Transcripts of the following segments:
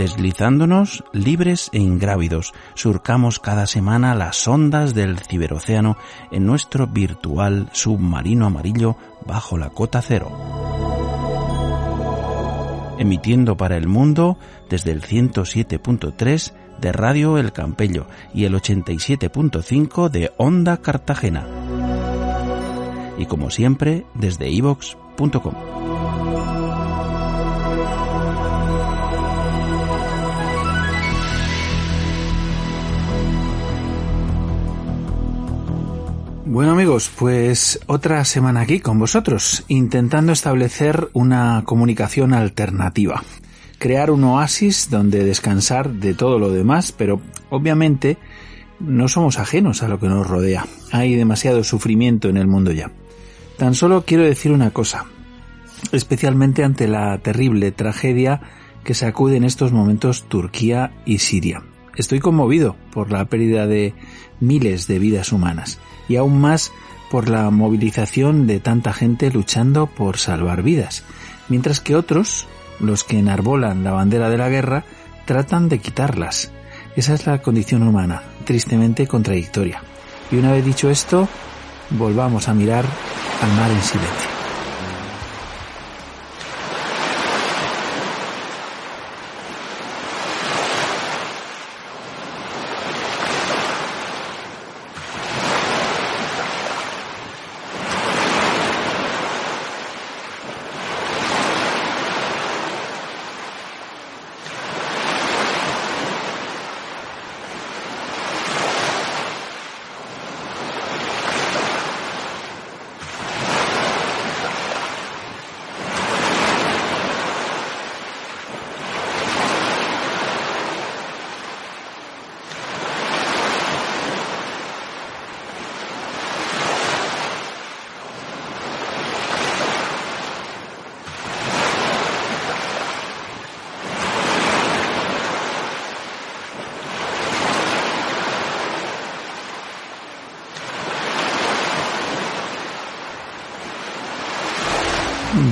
Deslizándonos libres e ingrávidos, surcamos cada semana las ondas del ciberocéano en nuestro virtual submarino amarillo bajo la cota cero. Emitiendo para el mundo desde el 107.3 de Radio El Campello y el 87.5 de Onda Cartagena. Y como siempre, desde ivox.com. Bueno amigos, pues otra semana aquí con vosotros, intentando establecer una comunicación alternativa. Crear un oasis donde descansar de todo lo demás, pero obviamente no somos ajenos a lo que nos rodea. Hay demasiado sufrimiento en el mundo ya. Tan solo quiero decir una cosa, especialmente ante la terrible tragedia que sacude en estos momentos Turquía y Siria. Estoy conmovido por la pérdida de miles de vidas humanas y aún más por la movilización de tanta gente luchando por salvar vidas, mientras que otros, los que enarbolan la bandera de la guerra, tratan de quitarlas. Esa es la condición humana, tristemente contradictoria. Y una vez dicho esto, volvamos a mirar al mar en silencio.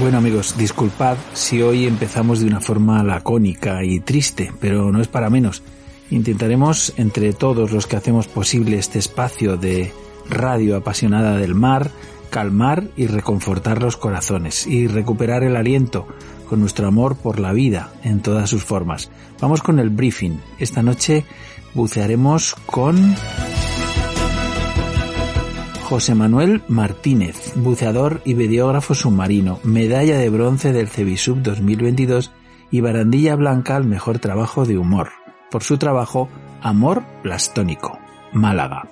Bueno amigos, disculpad si hoy empezamos de una forma lacónica y triste, pero no es para menos. Intentaremos, entre todos los que hacemos posible este espacio de radio apasionada del mar, calmar y reconfortar los corazones y recuperar el aliento con nuestro amor por la vida en todas sus formas. Vamos con el briefing. Esta noche bucearemos con José Manuel Martínez, buceador y videógrafo submarino, medalla de bronce del Cebisub 2022 y barandilla blanca al mejor trabajo de humor, por su trabajo Amor Plastónico, Málaga.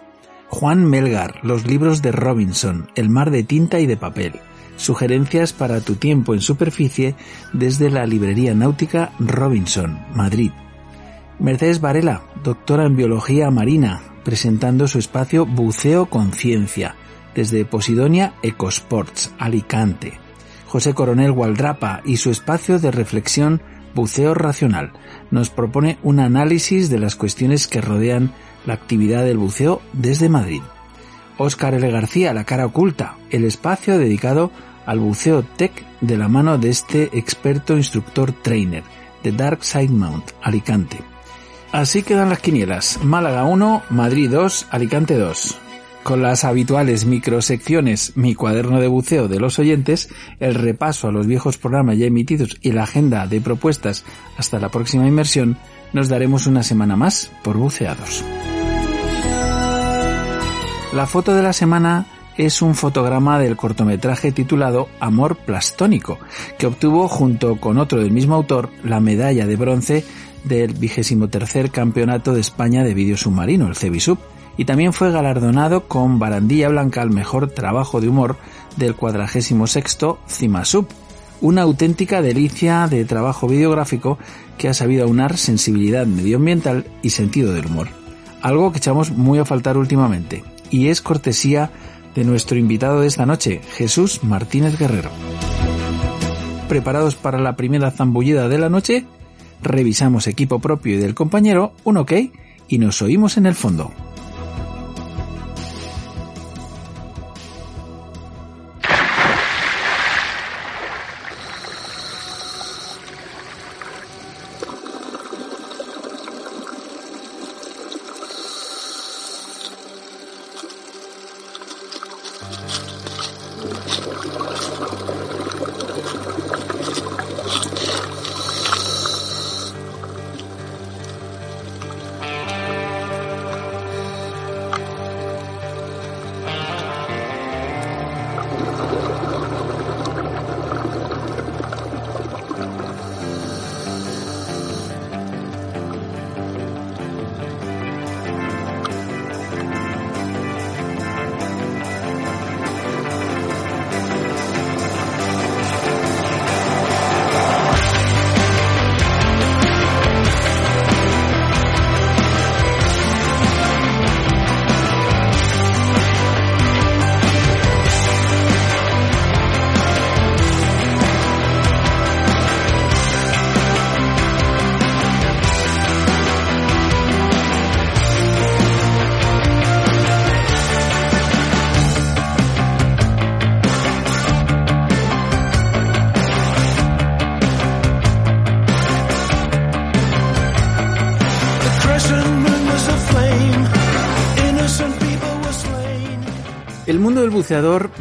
Juan Melgar, los libros de Robinson, El mar de tinta y de papel. Sugerencias para tu tiempo en superficie desde la librería náutica Robinson, Madrid. Mercedes Varela, doctora en biología marina, presentando su espacio Buceo Conciencia desde Posidonia Ecosports, Alicante. José Coronel Gualdrapa y su espacio de reflexión Buceo Racional nos propone un análisis de las cuestiones que rodean la actividad del buceo desde Madrid. Óscar L. García, La cara oculta, el espacio dedicado al buceo tech de la mano de este experto instructor trainer de Dark Side Mount, Alicante. Así quedan las quinielas. Málaga 1, Madrid 2, Alicante 2. Con las habituales microsecciones Mi cuaderno de buceo de los oyentes, el repaso a los viejos programas ya emitidos y la agenda de propuestas hasta la próxima inmersión, nos daremos una semana más por buceados. La foto de la semana es un fotograma del cortometraje titulado Amor Plastónico, que obtuvo junto con otro del mismo autor la medalla de bronce del vigésimo tercer Campeonato de España de Vídeo Submarino, el CEBISUB, y también fue galardonado con Barandilla Blanca al mejor trabajo de humor del cuadragésimo sexto CIMASUB, una auténtica delicia de trabajo videográfico que ha sabido aunar sensibilidad medioambiental y sentido del humor. Algo que echamos muy a faltar últimamente, y es cortesía de nuestro invitado de esta noche, Jesús Martínez Guerrero. ¿Preparados para la primera zambullida de la noche? Revisamos equipo propio y del compañero, un ok, y nos oímos en el fondo.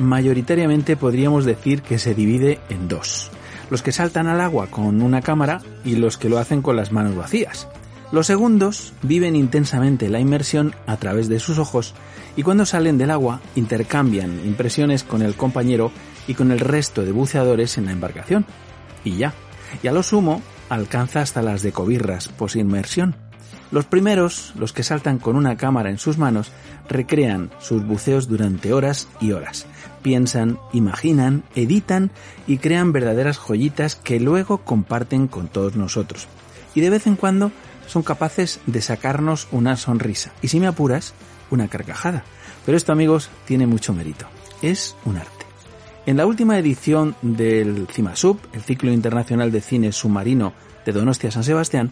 Mayoritariamente podríamos decir que se divide en dos. Los que saltan al agua con una cámara y los que lo hacen con las manos vacías. Los segundos viven intensamente la inmersión a través de sus ojos y cuando salen del agua intercambian impresiones con el compañero y con el resto de buceadores en la embarcación. Y ya. Y a lo sumo alcanza hasta las de cobirras posinmersión. Los primeros, los que saltan con una cámara en sus manos, recrean sus buceos durante horas y horas. Piensan, imaginan, editan y crean verdaderas joyitas que luego comparten con todos nosotros. Y de vez en cuando son capaces de sacarnos una sonrisa. Y si me apuras, una carcajada. Pero esto, amigos, tiene mucho mérito. Es un arte. En la última edición del CIMASUB, el Ciclo Internacional de Cine Submarino de Donostia San Sebastián,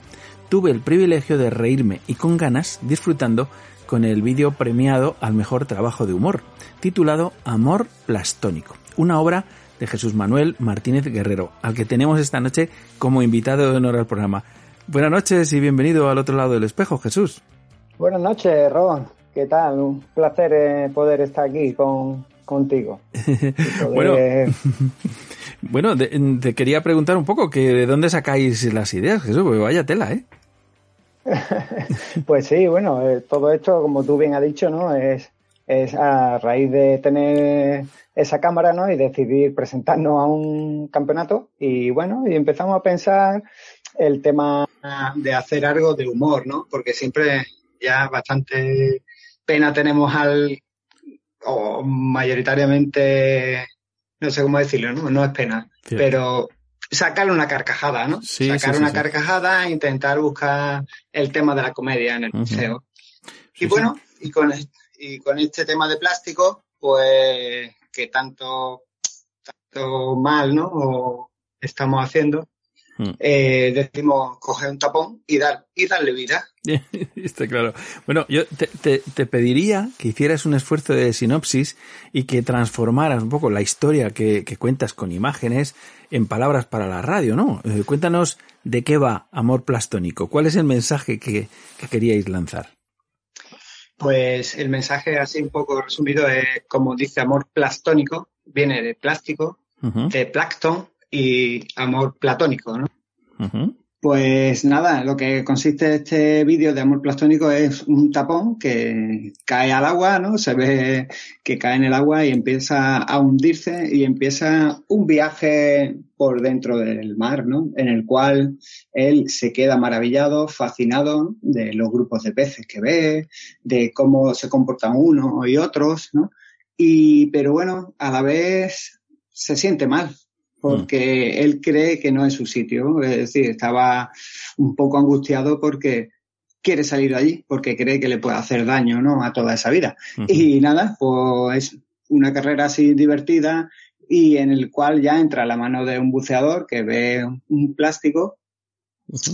tuve el privilegio de reírme y con ganas disfrutando con el vídeo premiado al mejor trabajo de humor, titulado Amor Plastónico, una obra de Jesús Manuel Martínez Guerrero, al que tenemos esta noche como invitado de honor al programa. Buenas noches y bienvenido al otro lado del espejo, Jesús. Buenas noches, Ron. ¿Qué tal? Un placer eh, poder estar aquí con, contigo. bueno, bueno te quería preguntar un poco que de dónde sacáis las ideas, Jesús, porque vaya tela, ¿eh? pues sí, bueno, eh, todo esto, como tú bien has dicho, ¿no? Es, es a raíz de tener esa cámara, ¿no? Y decidir presentarnos a un campeonato. Y bueno, y empezamos a pensar el tema de hacer algo de humor, ¿no? Porque siempre ya bastante pena tenemos al, o mayoritariamente, no sé cómo decirlo, ¿no? No es pena, pero sacar una carcajada, ¿no? sacar una carcajada e intentar buscar el tema de la comedia en el museo. y bueno, y con, y con este tema de plástico, pues que tanto, tanto mal, ¿no? estamos haciendo, Hmm. eh, decimos coger un tapón y, dar, y darle vida. Está claro. Bueno, yo te, te, pediría que hicieras un esfuerzo de sinopsis y que transformaras un poco la historia que, que cuentas con imágenes en palabras para la radio, ¿no? Eh, cuéntanos de qué va Amor Plastónico. ¿Cuál es el mensaje que, que queríais lanzar? Pues el mensaje así un poco resumido es, como dice Amor Plastónico, viene de plástico, de plancton y amor platónico, ¿no? Pues nada, lo que consiste este vídeo de amor plastónico es un tapón que cae al agua, ¿no? Se ve que cae en el agua y empieza a hundirse y empieza un viaje por dentro del mar, ¿no? En el cual él se queda maravillado, fascinado de los grupos de peces que ve, de cómo se comportan unos y otros, ¿no? Y, pero bueno, a la vez se siente mal, porque él cree que no es su sitio. Es decir, estaba un poco angustiado porque quiere salir de allí, porque cree que le puede hacer daño ¿no? a toda esa vida. Y nada, pues es una carrera así divertida y en el cual ya entra la mano de un buceador que ve un plástico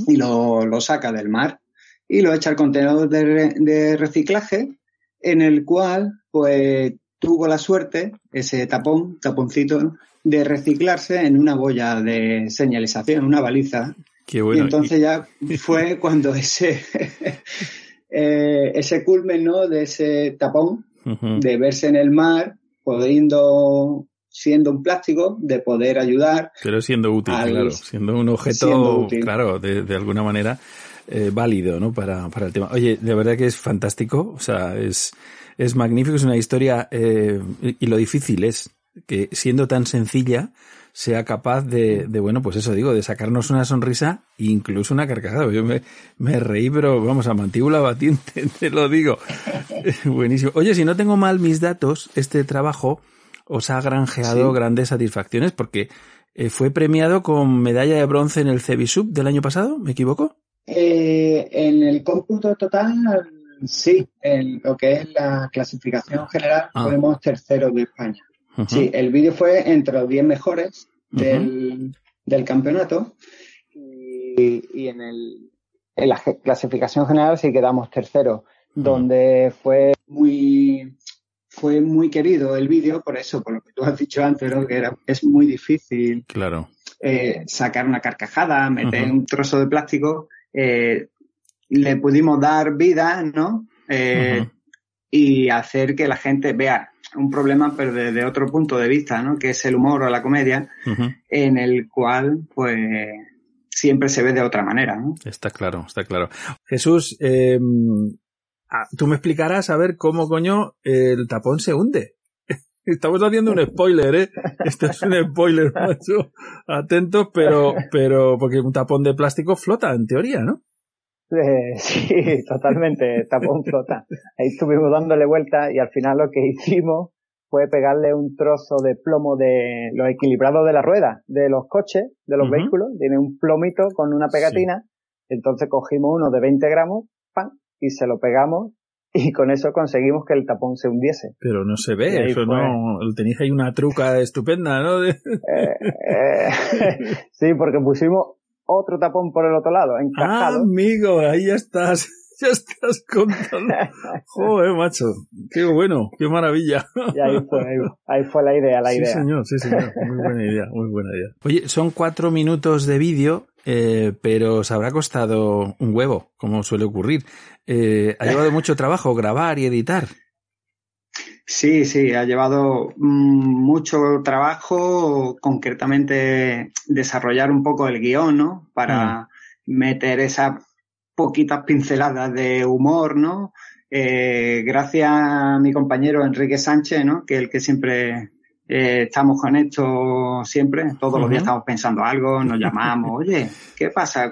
y lo, lo, saca del mar y lo echa al contenedor de, de reciclaje en el cual pues tuvo la suerte, ese tapón, taponcito, de reciclarse en una boya de señalización, una baliza. Qué bueno. Y entonces ya fue cuando ese, eh, ese culmen, ¿no? De ese tapón, de verse en el mar, pudiendo, siendo un plástico, de poder ayudar. Pero siendo útil, claro, siendo un objeto, claro, de, de, alguna manera eh, válido, ¿no? Para, para el tema. Oye, de verdad que es fantástico, o sea, es, es magnífico, es una historia, eh, y lo difícil es que siendo tan sencilla sea capaz de, de, bueno, pues eso digo, de sacarnos una sonrisa e incluso una carcajada. Yo me, me reí, pero vamos, a mantíbula batiente, te lo digo. Buenísimo. Oye, si no tengo mal mis datos, este trabajo os ha granjeado sí. grandes satisfacciones porque eh, fue premiado con medalla de bronce en el Cebisub del año pasado, ¿me equivoco? Eh, en el cómputo total, sí, en lo que es la clasificación general, ah. fuimos terceros de España. Uh -huh. Sí, el vídeo fue entre los 10 mejores del, uh -huh. del campeonato y, y, en, el, en la clasificación general sí quedamos terceros, uh -huh. donde fue muy fue muy querido el vídeo por eso, por lo que tú has dicho antes, ¿no? que era, es muy difícil claro. eh, sacar una carcajada, meter un trozo de plástico, eh, le pudimos dar vida, ¿no? Eh, y hacer que la gente vea un problema, pero desde otro punto de vista, ¿no? Que es el humor o la comedia, uh -huh. en el cual, pues, siempre se ve de otra manera, ¿no? Está claro, está claro. Jesús, eh, tú me explicarás a ver cómo coño el tapón se hunde. Estamos haciendo un spoiler, ¿eh? Esto es un spoiler, macho. Atentos, pero, pero, porque un tapón de plástico flota, en teoría, ¿no? Eh, sí, totalmente, tapón flota. Ahí estuvimos dándole vuelta y al final lo que hicimos fue pegarle un trozo de plomo de los equilibrados de la rueda de los coches, de los uh -huh. vehículos. Tiene un plomito con una pegatina. Sí. Entonces cogimos uno de 20 gramos, ¡pam! y se lo pegamos y con eso conseguimos que el tapón se hundiese. Pero no se ve, eso fue... no, tenéis ahí una truca estupenda, ¿no? eh, eh, sí, porque pusimos otro tapón por el otro lado, encajado. Ah, amigo, ahí ya estás. Ya estás contando. Joder, macho. Qué bueno, qué maravilla. Y ahí fue, ahí, ahí fue la idea, la sí, idea. Sí, señor, sí, señor. Muy buena idea, muy buena idea. Oye, son cuatro minutos de vídeo, eh, pero os habrá costado un huevo, como suele ocurrir. Eh, ha llevado mucho trabajo grabar y editar. Sí, sí, ha llevado mm, mucho trabajo, concretamente desarrollar un poco el guion, ¿no? Para mm. meter esas poquitas pinceladas de humor, ¿no? Eh, gracias a mi compañero Enrique Sánchez, ¿no? Que es el que siempre eh, estamos con esto siempre, todos uh -huh. los días estamos pensando algo, nos llamamos, oye, ¿qué pasa?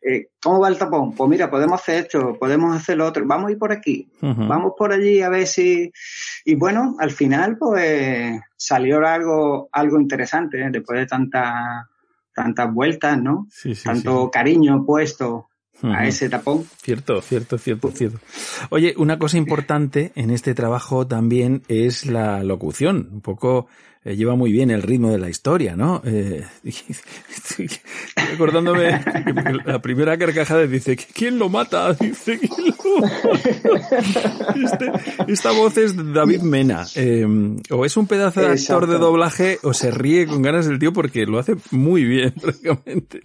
Eh, ¿Cómo va el tapón? Pues mira, podemos hacer esto, podemos hacer lo otro, vamos a ir por aquí, uh -huh. vamos por allí a ver si... Y bueno, al final pues salió algo, algo interesante, ¿eh? después de tantas tantas vueltas, ¿no? Sí, sí, Tanto sí. cariño puesto a ese tapón. Cierto, cierto, cierto, cierto. Oye, una cosa importante en este trabajo también es la locución. Un poco eh, lleva muy bien el ritmo de la historia, ¿no? Eh, estoy acordándome la primera carcajada dice, ¿quién lo mata? Dice, ¿quién lo mata? Este, esta voz es David Mena. Eh, o es un pedazo de actor de doblaje o se ríe con ganas del tío porque lo hace muy bien, prácticamente.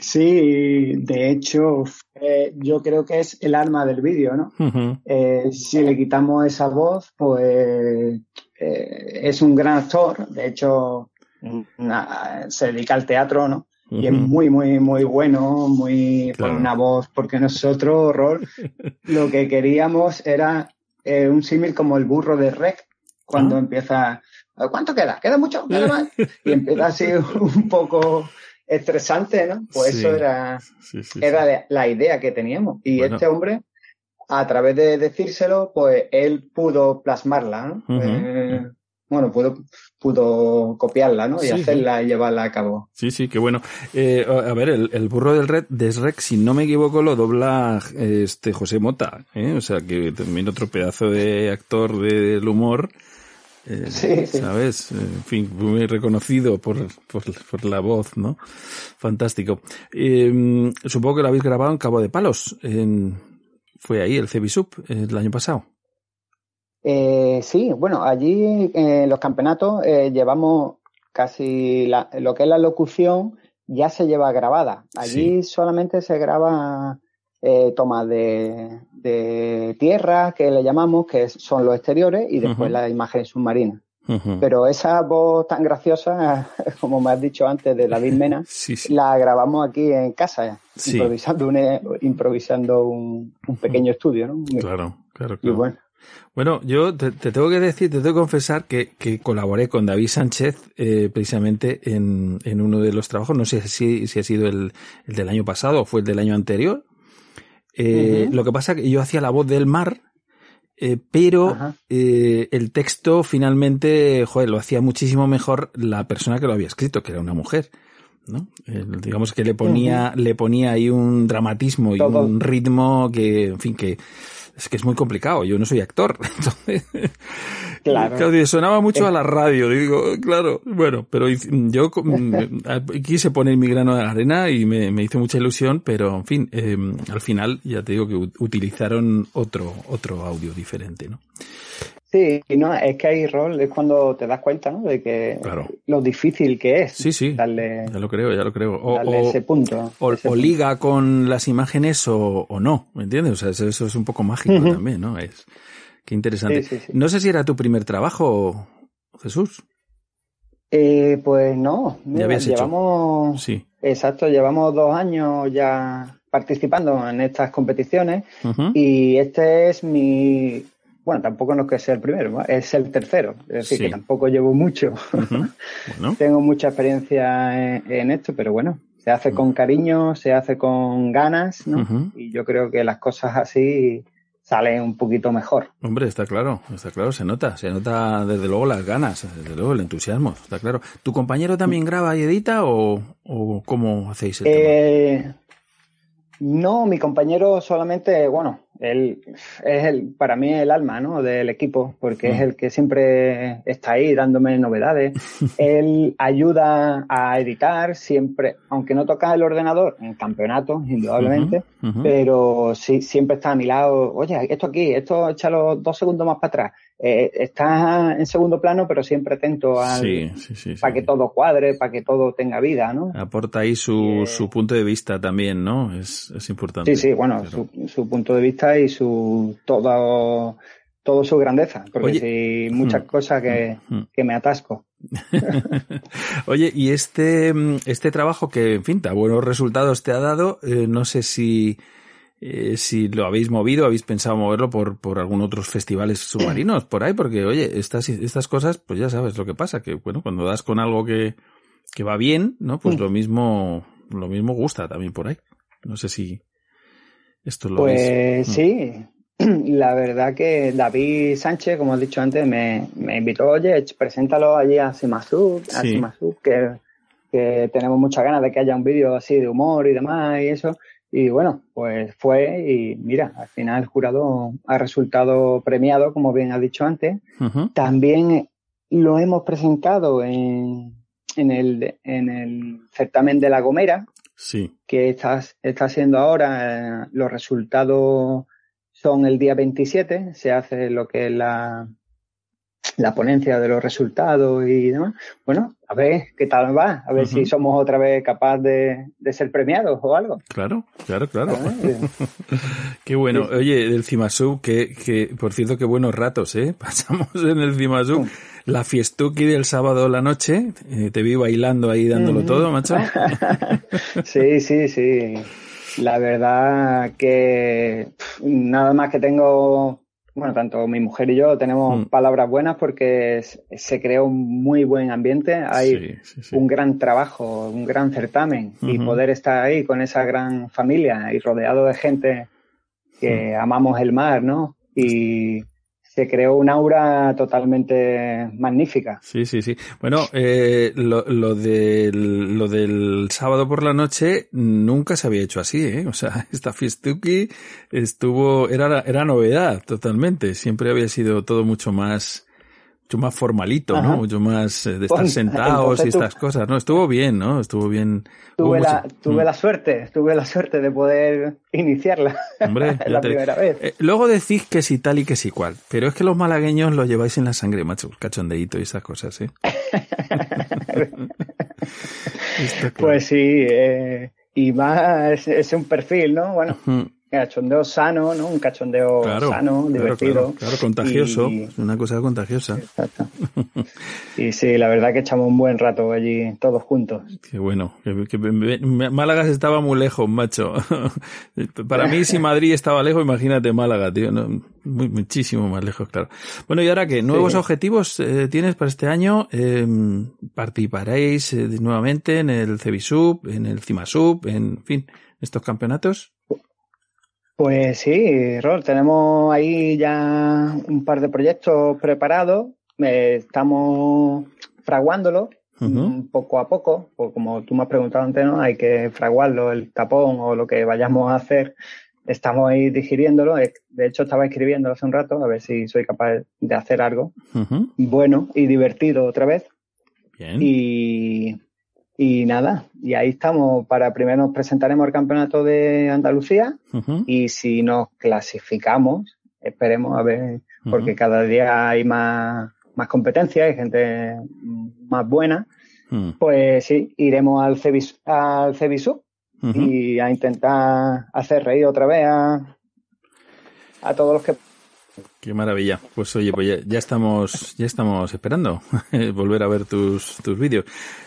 Sí, de hecho, eh, yo creo que es el alma del vídeo, ¿no? Uh -huh. eh, si le quitamos esa voz, pues eh, es un gran actor, de hecho, se dedica al teatro, ¿no? y es muy, muy, muy bueno, muy con una voz, porque nosotros, Rol, lo que queríamos era eh, un símil como el burro de Rec, cuando empieza, ¿cuánto queda? ¿Queda mucho? ¿Queda más? Y empieza así un poco estresante, ¿no? Pues eso era, era la idea que teníamos. Y este hombre, a través de decírselo, pues él pudo plasmarla, ¿no? Eh, bueno, pudo, pudo copiarla, ¿no? Y hacerla y llevarla a cabo. Sí, sí, qué bueno. Eh, a ver, el, burro del Red, de Shrek, si no me equivoco, lo dobla este José Mota, ¿eh? O sea, que también otro pedazo de actor del humor. Eh, sí, ¿Sabes? En fin, muy reconocido por, por, por la voz, ¿no? Fantástico. Eh, supongo que lo habéis grabado en Cabo de Palos. En, fue ahí el Cebisup el año pasado. Eh, sí, bueno, allí en los campeonatos eh, llevamos casi lo que es la locución ya se lleva grabada. Allí solamente se graba eh, tomas de, de, tierra, que le llamamos, que son los exteriores, y después la imagen submarina. Pero esa voz tan graciosa, como me has dicho antes, de David Mena, la grabamos aquí en casa, improvisando, un, improvisando un, pequeño estudio, ¿no? Claro, claro, claro. bueno. Bueno, yo te, tengo que decir, te tengo que confesar que, que colaboré con David Sánchez eh, precisamente en, en, uno de los trabajos, no sé si, si ha sido el, el, del año pasado o fue el del año anterior. Eh, Lo que pasa es que yo hacía la voz del mar, eh, pero eh, el texto finalmente, joder, lo hacía muchísimo mejor la persona que lo había escrito, que era una mujer. ¿no? digamos que le ponía, le ponía ahí un dramatismo y un ritmo que, en fin, que, es que es muy complicado, yo no soy actor. claro. sonaba mucho a la radio, digo, claro, bueno, pero yo quise poner mi grano de arena y me, me hizo mucha ilusión, pero en fin, em, al final ya te digo que utilizaron otro, otro audio diferente, ¿no? Sí, no, es que hay rol, es cuando te das cuenta, ¿no? De que lo difícil que es. Sí, sí. Darle, ya lo creo, ya lo creo. O, ese punto. O, liga con las imágenes o, no, ¿me entiendes? O sea, eso, es un poco mágico también, ¿no? Es, qué interesante. no sé si era tu primer trabajo, Jesús. Eh, pues no. ya habías llevamos, Sí. Exacto, llevamos dos años ya participando en estas competiciones y este es mi bueno, tampoco no es que sea el primero, es el tercero, es decir, que tampoco llevo mucho. Tengo mucha experiencia en, esto, pero bueno, se hace con cariño, se hace con ganas, ¿no? Y yo creo que las cosas así salen un poquito mejor. Hombre, está claro, está claro, se nota, se nota desde luego las ganas, desde luego el entusiasmo, está claro. ¿Tu compañero también graba y edita o, o cómo hacéis el eh, No, mi compañero solamente, bueno, él es el, para mí el alma ¿no? del equipo, porque es el que siempre está ahí dándome novedades. él ayuda a editar siempre, aunque no toca el ordenador, en campeonatos, indudablemente, pero sí, siempre está a mi lado, oye, esto aquí, esto échalo dos segundos más para atrás. Eh, está en segundo plano, pero siempre atento al, para que todo cuadre, para que todo tenga vida, ¿no? Aporta ahí su, su punto de vista también, ¿no? Es, es importante. Sí, sí, bueno, su, su punto de vista y su todo, todo su grandeza, porque hay muchas mm, cosas que, mm. que me atasco. Oye, y este, este trabajo que, en fin, buenos resultados te ha dado, eh, no sé si, eh, si lo habéis movido, habéis pensado moverlo por, por algún otros festivales submarinos por ahí, porque, oye, estas, estas cosas, pues ya sabes lo que pasa, que, bueno, cuando das con algo que, que va bien, ¿no? Pues lo mismo, lo mismo gusta también por ahí. No sé si, esto lo pues sí, la verdad que David Sánchez, como has dicho antes, me, me invitó, oye, preséntalo allí a Simazú, a que, que tenemos muchas ganas de que haya un vídeo así de humor y demás y eso. Y bueno, pues fue y mira, al final el jurado ha resultado premiado, como bien has dicho antes. También lo hemos presentado en, en, el, en el certamen de La Gomera, sí. que está, está siendo ahora. Eh, los resultados son el día 27, se hace lo que es la, la ponencia de los resultados y demás. Bueno, a ver qué tal va, a ver si somos otra vez capaces de, de, ser premiados o algo. Claro, claro, claro. qué bueno. Oye, del Cimasub, que, que por cierto, qué buenos ratos, ¿eh? Pasamos en el Cimasub. la fiestuki del sábado a la noche. Eh, te vi bailando ahí dándolo todo, macho. sí, sí, sí. La verdad que nada más que tengo, bueno, tanto mi mujer y yo tenemos mm. palabras buenas porque se creó un muy buen ambiente, hay un gran trabajo, un gran certamen y poder estar ahí con esa gran familia y rodeado de gente que mm. amamos el mar, ¿no? Y, se creó una aura totalmente magnífica. Sí, sí, sí. Bueno, eh, lo, lo, del, lo del sábado por la noche nunca se había hecho así, ¿eh? O sea, esta fiestuki estuvo, era, era novedad totalmente. Siempre había sido todo mucho más mucho más formalito, ¿no? Mucho más eh, de estar sentados y estas cosas, ¿no? Estuvo bien, ¿no? Estuvo bien. Tuve, la, tuve mm. la suerte, tuve la suerte de poder iniciarla. Hombre, la primera vez. Eh, luego decís que sí tal y que sí cual, pero es que los malagueños lo lleváis en la sangre, macho, cachondeíto y esas cosas, ¿eh? Pues sí, eh, y más es, un perfil, ¿no? Bueno cachondeo sano, ¿no? Un cachondeo sano, divertido. Claro, contagioso, es una cosa contagiosa. Exacto. y sí, la verdad que echamos un buen rato allí todos juntos. Qué bueno. Málaga estaba muy lejos, macho. Para mí, si Madrid estaba lejos, imagínate Málaga, tío. muchísimo más lejos, claro. Bueno, y ahora qué, nuevos objetivos eh, tienes para este año. Em, participaréis eh, nuevamente en el Cebisub, en el Cimasub, en fin, estos campeonatos. Pues sí, Rol, tenemos ahí ya un par de proyectos preparados. Eh, estamos fraguándolo poco a poco, pues como tú me has preguntado antes, ¿no? Hay que fraguarlo, el tapón o lo que vayamos a hacer. Estamos ahí digiriéndolo. De hecho, estaba escribiendo hace un rato a ver si soy capaz de hacer algo bueno y divertido otra vez. Bien. Y, y nada, y ahí estamos. Para primero nos presentaremos el campeonato de Andalucía y si nos clasificamos, esperemos a ver, porque cada día hay más, más competencia, hay gente más buena, pues sí, iremos al Cebis, al Cebisu y a intentar hacer reír otra vez a, a todos los que Qué maravilla. Pues oye, pues ya, estamos, ya estamos esperando volver a ver tus, tus vídeos.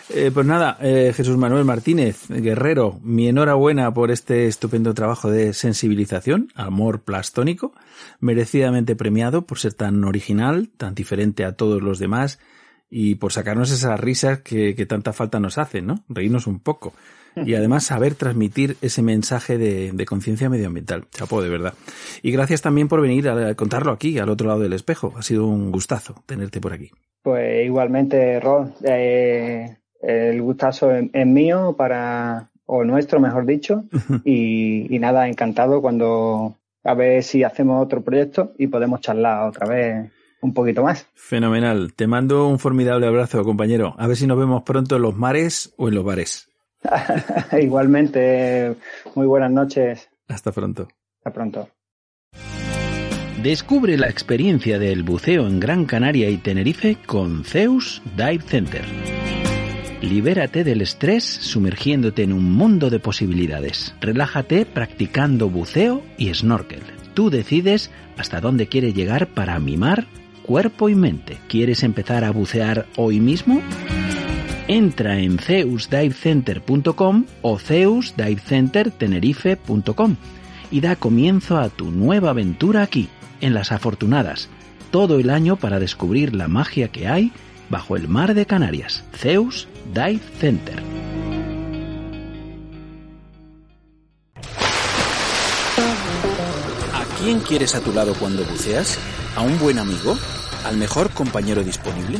Eh, pues nada, eh, Jesús Manuel Martínez, guerrero, mi enhorabuena por este estupendo trabajo de sensibilización, amor plastónico, merecidamente premiado por ser tan original, tan diferente a todos los demás y por sacarnos esas risas que, que tanta falta nos hacen, ¿no? Reírnos un poco y además saber transmitir ese mensaje de, conciencia medioambiental. Chapo, de verdad. Y gracias también por venir a contarlo aquí, al otro lado del espejo. Ha sido un gustazo tenerte por aquí. Pues igualmente, Ron, eh, el gustazo es, mío para, o nuestro, mejor dicho, y, y nada, encantado cuando a ver si hacemos otro proyecto y podemos charlar otra vez un poquito más. Fenomenal. Te mando un formidable abrazo, compañero. A ver si nos vemos pronto en los mares o en los bares. Igualmente, muy buenas noches. Hasta pronto. Hasta pronto. Descubre la experiencia del buceo en Gran Canaria y Tenerife con Zeus Dive Center. Libérate del estrés sumergiéndote en un mundo de posibilidades. Relájate practicando buceo y snorkel. Tú decides hasta dónde quieres llegar para mimar cuerpo y mente. ¿Quieres empezar a bucear hoy mismo? Entra en zeusdivecenter.com o zeusdivecentertenerife.com y da comienzo a tu nueva aventura aquí, en Las Afortunadas, todo el año para descubrir la magia que hay bajo el mar de Canarias. Zeus Dive Center. ¿A quién quieres a tu lado cuando buceas? ¿A un buen amigo? ¿Al mejor compañero disponible?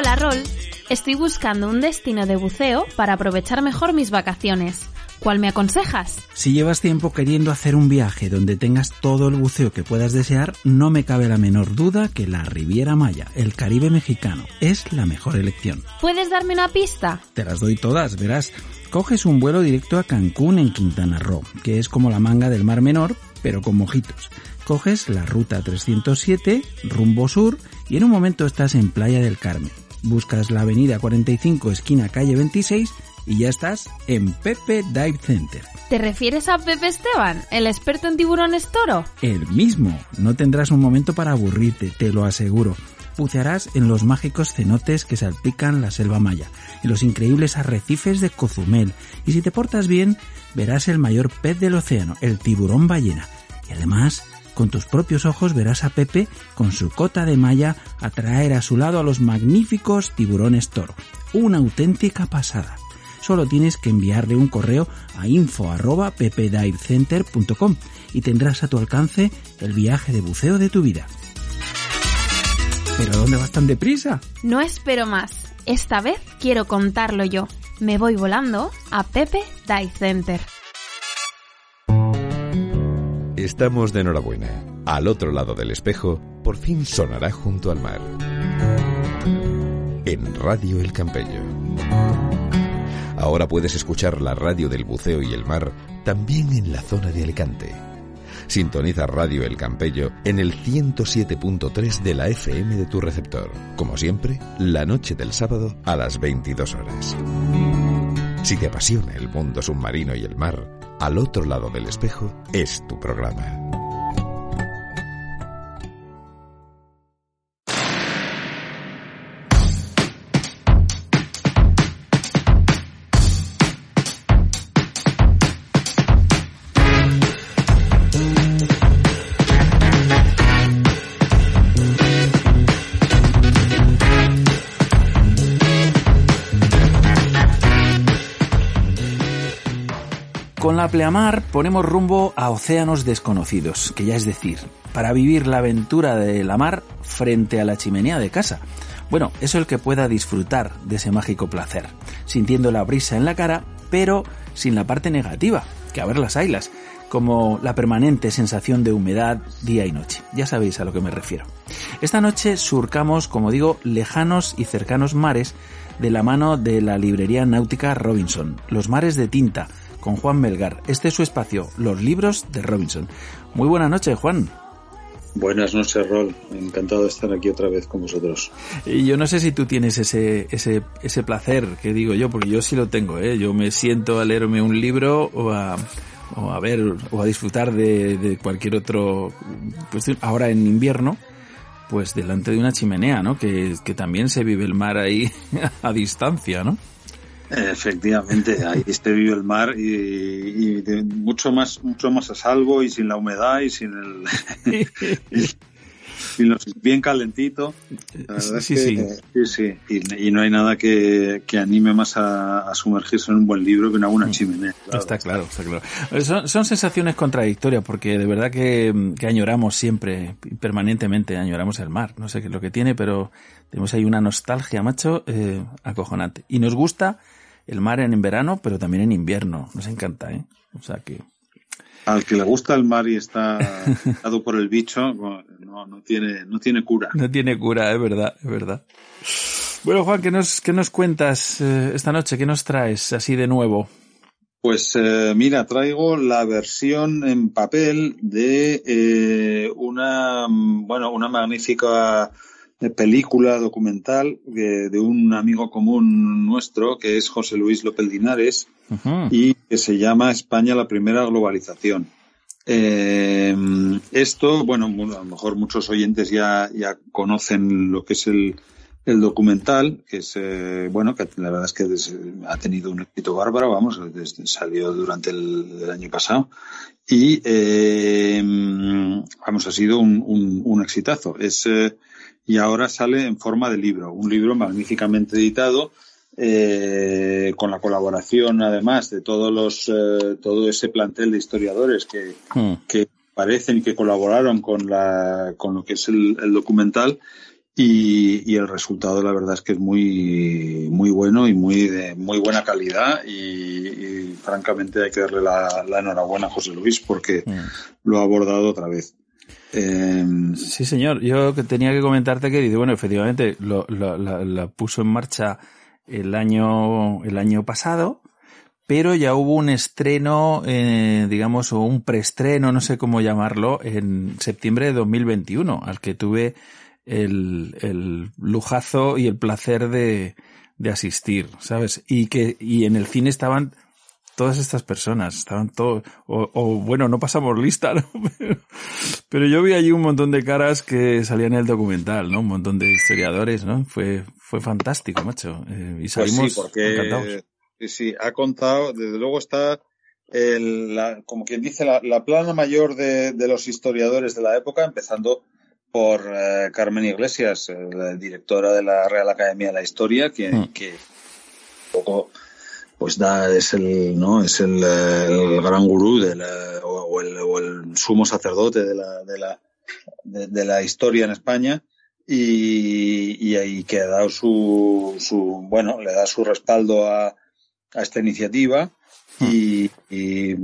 Hola Rol, estoy buscando un destino de buceo para aprovechar mejor mis vacaciones. ¿Cuál me aconsejas? Si llevas tiempo queriendo hacer un viaje donde tengas todo el buceo que puedas desear, no me cabe la menor duda que la Riviera Maya, el Caribe mexicano, es la mejor elección. ¿Puedes darme una pista? Te las doy todas, verás. Coges un vuelo directo a Cancún en Quintana Roo, que es como la manga del Mar Menor, pero con mojitos. Coges la ruta 307, rumbo sur, y en un momento estás en Playa del Carmen. Buscas la avenida 45, esquina calle 26, y ya estás en Pepe Dive Center. ¿Te refieres a Pepe Esteban, el experto en tiburones toro? El mismo. No tendrás un momento para aburrirte, te lo aseguro. Bucearás en los mágicos cenotes que salpican la selva maya, en los increíbles arrecifes de Cozumel, y si te portas bien, verás el mayor pez del océano, el tiburón ballena. Y además, con tus propios ojos verás a Pepe con su cota de malla atraer a su lado a los magníficos tiburones toro. Una auténtica pasada solo tienes que enviarle un correo a info@ppdivecenter.com y tendrás a tu alcance el viaje de buceo de tu vida. ¿Pero dónde vas tan deprisa? No espero más. Esta vez quiero contarlo yo. Me voy volando a Pepe Dive Center. Estamos de enhorabuena. Al otro lado del espejo, por fin sonará junto al mar. En Radio El Campello. Ahora puedes escuchar la radio del buceo y el mar también en la zona de Alicante. Sintoniza Radio El Campello en el 107.3 de la FM de tu receptor. Como siempre, la noche del sábado a las 22 horas. Si te apasiona el mundo submarino y el mar, al otro lado del espejo es tu programa. La pleamar ponemos rumbo a océanos desconocidos, que ya es decir, para vivir la aventura de la mar frente a la chimenea de casa. Bueno, eso el que pueda disfrutar de ese mágico placer, sintiendo la brisa en la cara, pero sin la parte negativa, que a ver las haylas, como la permanente sensación de humedad día y noche. Ya sabéis a lo que me refiero. Esta noche surcamos, como digo, lejanos y cercanos mares de la mano de la librería náutica Robinson, los mares de tinta, con Juan Melgar. Este es su espacio, los libros de Robinson. Muy buena noche, Juan. Buenas noches, Rol. Encantado de estar aquí otra vez con vosotros. Y yo no sé si tú tienes ese, ese, ese placer que digo yo, porque yo sí lo tengo, ¿eh? Yo me siento a leerme un libro o a, o a ver o a disfrutar de, de cualquier otro, pues ahora en invierno, pues delante de una chimenea, ¿no? Que, que también se vive el mar ahí a distancia, ¿no? Efectivamente, ahí este vive el mar y, y de mucho más mucho más a salvo y sin la humedad y sin el y los, bien calentito. La verdad Sí, es sí. que, sí, sí. Y, y no hay nada que, que anime más a, a sumergirse en un buen libro que en alguna chimenea. claro. Está claro, está claro. Son, son sensaciones contradictorias porque de verdad que, que añoramos siempre, permanentemente añoramos el mar. No sé qué es lo que tiene, pero tenemos ahí una nostalgia, macho, eh, acojonante. Y nos gusta el mar en verano, pero también en invierno. Nos encanta, ¿eh? O sea que... Al que le gusta el mar y está dado por el bicho, no, no tiene no tiene cura. No tiene cura, es verdad, es verdad. Bueno, Juan, ¿qué nos, qué nos cuentas eh, esta noche? ¿Qué nos traes así de nuevo? Pues eh, mira, traigo la versión en papel de eh, una mm, bueno una magnífica película documental de, de un amigo común nuestro que es José Luis López Linares y que se llama España la primera globalización. Eh, esto, bueno, a lo mejor muchos oyentes ya, ya conocen lo que es el, el documental, que es, eh, bueno, que la verdad es que des- ha tenido un éxito bárbaro, vamos, desde- salió durante el, el año pasado y, eh, vamos, ha sido un, un, un exitazo. Es, eh, y ahora sale en forma de libro, un libro magníficamente editado, eh, con la colaboración además de todos los eh, todo ese plantel de historiadores que, Mm. que aparecen y que colaboraron con la con lo que es el, el documental y, el resultado la verdad es que es muy muy bueno y muy de muy buena calidad y, francamente hay que darle la, enhorabuena a José Luis porque mm. lo ha abordado otra vez. Em, sí, señor. Yo tenía que comentarte que, bueno, efectivamente lo, la, puso en marcha el año, el año pasado, pero ya hubo un estreno, eh, digamos, o un preestreno, no sé cómo llamarlo, en septiembre de 2021, al que tuve el, el lujazo y el placer de, de asistir, ¿sabes? Y que, y en el cine estaban todas estas personas, estaban todos, o, bueno, no pasamos lista, ¿no? Pero, yo vi allí un montón de caras que salían en el documental, ¿no? Un montón de historiadores, ¿no? Fue, fue fantástico, macho. Eh, y pues salimos sí, porque, Sí, ha contado, desde luego está el, la, como quien dice, la, la plana mayor de, de, los historiadores de la época, empezando por eh, Carmen Iglesias, eh, la directora de la Real Academia de la Historia, que, mm. que un poco pues da es el no es el, gran gurú de la, o, el, o, el, sumo sacerdote de la de la de, la historia en España y, y, y, que ha dado su, su bueno le da su respaldo a, a esta iniciativa y, y,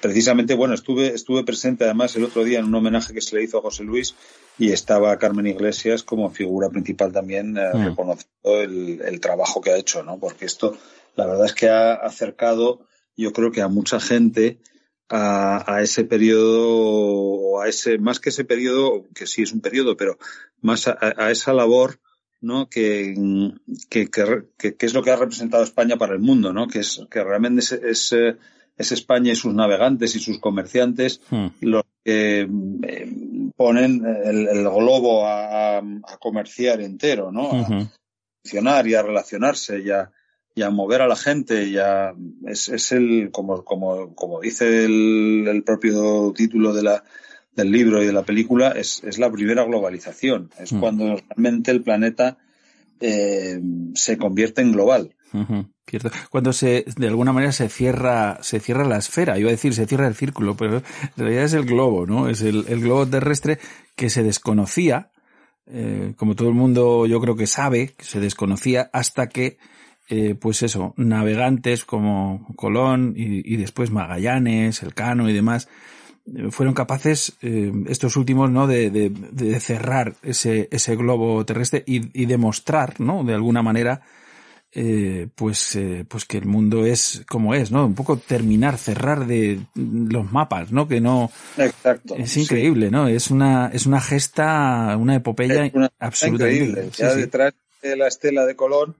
precisamente, bueno, estuve, estuve presente además el otro día en un homenaje que se le hizo a José Luis y estaba Carmen Iglesias como figura principal también eh, mm. reconociendo el, el, trabajo que ha hecho, ¿no? Porque esto, la verdad es que ha acercado, yo creo que a mucha gente a, a ese periodo, a ese, más que ese periodo, que sí es un periodo, pero más a, a esa labor ¿no? Que, que, que, que, es lo que ha representado España para el mundo, ¿no? Que es que realmente es, es, es España y sus navegantes y sus comerciantes hmm. los que eh, ponen el, el globo a, a, comerciar entero, ¿no? A funcionar y a relacionarse y a, y a mover a la gente y a, es, es el, como, como, como dice el, el propio título de la, del libro y de la película es, es la primera globalización. Es mm. cuando realmente el planeta eh, se convierte en global. Cuando se, de alguna manera se cierra, se cierra la esfera, iba a decir se cierra el círculo, pero en realidad es el globo, ¿no? Es el, el globo terrestre que se desconocía, eh, como todo el mundo yo creo que sabe, que se desconocía hasta que, eh, pues eso, navegantes como Colón y, y después Magallanes, Elcano y demás, fueron capaces eh, estos últimos no de, de, de, cerrar ese, ese globo terrestre y, y demostrar no de alguna manera eh, pues eh, pues que el mundo es como es no un poco terminar cerrar de los mapas no que no exacto. es increíble no es una es una gesta una epopeya absolutamente increíble. ya detrás de la estela de Colón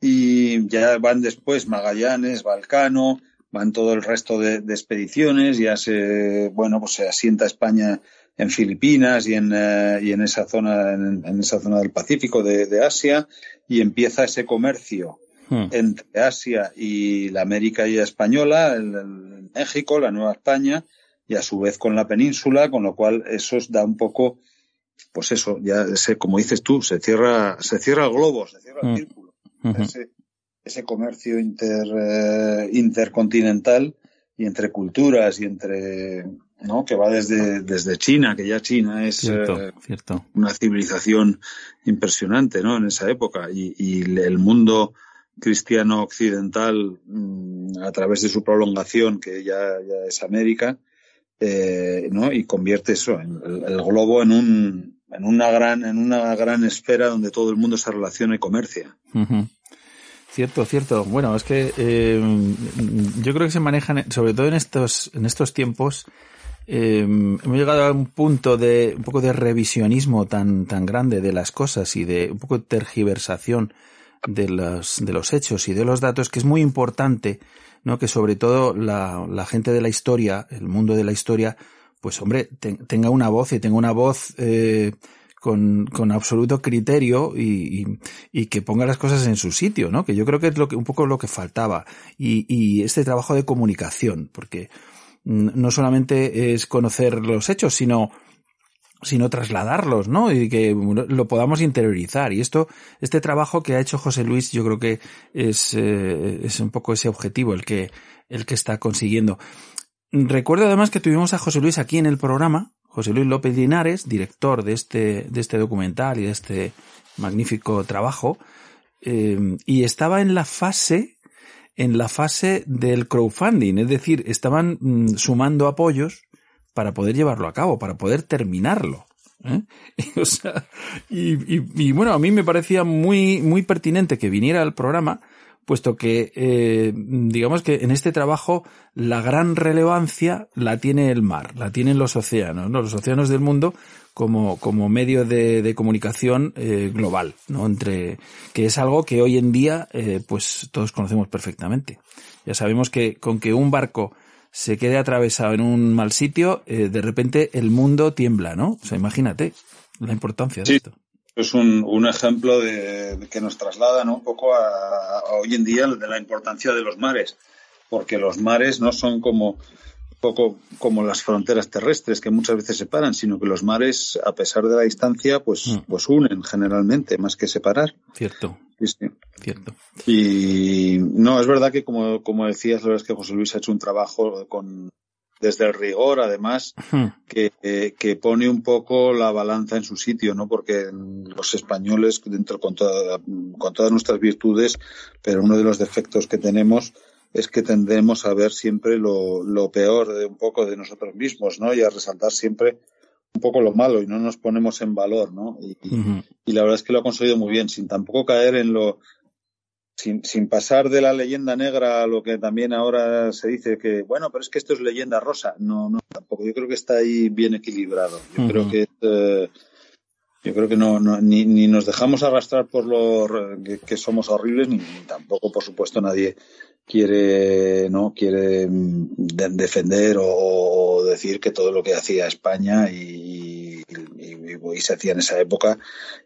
y ya van después Magallanes Balcano van todo el resto de, de, expediciones, ya se, bueno, pues se asienta España en Filipinas y en, eh, y en esa zona, en, en, esa zona del Pacífico de, de Asia, y empieza ese comercio hmm. entre Asia y la América y española, el, el México, la Nueva España, y a su vez con la península, con lo cual eso da un poco, pues eso, ya se, como dices tú, se cierra, se cierra el globo, se cierra el hmm. Ese, ese comercio inter, eh, intercontinental y entre culturas y entre ¿no? que va desde, desde China, que ya China es cierto, eh, cierto. una civilización impresionante ¿no? en esa época y, y el mundo cristiano occidental mmm, a través de su prolongación que ya, ya es América eh, ¿no? y convierte eso el, el, globo en un en una gran en una gran esfera donde todo el mundo se relaciona y comercia. Cierto, cierto. Bueno, es que eh, yo creo que se manejan, sobre todo en estos, en estos tiempos, eh, hemos llegado a un punto de un poco de revisionismo tan, tan grande de las cosas y de un poco de tergiversación de los, de los hechos y de los datos que es muy importante, ¿no? Que sobre todo la, la gente de la historia, el mundo de la historia, pues hombre, te, tenga una voz y tenga una voz eh, con, con absoluto criterio y, y, y, que ponga las cosas en su sitio, ¿no? Que yo creo que es lo que, un poco lo que faltaba. Y, y este trabajo de comunicación, porque no solamente es conocer los hechos, sino sino trasladarlos, ¿no? Y que lo podamos interiorizar. Y esto, este trabajo que ha hecho José Luis, yo creo que es, eh, es un poco ese objetivo el que, el que está consiguiendo. Recuerdo además que tuvimos a José Luis aquí en el programa José Luis López Linares, director de este, de este documental y de este magnífico trabajo, eh, y estaba en la fase, en la fase del crowdfunding, es decir, estaban mm, sumando apoyos para poder llevarlo a cabo, para poder terminarlo. ¿eh? Y, y, y, y, bueno, a mí me parecía muy, muy pertinente que viniera al programa, puesto que, eh, digamos que en este trabajo la gran relevancia la tiene el mar, la tienen los océanos, ¿no? Los océanos del mundo como, como medio de, de comunicación eh, global, ¿no? Entre, que es algo que hoy en día, eh, pues todos conocemos perfectamente. Ya sabemos que con que un barco se quede atravesado en un mal sitio, eh, de repente el mundo tiembla, ¿no? O sea, imagínate la importancia de Sí. esto. Es un, un ejemplo de, de que nos traslada ¿no? un poco a, a hoy en día de la importancia de los mares, porque los mares no son como poco como las fronteras terrestres que muchas veces separan, sino que los mares, a pesar de la distancia, pues, Mm. pues unen generalmente, más que separar. Cierto, Sí, sí. cierto. Y no, es verdad que como, como decías, la verdad es que José Luis ha hecho un trabajo con desde el rigor, además, que, eh, que pone un poco la balanza en su sitio, ¿no? Porque los españoles, dentro con, toda- con todas nuestras virtudes, pero uno de los defectos que tenemos es que tendemos a ver siempre lo, lo peor de un poco de nosotros mismos, ¿no? Y a resaltar siempre un poco lo malo y no nos ponemos en valor, ¿no? Y, y la verdad es que lo ha conseguido muy bien, sin tampoco caer en lo, sin, sin pasar de la leyenda negra a lo que también ahora se dice que, bueno, pero es que esto es leyenda rosa. No, no, tampoco. Yo creo que está ahí bien equilibrado. Yo creo que, eh, yo creo que no, no ni, ni nos dejamos arrastrar por lo que, que somos horribles, ni, ni tampoco, por supuesto, nadie quiere, no, quiere mm, de- defender o, o decir que todo lo que hacía España y, y- se hacía en esa época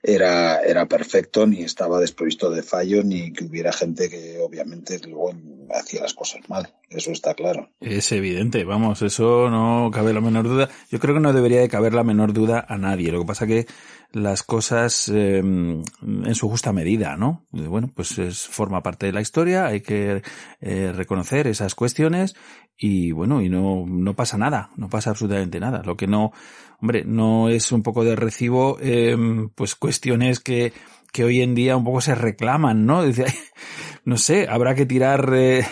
era, era perfecto, ni estaba desprovisto de fallo, ni que hubiera gente que obviamente luego hacía las cosas mal. Eso está claro. Es evidente, vamos, eso no cabe la menor duda. Yo creo que no debería de caber la menor duda a nadie. Lo que pasa que las cosas eh, en su justa medida, ¿no? Eh, Bueno, pues es, forma parte de la historia, hay que eh, reconocer esas cuestiones y bueno, y no, no pasa nada, no pasa absolutamente nada. Lo que no, hombre, no es un poco de recibo, eh, pues cuestiones que, que hoy en día un poco se reclaman, ¿no? Dice, no sé, habrá que tirar, eh,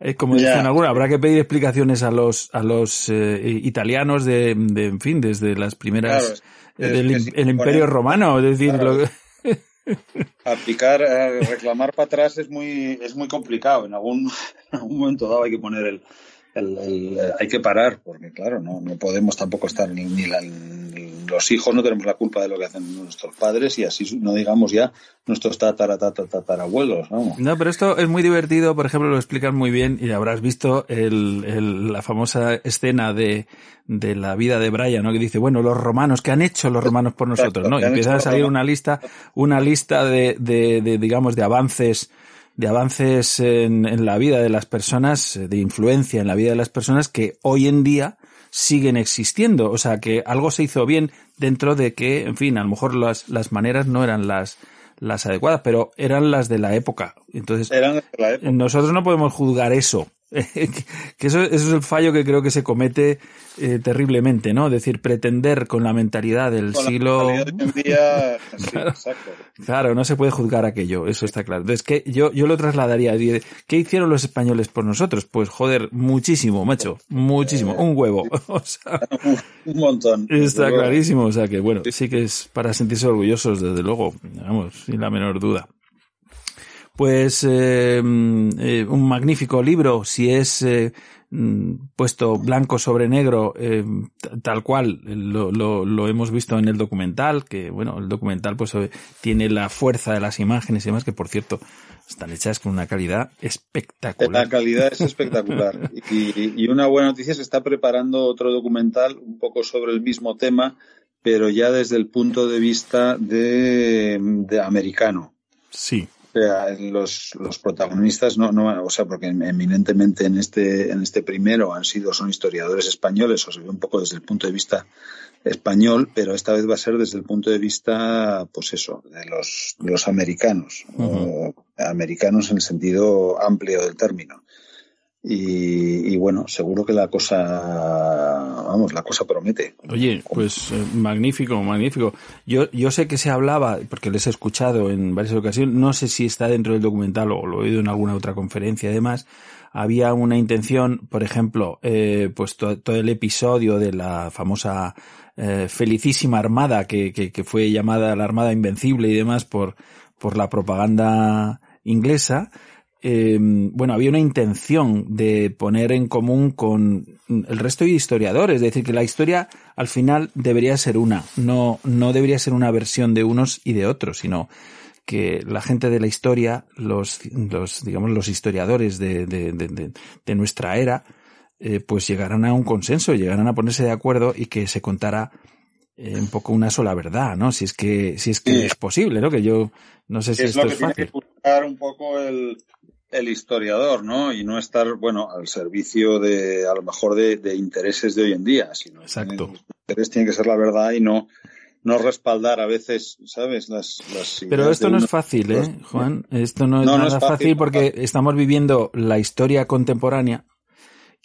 eh, como dicen algunos, habrá que pedir explicaciones a los, a los eh, italianos de, de, en fin, desde las primeras, Claro, eh, del el imperio romano, es decir, Claro. lo que- Aplicar, eh, reclamar para atrás es muy, es muy complicado. En algún, en algún momento dado hay que poner el, el- el- eh, hay que parar, porque claro, no, no podemos tampoco estar ni, ni la- los hijos no tenemos la culpa de lo que hacen nuestros padres y así no digamos ya nuestros tatara, tatara, tatarabuelos, vamos. No, pero esto es muy divertido, por ejemplo, lo explican muy bien y habrás visto el, el- la famosa escena de, de la vida de Brian, ¿no? Que dice, bueno, los romanos, ¿qué han hecho los romanos por nosotros? ¿no? Y ¿qué han empieza a salir una lista, una lista de, de, de, digamos, de avances, de avances en, en la vida de las personas, eh, de influencia en la vida de las personas que hoy en día siguen existiendo. O sea, que algo se hizo bien dentro de que, en fin, a lo mejor las, las maneras no eran las, las adecuadas, pero eran las de la época. Entonces, Eran de la época. nosotros no podemos juzgar eso. que eso, eso es el fallo que creo que se comete eh, terriblemente, ¿no? Es decir, pretender con la mentalidad del Con la siglo... mentalidad de día, sí, exacto. Claro, no se puede juzgar aquello, eso está claro. Entonces, que yo, yo lo trasladaría. ¿Qué hicieron los españoles por nosotros? Pues joder, muchísimo, macho, muchísimo, un huevo. O sea, Un montón. está clarísimo. O sea que bueno, sí que es para sentirse orgullosos, desde luego, vamos, sin la menor duda. Pues eh, eh, un magnífico libro, si es eh, mm, puesto blanco sobre negro, eh, tal cual lo, lo, lo hemos visto en el documental, que bueno, el documental pues tiene la fuerza de las imágenes y demás, que por cierto están hechas con una calidad La espectacular. calidad es espectacular. Y, y una buena noticia es que está preparando otro documental un poco sobre el mismo tema, pero ya desde el punto de vista de, de americano. Sí, los, los protagonistas no, no, o sea, porque eminentemente en este, en este primero han sido, son historiadores españoles, o se ve un poco desde el punto de vista español, pero esta vez va a ser desde el punto de vista, pues eso, de los, de los americanos, o americanos en el sentido amplio del término. Y, bueno, seguro que la cosa, vamos, la cosa promete. Oye, pues eh, magnífico, magnífico. Yo, yo sé que se hablaba, porque les he escuchado en varias ocasiones, no sé si está dentro del documental o lo he oído en alguna otra conferencia además, había una intención, por ejemplo, eh, pues todo el episodio de la famosa eh, felicísima armada que, que, que, fue llamada la Armada Invencible y demás por, por la propaganda inglesa, eh, bueno, había una intención de poner en común con el resto de historiadores, es decir, que la historia al final debería ser una, no, no debería ser una versión de unos y de otros, sino que la gente de la historia, los, los digamos, los historiadores de, de, de, de nuestra era, eh, pues llegaran a un consenso, llegaran a ponerse de acuerdo y que se contara eh, un poco una sola verdad, ¿no? Si es que, si es que sí. es posible, ¿no? Que yo no sé si es esto lo que es fácil. Tiene que buscar un poco el, el historiador, ¿no? Y no estar, bueno, al servicio de, a lo mejor, de, de intereses de hoy en día, sino Exacto. interés tiene que ser la verdad y no, no respaldar a veces, ¿sabes? Las, las Pero esto no es fácil, ¿eh, Juan? Esto no es No, no nada es fácil, fácil porque estamos viviendo la historia contemporánea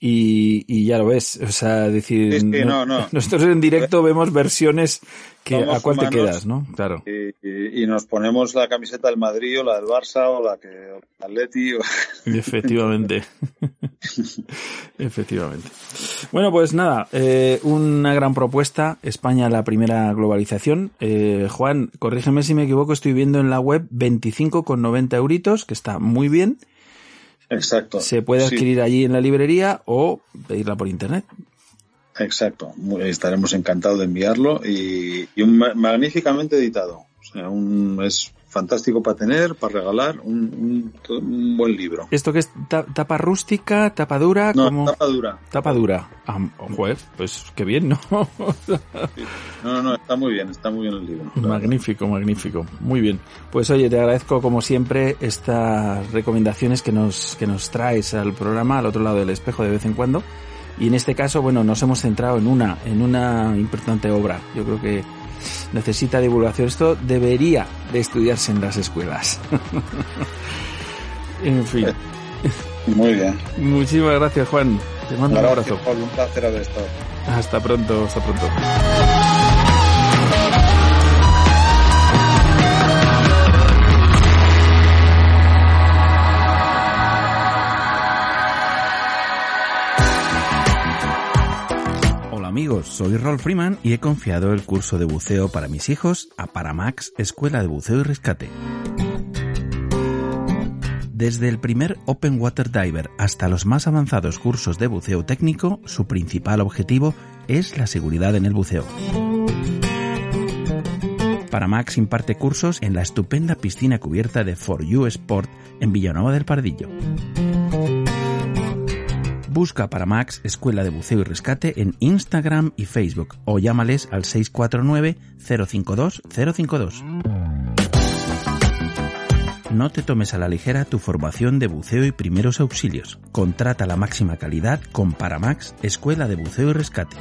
y, y ya lo ves, o sea, decir, Sí, sí, no, no. nosotros en directo vemos versiones que Somos a cuál te quedas, ¿no? Claro. Y, y- y nos ponemos la camiseta del Madrid o la del Barça o la que o Atleti. o- Efectivamente. Efectivamente. Bueno, pues nada, eh, una gran propuesta. España, la primera globalización. Eh, Juan, corrígeme si me equivoco, estoy viendo en la web 25,90 euritos, que está muy bien. Exacto. Se puede Sí, adquirir allí en la librería o pedirla por internet. exacto. Estaremos encantados de enviarlo y, y un ma- magníficamente editado. O sea, un, es fantástico para tener, para regalar, un, un- un buen libro. ¿Esto que es Ta- tapa rústica, tapa dura? No, como... tapa dura. Tapa dura. Ah, joder, pues qué bien, ¿no? No, no, no, está muy bien, está muy bien el libro. verdad. Magnífico, magnífico. Muy bien. Pues oye, te agradezco como siempre estas recomendaciones que nos, que nos traes al programa, al otro lado del espejo de vez en cuando. Y en este caso, bueno, nos hemos centrado en una, en una importante obra. Yo creo que necesita divulgación. Esto debería de estudiarse en las escuelas. en fin. Muy bien. Muchísimas gracias, Juan. Te mando un Gracias, abrazo. Pablo, un placer haber estado. Hasta pronto, hasta pronto. Amigos, soy Rolf Freeman y he confiado el curso de buceo para mis hijos a Paramax, Escuela de Buceo y Rescate. Desde el primer Open Water Diver hasta los más avanzados cursos de buceo técnico, su principal objetivo es la seguridad en el buceo. Paramax imparte cursos en la estupenda piscina cubierta de For You Sport en Villanueva del Pardillo. Busca Paramax Escuela de Buceo y Rescate en Instagram y Facebook o llámales al 649 052 052. No te tomes a la ligera tu formación de buceo y primeros auxilios. Contrata la máxima calidad con Paramax, Escuela de Buceo y Rescate.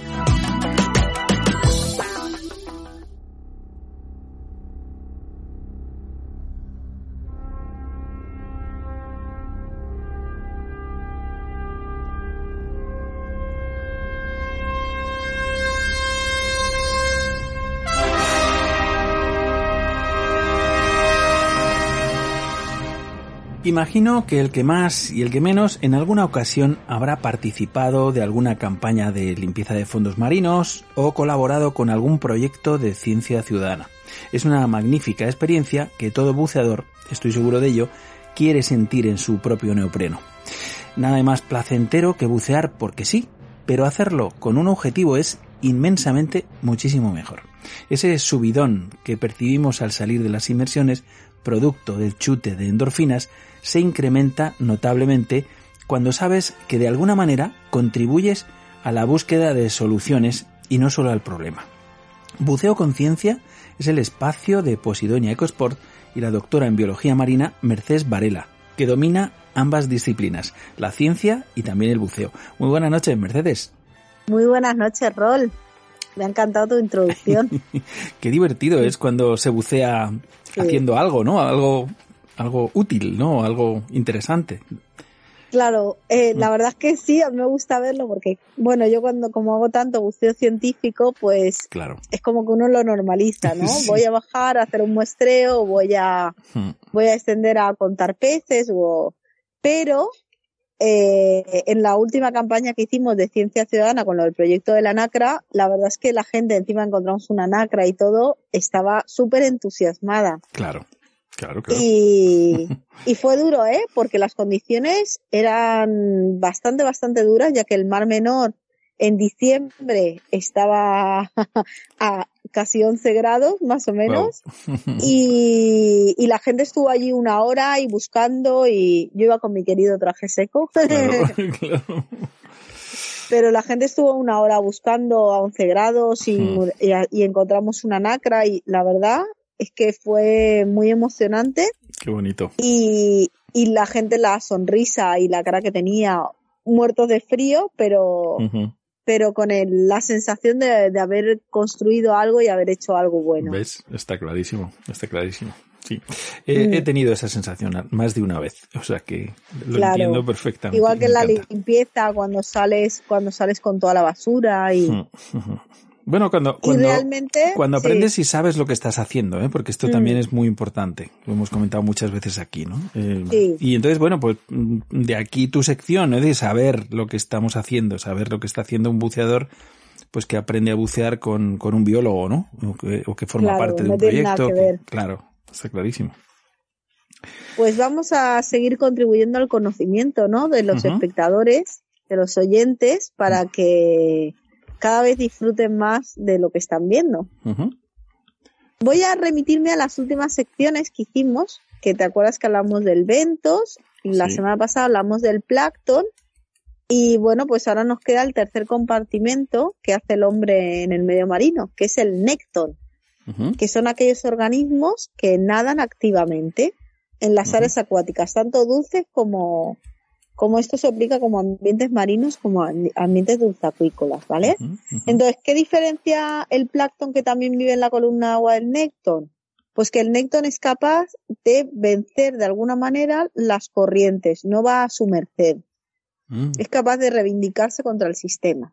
Imagino que el que más y el que menos en alguna ocasión habrá participado de alguna campaña de limpieza de fondos marinos o colaborado con algún proyecto de ciencia ciudadana. Es una magnífica experiencia que todo buceador, estoy seguro de ello, quiere sentir en su propio neopreno. Nada más placentero que bucear porque sí, pero hacerlo con un objetivo es inmensamente muchísimo mejor. Ese subidón que percibimos al salir de las inmersiones, producto del chute de endorfinas, se incrementa notablemente cuando sabes que de alguna manera contribuyes a la búsqueda de soluciones y no solo al problema. Buceo Conciencia es el espacio de Posidonia Ecosport y la doctora en biología marina Mercedes Varela, que domina ambas disciplinas, la ciencia y también el buceo. Muy buenas noches, Mercedes. Muy buenas noches, Rol. Me ha encantado tu introducción. Qué divertido es cuando se bucea Sí. haciendo algo, ¿no? Algo, algo útil, ¿no? Algo interesante. Claro, eh, la verdad es que sí, a mí me gusta verlo porque, bueno, yo cuando como hago tanto buceo científico, pues Claro. es como que uno lo normaliza, ¿no? Sí. Voy a bajar a hacer un muestreo, voy a, Hmm. voy a extender a contar peces, o... pero eh, en la última campaña que hicimos de Ciencia Ciudadana con lo del proyecto de la NACRA, la verdad es que la gente, encima encontramos una NACRA y todo, estaba súper entusiasmada. Claro, claro, claro. Y, y fue duro, ¿eh? Porque las condiciones eran bastante, bastante duras, ya que el Mar Menor en diciembre estaba a casi 11 grados, más o menos. Y, y la gente estuvo allí una hora y buscando y yo iba con mi querido traje seco. Claro, claro. Pero la gente estuvo una hora buscando a 11 grados y, Hmm. y, y encontramos una nacra y la verdad es que fue muy emocionante Qué bonito. y, y la gente la sonrisa y la cara que tenía muertos de frío, pero, pero con el- la sensación de, de haber construido algo y haber hecho algo bueno. ¿Ves? Está clarísimo, está clarísimo. Sí. He, Mm. he tenido esa sensación más de una vez, o sea que lo Claro. entiendo perfectamente. Igual que en la encanta. limpieza, cuando sales, cuando sales con toda la basura y. Bueno, cuando, cuando, realmente cuando sí. aprendes y sabes lo que estás haciendo, ¿eh? porque esto Mm. también es muy importante. Lo hemos comentado muchas veces aquí, ¿no? Eh, Sí. Y entonces, bueno, pues mm, de aquí tu sección, es de saber lo que estamos haciendo, saber lo que está haciendo un buceador, pues que aprende a bucear con, con un biólogo, ¿no? O que, o que forma Claro, parte de no un proyecto. que ver. Claro, está clarísimo. Pues vamos a seguir contribuyendo al conocimiento, ¿no? De los espectadores, de los oyentes, para que cada vez disfruten más de lo que están viendo. Voy a remitirme a las últimas secciones que hicimos, que te acuerdas que hablamos del ventos, la Sí. semana pasada hablamos del plancton, y bueno, pues ahora nos queda el tercer compartimento que hace el hombre en el medio marino, que es el nécton, Ujú. que son aquellos organismos que nadan activamente en las áreas acuáticas, tanto dulces como, como esto se aplica como ambientes marinos como a ambientes dulzacuícolas, ¿vale? Entonces, ¿qué diferencia el plancton que también vive en la columna de agua del nécton? Pues que el nécton es capaz de vencer de alguna manera las corrientes, no va a su merced, Mm, es capaz de reivindicarse contra el sistema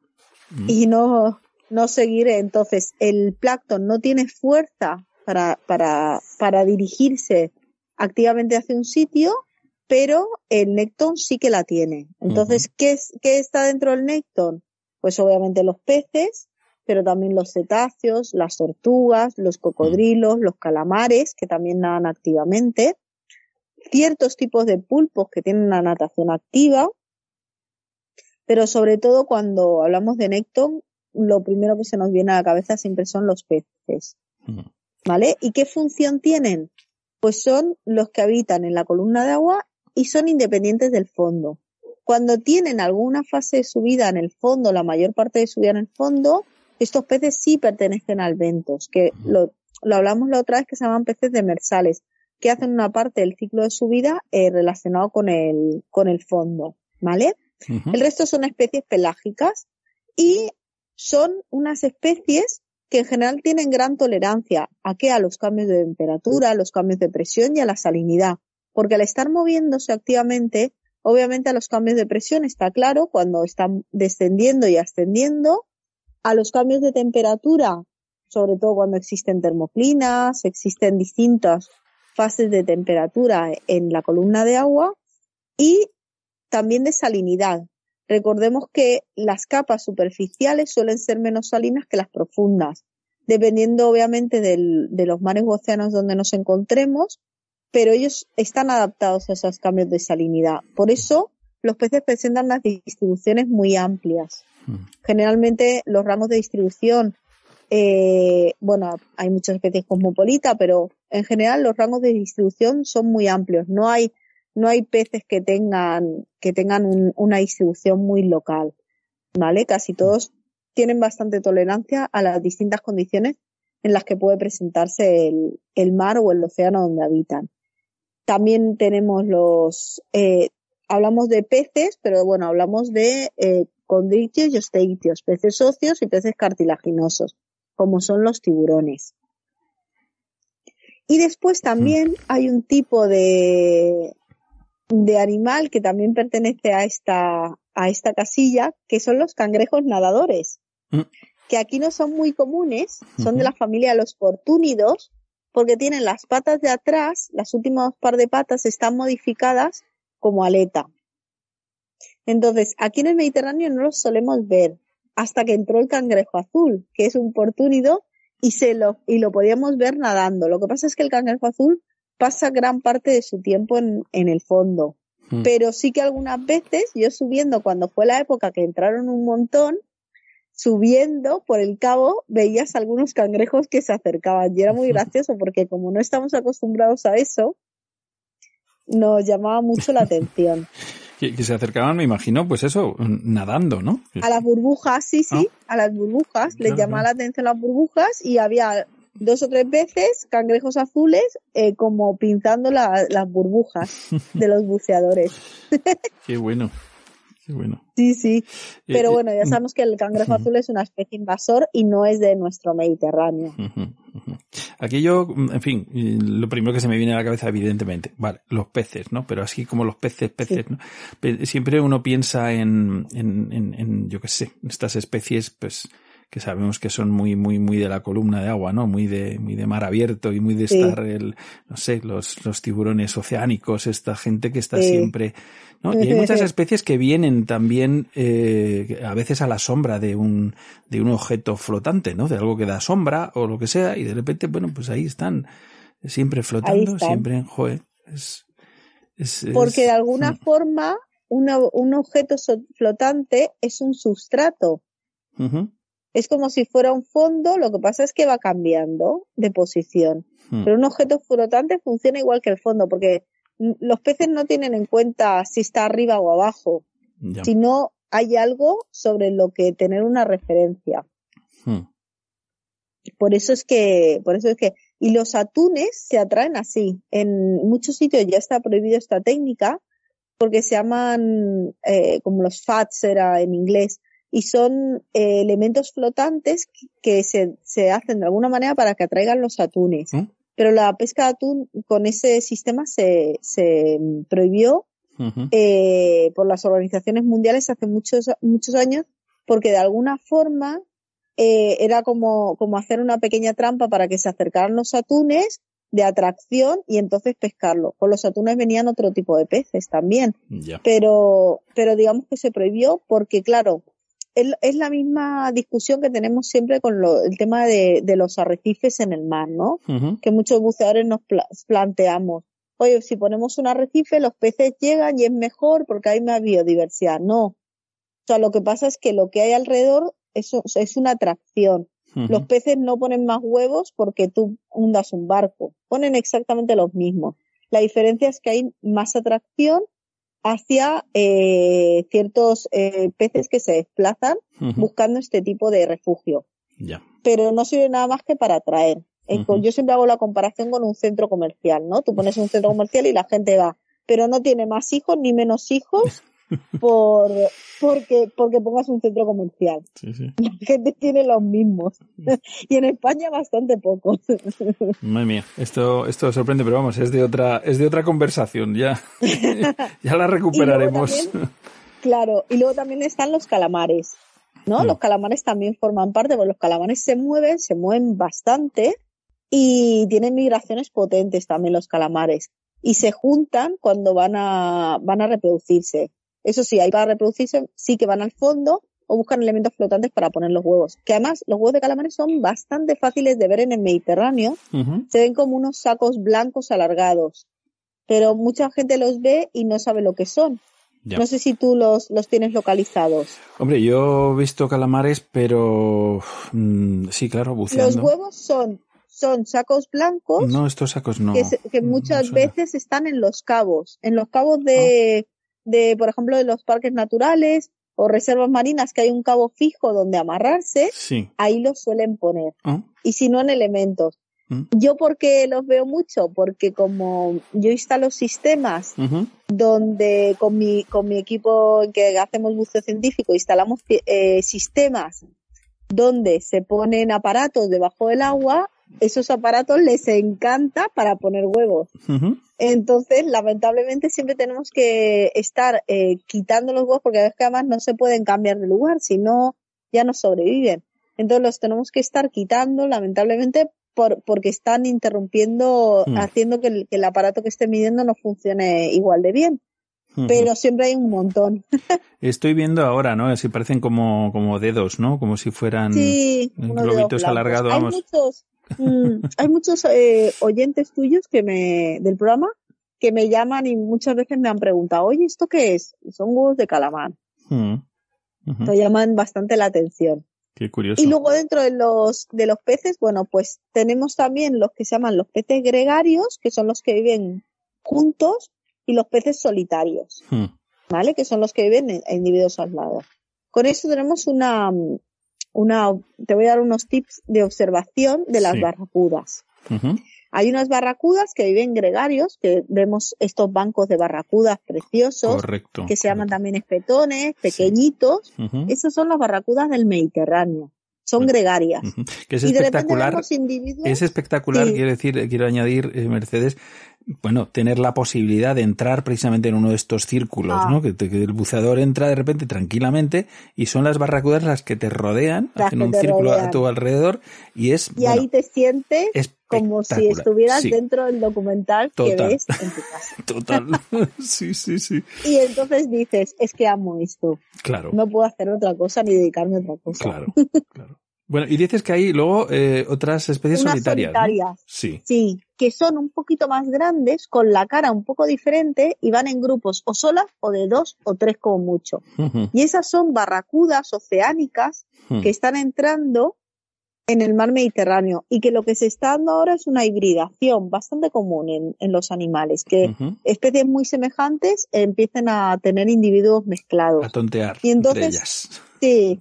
mm. y no, no seguir. Entonces, el plancton no tiene fuerza para, para, para dirigirse activamente hacia un sitio, pero el nécton sí que la tiene. Entonces, ¿qué, es, ¿qué está dentro del nécton? Pues obviamente los peces, pero también los cetáceos, las tortugas, los cocodrilos, los calamares, que también nadan activamente, ciertos tipos de pulpos que tienen una natación activa, pero sobre todo cuando hablamos de nécton, lo primero que se nos viene a la cabeza siempre son los peces. Ujú. ¿Vale? ¿Y qué función tienen? Pues son los que habitan en la columna de agua y son independientes del fondo. Cuando tienen alguna fase de su vida en el fondo, la mayor parte de su vida en el fondo, estos peces sí pertenecen al ventos, que lo, lo hablamos la otra vez que se llaman peces demersales, que hacen una parte del ciclo de su vida eh, relacionado con el, con el fondo, ¿vale? El resto son especies pelágicas y son unas especies que en general tienen gran tolerancia a qué? A los cambios de temperatura, a los cambios de presión y a la salinidad. Porque al estar moviéndose activamente, obviamente a los cambios de presión está claro cuando están descendiendo y ascendiendo, a los cambios de temperatura, sobre todo cuando existen termoclinas, existen distintas fases de temperatura en la columna de agua y también de salinidad. Recordemos que las capas superficiales suelen ser menos salinas que las profundas, dependiendo obviamente del- de los mares u océanos donde nos encontremos, pero ellos están adaptados a esos cambios de salinidad. Por eso los peces presentan unas distribuciones muy amplias. Mm. Generalmente los rangos de distribución, eh, bueno, hay muchas especies cosmopolitas, pero en general los rangos de distribución son muy amplios. No hay no hay peces que tengan, que tengan un- una distribución muy local, ¿vale? Casi todos tienen bastante tolerancia a las distintas condiciones en las que puede presentarse el, el mar o el océano donde habitan. También tenemos los, eh, hablamos de peces, pero bueno, hablamos de eh, condrictios y osteictios, peces óseos y peces cartilaginosos, como son los tiburones. Y después también hay un tipo de, de animal que también pertenece a esta, a esta casilla, que son los cangrejos nadadores, Mm. que aquí no son muy comunes, son de la familia de los portúnidos, porque tienen las patas de atrás, las últimas par de patas están modificadas como aleta. Entonces, aquí en el Mediterráneo no los solemos ver hasta que entró el cangrejo azul, que es un portúnido y se lo y lo podíamos ver nadando. Lo que pasa es que el cangrejo azul pasa gran parte de su tiempo en, en el fondo. Mm. Pero sí que algunas veces, yo subiendo cuando fue la época que entraron un montón, subiendo por el cabo veías algunos cangrejos que se acercaban y era muy gracioso porque como no estamos acostumbrados a eso, nos llamaba mucho la atención. Que, que se acercaban, me imagino, pues eso, nadando, ¿no? A las burbujas, sí, sí, a las burbujas, les Claro, llamaba claro. la atención las burbujas y había dos o tres veces cangrejos azules eh, como pintando la- las burbujas de los buceadores. Qué bueno, bueno. Sí, sí. Eh, Pero eh, bueno, ya sabemos que el cangrejo azul es una especie invasor y no es de nuestro Mediterráneo. Ujú. Aquí yo, en fin, lo primero que se me viene a la cabeza, evidentemente, vale, los peces, ¿no? Pero así como los peces, peces, ¿no? Siempre uno piensa en, en, en, en, yo qué sé, estas especies, pues, que sabemos que son muy, muy, muy de la columna de agua, ¿no? Muy de, muy de mar abierto y muy de Sí. estar el, no sé, los, los tiburones oceánicos, esta gente que está Sí. siempre, ¿no? Y hay muchas especies que vienen también, eh, a veces a la sombra de un, de un objeto flotante, ¿no? De algo que da sombra o lo que sea, y de repente, bueno, pues ahí están, siempre flotando, están. siempre, joder, es, es, es- Porque de alguna mm, forma una- un objeto flotante es un sustrato. ujú, Es como si fuera un fondo, lo que pasa es que va cambiando de posición. mm, Pero un objeto flotante funciona igual que el fondo, porque los peces no tienen en cuenta si está arriba o abajo, ya, sino hay algo sobre lo que tener una referencia. mm, Por eso es que, por eso es que, y los atunes se atraen así. En muchos sitios ya está prohibido esta técnica porque se llaman eh, como los fats era en inglés y son eh, elementos flotantes que, se, se hacen de alguna manera para que atraigan los atunes. ¿Mm? Pero la pesca de atún con ese sistema se, se prohibió eh, por las organizaciones mundiales hace muchos, muchos años, porque de alguna forma eh, era como, como hacer una pequeña trampa para que se acercaran los atunes de atracción y entonces pescarlo. Con los atunes venían otro tipo de peces también, pero, pero digamos que se prohibió porque, claro, es, es la misma discusión que tenemos siempre con lo- el tema de, de los arrecifes en el mar, ¿no? que muchos buceadores nos pla- planteamos. Oye, si ponemos un arrecife, los peces llegan y es mejor porque hay más biodiversidad. No. O sea, lo que pasa es que lo que hay alrededor es, es una atracción. Los peces no ponen más huevos porque tú hundas un barco. Ponen exactamente los mismos. La diferencia es que hay más atracción hacia eh, ciertos eh, peces que se desplazan buscando este tipo de refugio pero no sirve nada más que para atraer. Yo siempre hago la comparación con un centro comercial, ¿no? Tú pones un centro comercial y la gente va, pero no tiene más hijos ni menos hijos por porque porque pongas un centro comercial. sí, sí. La gente tiene los mismos y en España bastante pocos. Madre mía, esto, esto sorprende, pero vamos, es de otra, es de otra conversación, ya, ya la recuperaremos. También- Claro, y luego también están los calamares, ¿no? Mm. Los calamares también forman parte, porque los calamares se mueven, se mueven bastante y tienen migraciones potentes también los calamares y se juntan cuando van a van a reproducirse. Eso sí, ahí para reproducirse sí que van al fondo o buscan elementos flotantes para poner los huevos. Que además los huevos de calamares son bastante fáciles de ver en el Mediterráneo. Se ven como unos sacos blancos alargados. Pero mucha gente los ve y no sabe lo que son. ya. No sé si tú los, los tienes localizados. Hombre, yo he visto calamares, pero mm, sí, claro, buceando. Los huevos son, son sacos blancos No, estos sacos no. que, se- que no muchas veces están en los cabos. En los cabos de, de, por ejemplo, de los parques naturales o reservas marinas que hay un cabo fijo donde amarrarse, Sí. ahí los suelen poner. Ah, Y si no en elementos. Mm. Yo porque los veo mucho, porque como yo instalo sistemas donde con mi, con mi equipo que hacemos buceo científico instalamos eh, sistemas donde se ponen aparatos debajo del agua, esos aparatos les encanta para poner huevos. Entonces, lamentablemente, siempre tenemos que estar eh, quitando los huevos porque a veces que además no se pueden cambiar de lugar, si no, ya no sobreviven. Entonces, los tenemos que estar quitando, lamentablemente, por, porque están interrumpiendo, mm. haciendo que el, aparato que esté midiendo no funcione igual de bien. Pero siempre hay un montón. Estoy viendo ahora, ¿no? Así parecen como, como dedos, ¿no? Como si fueran globitos alargados. Hay muchos, mm, hay muchos eh, oyentes tuyos que me, del programa que me llaman y muchas veces me han preguntado, oye, ¿esto qué es? son huevos de calamar. Mm, Te llaman bastante la atención. Qué curioso. Y luego dentro de los, de los peces, bueno, pues tenemos también los que se llaman los peces gregarios, que son los que viven juntos, y los peces solitarios, hmm. ¿vale? Que son los que viven en, individuos aislados. Con eso tenemos una, una, te voy a dar unos tips de observación de las barracudas. Hay unas barracudas que viven gregarios, que vemos estos bancos de barracudas preciosos, que se llaman también espetones, pequeñitos. Esas son las barracudas del Mediterráneo. Son gregarias. Que es espectacular. Es espectacular, quiero decir, quiero añadir, eh, Mercedes, bueno, tener la posibilidad de entrar precisamente en uno de estos círculos, ah. ¿no? Que, el buceador entra de repente tranquilamente y son las barracudas las que te rodean, hacen un círculo a tu alrededor y es. Y ahí te sientes como si estuvieras dentro del documental que ves en tu casa. Total. sí, sí, sí. Y entonces dices, es que amo esto. Claro. No puedo hacer otra cosa ni dedicarme a otra cosa. Claro, claro. Bueno, y dices que hay luego eh, otras especies solitarias. Sí. Sí, que son un poquito más grandes, con la cara un poco diferente y van en grupos o solas o de dos o tres como mucho. Y esas son barracudas oceánicas que están entrando en el mar Mediterráneo y que lo que se está dando ahora es una hibridación bastante común en, en los animales, que especies muy semejantes empiecen a tener individuos mezclados. A tontear. Y entonces, Sí,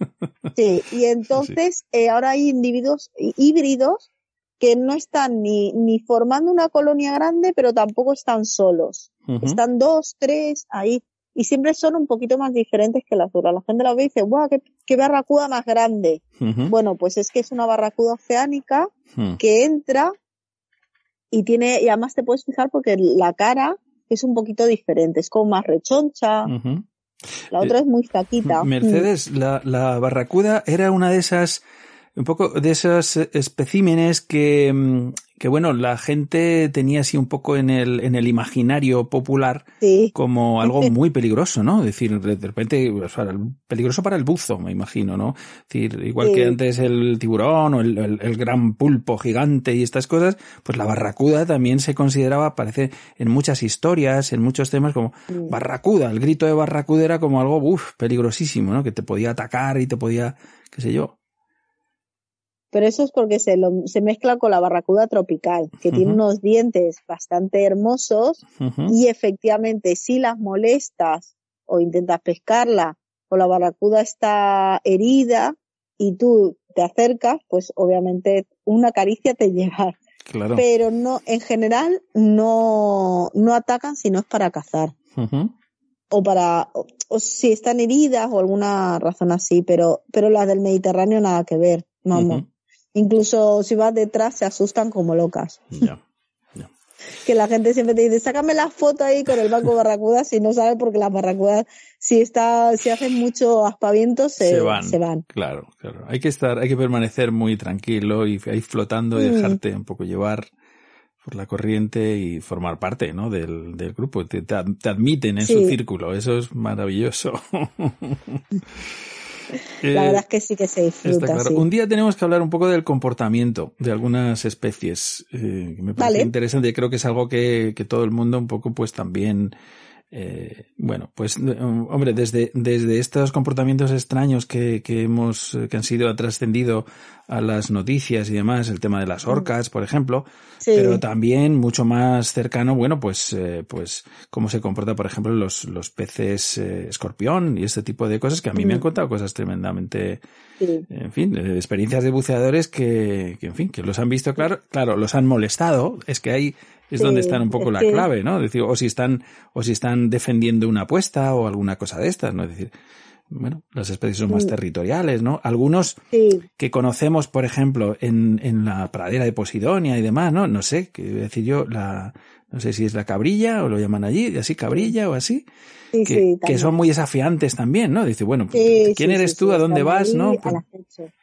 sí. Y entonces eh, ahora hay individuos híbridos que no están ni, ni formando una colonia grande, pero tampoco están solos. Están dos, tres ahí. Y siempre son un poquito más diferentes que las otras. La gente lo ve y dice, ¡guau, qué, barracuda más grande! Bueno, pues es que es una barracuda oceánica que entra y tiene, y además te puedes fijar porque la cara es un poquito diferente, es como más rechoncha, la otra es muy flaquita. Mercedes, la, la barracuda era una de esas un poco de esos especímenes que, mm, que bueno, la gente tenía así un poco en el, en el imaginario popular como algo muy peligroso, ¿no? Es decir, de repente, peligroso para el buzo, me imagino, ¿no? Es decir, igual que antes el tiburón o el, el, gran pulpo gigante y estas cosas, pues la barracuda también se consideraba, parece, en muchas historias, en muchos temas como barracuda, el grito de barracuda era como algo, uff, peligrosísimo, ¿no? Que te podía atacar y te podía, qué sé yo pero eso es porque se, se mezcla con la barracuda tropical, que tiene unos dientes bastante hermosos y efectivamente si las molestas o intentas pescarla o la barracuda está herida y tú te acercas, pues obviamente una caricia te llega. Pero no, en general no, no atacan si no es para cazar. O para, o, si están heridas o alguna razón así, pero, pero las del Mediterráneo nada que ver. Vamos. Incluso si vas detrás se asustan como locas. Ya. que la gente siempre te dice, sácame la foto ahí con el banco barracuda si no sabe porque las barracudas, si está, si hacen mucho aspavientos, se, van. Claro, claro. Hay que estar, hay que permanecer muy tranquilo y ahí flotando y mm. dejarte un poco llevar por la corriente y formar parte, ¿no? Del, del grupo. Te, te, admiten en su círculo. Eso es maravilloso. La verdad es que sí que se disfruta. Un día tenemos que hablar un poco del comportamiento de algunas especies. Eh, me parece interesante. Creo que es algo que, que todo el mundo un poco pues también eh, bueno, pues hombre, desde, desde estos comportamientos extraños que, que hemos, eh, que han sido trascendido a las noticias y demás, el tema de las mm. orcas, por ejemplo, pero también mucho más cercano, bueno, pues, eh, pues cómo se comporta, por ejemplo, los, los peces escorpión y este tipo de cosas que a mí me han mm. contado cosas tremendamente, en fin, experiencias de buceadores que, que, en fin, que los han visto, claro, claro, los han molestado, es que hay es donde está un poco la clave, ¿no? decir, o si están, o si están defendiendo una apuesta o alguna cosa de estas, ¿no? Es decir, bueno, las especies son más territoriales, ¿no? Algunos Sí, que conocemos, por ejemplo, en, en la pradera de Posidonia y demás, ¿no? No sé, qué decir yo, la, no sé si es la cabrilla o lo llaman allí, así cabrilla o así, sí, que, que son muy desafiantes también, ¿no? Dice, bueno, ¿quién eres tú? ¿A dónde vas? ¿No? Pues,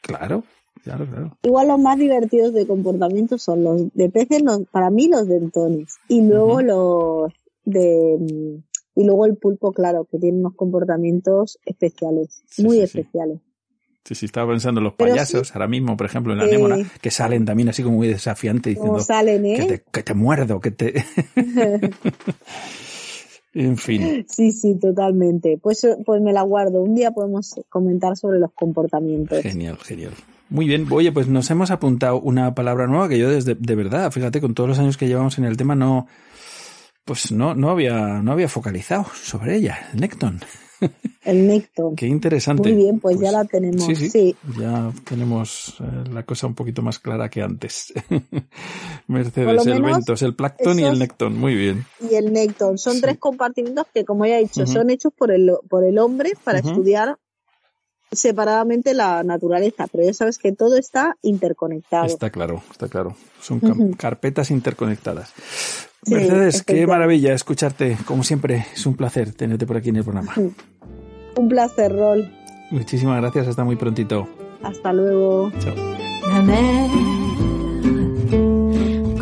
claro, claro, claro. Igual los más divertidos de comportamiento son los de peces, los, para mí los dentones. Y luego Ujú. los de mm, y luego el pulpo, claro, que tiene unos comportamientos especiales, Sí, muy sí, sí. especiales. Sí, sí, estaba pensando en los Pero payasos, ahora mismo, por ejemplo, en la Sí. anémona, que salen también así como muy desafiantes diciendo salen, que ¿eh? te, que te muerdo, que te... en fin. Sí, sí, totalmente. Pues, pues me la guardo. Un día podemos comentar sobre los comportamientos. Genial, genial. Muy bien, oye, pues nos hemos apuntado una palabra nueva que yo desde, de verdad, fíjate, con todos los años que llevamos en el tema no, pues no, no había, no había focalizado sobre ella, el Necton. El néctor. Qué interesante. Muy bien, pues, ya la tenemos. Sí, sí, Sí. Ya tenemos eh, la cosa un poquito más clara que antes. Mercedes, el ventos, el plancton y el necton. Muy bien. Y el néctor. Son Sí. tres compartimentos que, como ya he dicho, son hechos por el, por el hombre para estudiar separadamente la naturaleza. Pero ya sabes que todo está interconectado. Está claro, está claro. Son carpetas interconectadas. Sí, Mercedes, qué maravilla escucharte. Como siempre, es un placer tenerte por aquí en el programa. Un placer, Rol. Muchísimas gracias, hasta muy prontito. Hasta luego. Chao. La mer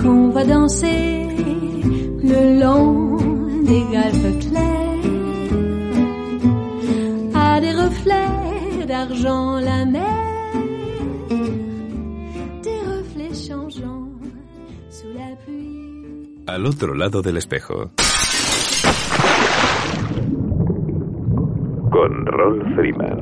qu'on va danser le long des galpes clairs a des reflets d'argent la mer des reflets changeants sous la pluie Al otro lado del espejo. Con Rolf Freeman.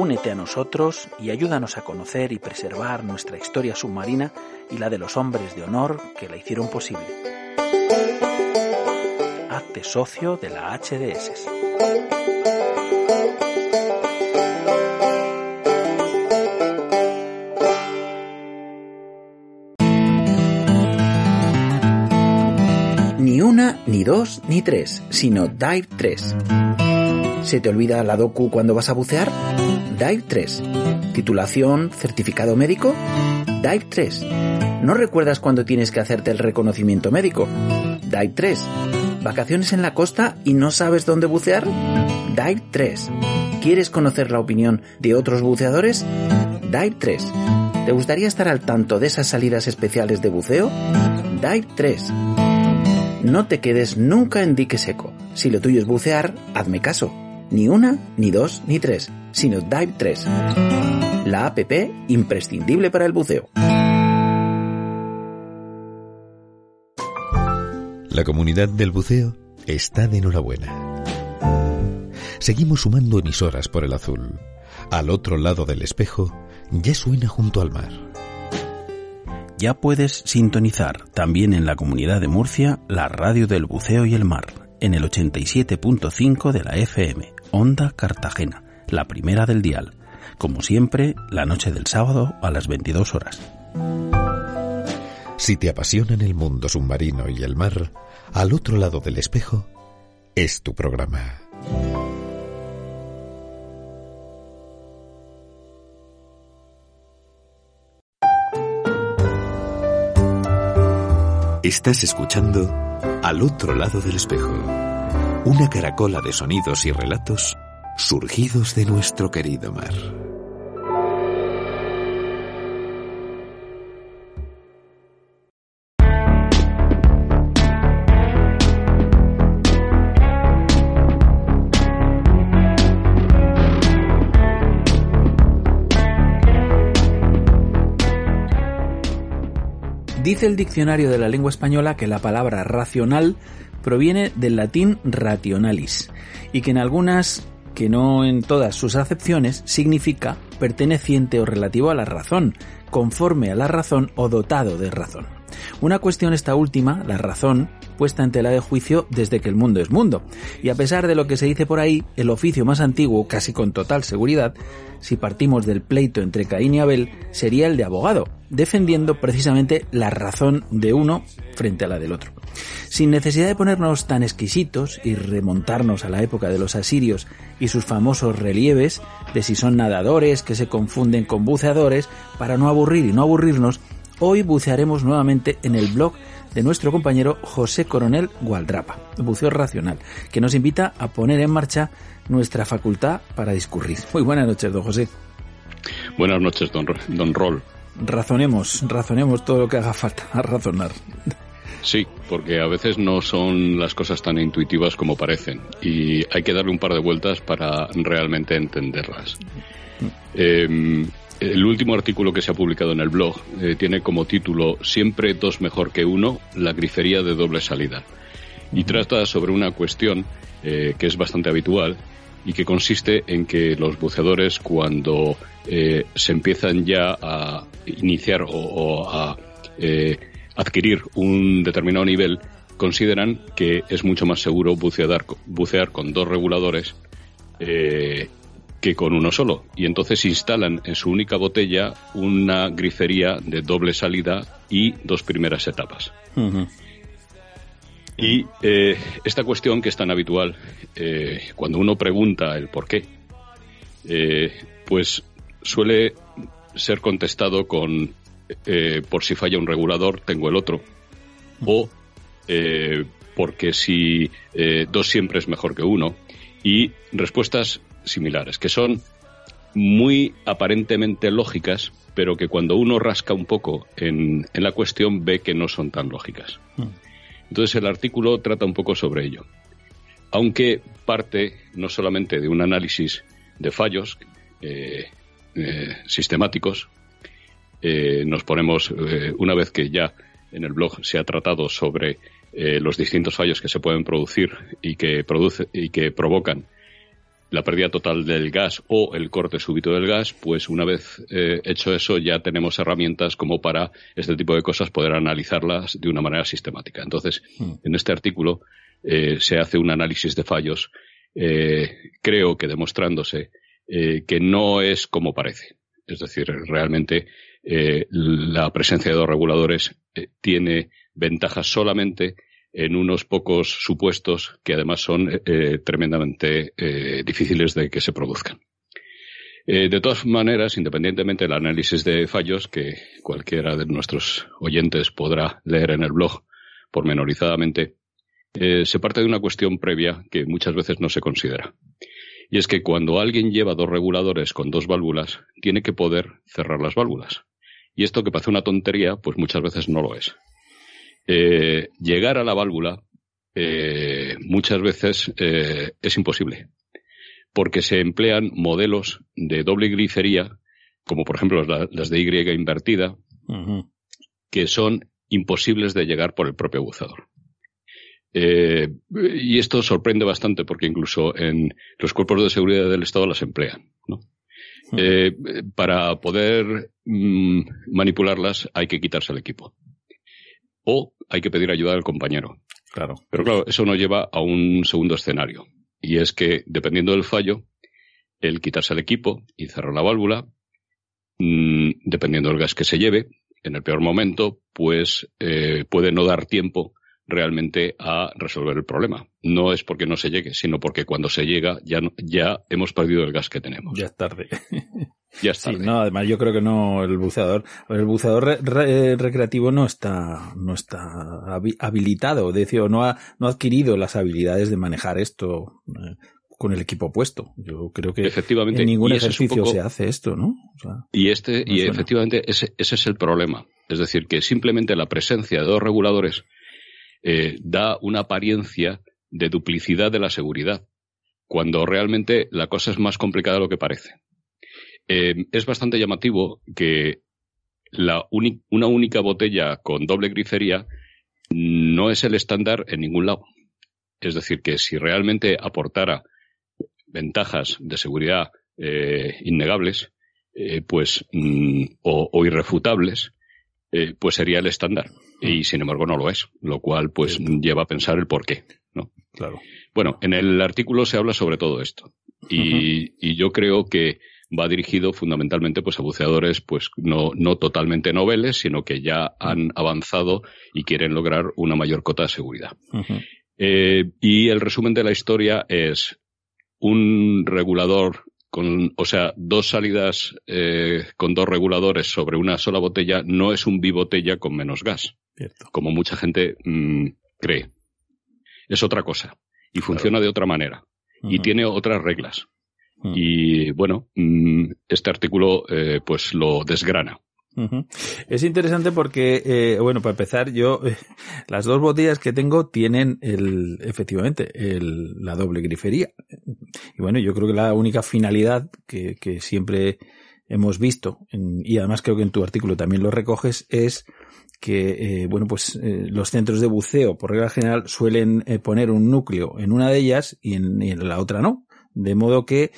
Únete a nosotros y ayúdanos a conocer y preservar nuestra historia submarina y la de los hombres de honor que la hicieron posible. Hazte socio de la HDS. Ni una, ni dos, ni tres, sino Dive 3. ¿Se te olvida la docu cuando vas a bucear? Dive 3. ¿Titulación, certificado médico? Dive 3. ¿No recuerdas cuando tienes que hacerte el reconocimiento médico? Dive 3. ¿Vacaciones en la costa y no sabes dónde bucear? Dive 3. ¿Quieres conocer la opinión de otros buceadores? Dive 3. ¿Te gustaría estar al tanto de esas salidas especiales de buceo? Dive 3. No te quedes nunca en dique seco. Si lo tuyo es bucear, hazme caso. Ni una, ni dos, ni tres, sino Dive 3. La APP imprescindible para el buceo. La comunidad del buceo está de enhorabuena. Seguimos sumando emisoras por el azul. Al otro lado del espejo ya suena junto al mar. Ya puedes sintonizar también en la comunidad de Murcia la radio del buceo y el mar en el 87.5 de la FM, Onda Cartagena, la primera del dial. Como siempre, la noche del sábado a las 22 horas. Si te apasionan el mundo submarino y el mar, al otro lado del espejo es tu programa. Estás escuchando Al otro lado del espejo una caracola de sonidos y relatos surgidos de nuestro querido mar. Dice el diccionario de la lengua española que la palabra racional proviene del latín rationalis y que en algunas, que no en todas sus acepciones, significa perteneciente o relativo a la razón, conforme a la razón o dotado de razón. Una cuestión esta última, la razón, puesta en tela de juicio desde que el mundo es mundo. Y a pesar de lo que se dice por ahí, el oficio más antiguo, casi con total seguridad, si partimos del pleito entre Caín y Abel, sería el de abogado, defendiendo precisamente la razón de uno frente a la del otro. Sin necesidad de ponernos tan exquisitos y remontarnos a la época de los asirios y sus famosos relieves de si son nadadores que se confunden con buceadores, para no aburrir y no aburrirnos, hoy bucearemos nuevamente en el blog de nuestro compañero José Coronel Gualdrapa, Buceo Racional, que nos invita a poner en marcha nuestra facultad para discurrir. Muy buenas noches, don José. Buenas noches, don, don Rol. Razonemos, razonemos todo lo que haga falta, a razonar. Sí, porque a veces no son las cosas tan intuitivas como parecen y hay que darle un par de vueltas para realmente entenderlas. Eh, el último artículo que se ha publicado en el blog eh, tiene como título Siempre dos mejor que uno, la grifería de doble salida. Y trata sobre una cuestión eh, que es bastante habitual y que consiste en que los buceadores cuando eh, se empiezan ya a iniciar o, a adquirir un determinado nivel, consideran que es mucho más seguro bucear, bucear con dos reguladores que con uno solo. Y entonces instalan en su única botella una grifería de doble salida y dos primeras etapas. Y eh, esta cuestión que es tan habitual, eh, cuando uno pregunta el por qué, eh, pues suele ser contestado con por si falla un regulador, tengo el otro. O porque si dos siempre es mejor que uno. Y respuestas similares, que son muy aparentemente lógicas, pero que cuando uno rasca un poco en, la cuestión ve que no son tan lógicas. Mm. Entonces el artículo trata un poco sobre ello. Aunque parte no solamente de un análisis de fallos eh, eh, sistemáticos, eh, nos ponemos, una vez que ya en el blog se ha tratado sobre los distintos fallos que se pueden producir y que, produce, y que provocan la pérdida total del gas o el corte súbito del gas, pues una vez eh, hecho eso ya tenemos herramientas como para este tipo de cosas poder analizarlas de una manera sistemática. Entonces, hmm. en este artículo eh, se hace un análisis de fallos, eh, creo que demostrándose que no es como parece. Es decir, realmente la presencia de dos reguladores tiene ventajas solamente en unos pocos supuestos que además son eh, tremendamente eh, difíciles de que se produzcan. Eh, de todas maneras, independientemente del análisis de fallos que cualquiera de nuestros oyentes podrá leer en el blog pormenorizadamente, se parte de una cuestión previa que muchas veces no se considera. Y es que cuando alguien lleva dos reguladores con dos válvulas, tiene que poder cerrar las válvulas. Y esto que parece una tontería, pues muchas veces no lo es. Eh, llegar a la válvula eh, muchas veces eh, es imposible, porque se emplean modelos de doble grifería, como por ejemplo las de Y invertida, que son imposibles de llegar por el propio buzador. y esto sorprende bastante porque incluso en los cuerpos de seguridad del Estado las emplean. para poder mm, manipularlas hay que quitarse el equipo o hay que pedir ayuda al compañero. Claro. Pero claro, eso nos lleva a un segundo escenario. Y es que, dependiendo del fallo, el quitarse el equipo y cerrar la válvula, mm, dependiendo del gas que se lleve, en el peor momento, pues eh, puede no dar tiempo realmente a resolver el problema. No es porque no se llegue, sino porque cuando se llega ya, ya hemos perdido el gas que tenemos. Ya es tarde. Ya es tarde. Sí, no, además yo creo que no el buceador, el buceador re- re- recreativo no está, no está habi- habilitado, es decir, no ha, no ha adquirido las habilidades de manejar esto eh, con el equipo puesto. Yo creo que Efectivamente, en ningún ejercicio poco- se hace esto, ¿no? O sea, Y este, y efectivamente ese, ese es el problema. Es decir, que simplemente la presencia de dos reguladores eh, da una apariencia de duplicidad de la seguridad, cuando realmente la cosa es más complicada de lo que parece. Eh, es bastante llamativo que la una única botella con doble grifería no es el estándar en ningún lado. Es decir, que si realmente aportara ventajas de seguridad eh, innegables, pues mm, o irrefutables, eh, pues sería el estándar. Y sin embargo no lo es, lo cual pues lleva a pensar el por qué. ¿no? claro. Bueno, en el artículo se habla sobre todo esto. Y, y yo creo que va dirigido fundamentalmente pues a buceadores pues no, no totalmente noveles, sino que ya han avanzado y quieren lograr una mayor cota de seguridad. Eh, y el resumen de la historia es un regulador con, o sea, dos salidas eh, con dos reguladores sobre una sola botella no es un bibotella con menos gas, Cierto. como mucha gente mm, cree. Es otra cosa y funciona de otra manera y tiene otras reglas. Y bueno, mm, este artículo eh, pues lo desgrana. Es interesante porque, eh, bueno, para empezar, yo, las dos botellas que tengo tienen el, efectivamente, el, la doble grifería. Y bueno, yo creo que la única finalidad que, siempre hemos visto, y además creo que en tu artículo también lo recoges, es que, eh, bueno, pues eh, los centros de buceo, por regla general, suelen eh, poner un núcleo en una de ellas y en la otra no. De modo que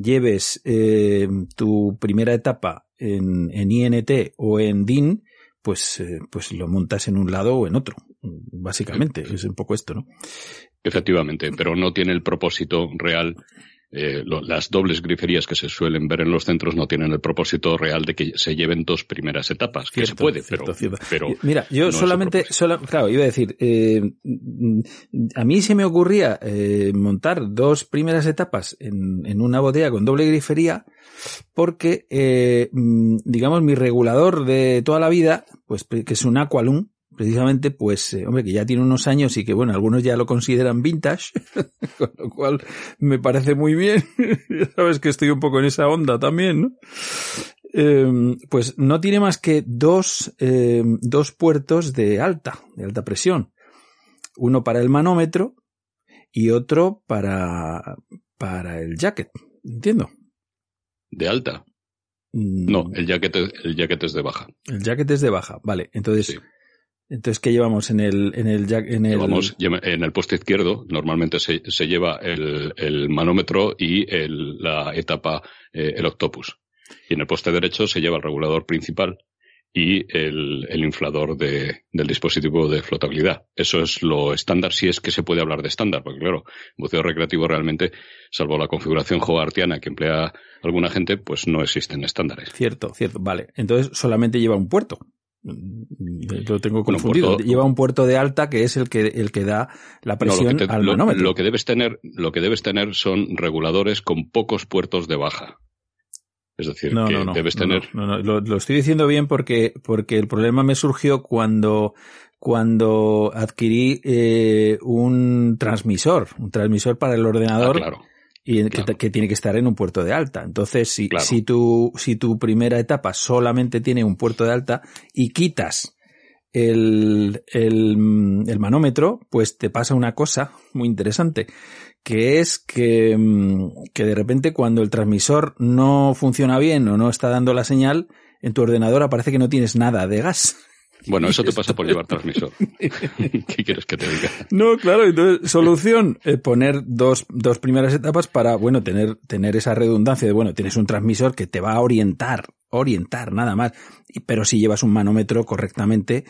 lleves eh, tu primera etapa en, en INT o en DIN, pues, eh, pues lo montas en un lado o en otro. Básicamente, es un poco esto, ¿no? Efectivamente, pero no tiene el propósito real. Eh, lo- las dobles griferías que se suelen ver en los centros no tienen el propósito real de que se lleven dos primeras etapas, que se puede, cierto, pero, cierto. pero Mira, yo no solamente, sola- claro, iba a decir, eh, a mí se me ocurría eh, montar dos primeras etapas en, en una botella con doble grifería, porque, eh, mm, digamos, mi regulador de toda la vida, pues que es un Aqualum, precisamente, pues, eh, hombre, que ya tiene unos años y que, bueno, algunos ya lo consideran vintage, con lo cual me parece muy bien. ya sabes que estoy un poco en esa onda también, ¿no? Eh, pues no tiene más que dos, eh, dos puertos de alta, de alta presión. Uno para el manómetro y otro para, para el jacket. Entiendo. de alta. Mm, No, el jacket, el jacket es de baja. el jacket es de baja. Vale, entonces, Sí. Entonces ¿qué llevamos en el, en el jack, en el, Llevamos, lleva- en el poste izquierdo normalmente se, se lleva el, el manómetro y el- la etapa, eh, el octopus. Y en el poste derecho se lleva el regulador principal y el, el inflador de- del dispositivo de flotabilidad. Eso es lo estándar, si es que se puede hablar de estándar, porque claro, buceo recreativo realmente, salvo la configuración hogartiana que emplea alguna gente, pues no existen estándares. Cierto, cierto. Vale, entonces solamente lleva un puerto. Lo tengo confundido. puerto- Lleva un puerto de alta que es el que, el que da la presión te- al lo- manómetro. lo que debes tener, lo que debes tener son reguladores con pocos puertos de baja. Es decir, No, que no, debes tener Lo, lo estoy diciendo bien porque, porque el problema me surgió cuando, cuando adquirí eh, un transmisor, un transmisor para el Ah, ordenador claro. Y que, claro. que tiene que estar en un puerto de alta. Entonces, si, Claro. si, tu, si tu primera etapa solamente tiene un puerto de alta y quitas el, el, el manómetro, pues te pasa una cosa muy interesante, que es que, mm, que de repente cuando el transmisor no funciona bien o no está dando la señal, en tu ordenador aparece que no tienes nada de gas. Bueno, eso te pasa por llevar transmisor. ¿Qué quieres que te diga? No, claro, entonces, solución, eh, poner dos, dos primeras etapas para, bueno, tener, tener esa redundancia de, bueno, tienes un transmisor que te va a orientar, orientar, nada más. Pero si llevas un manómetro correctamente,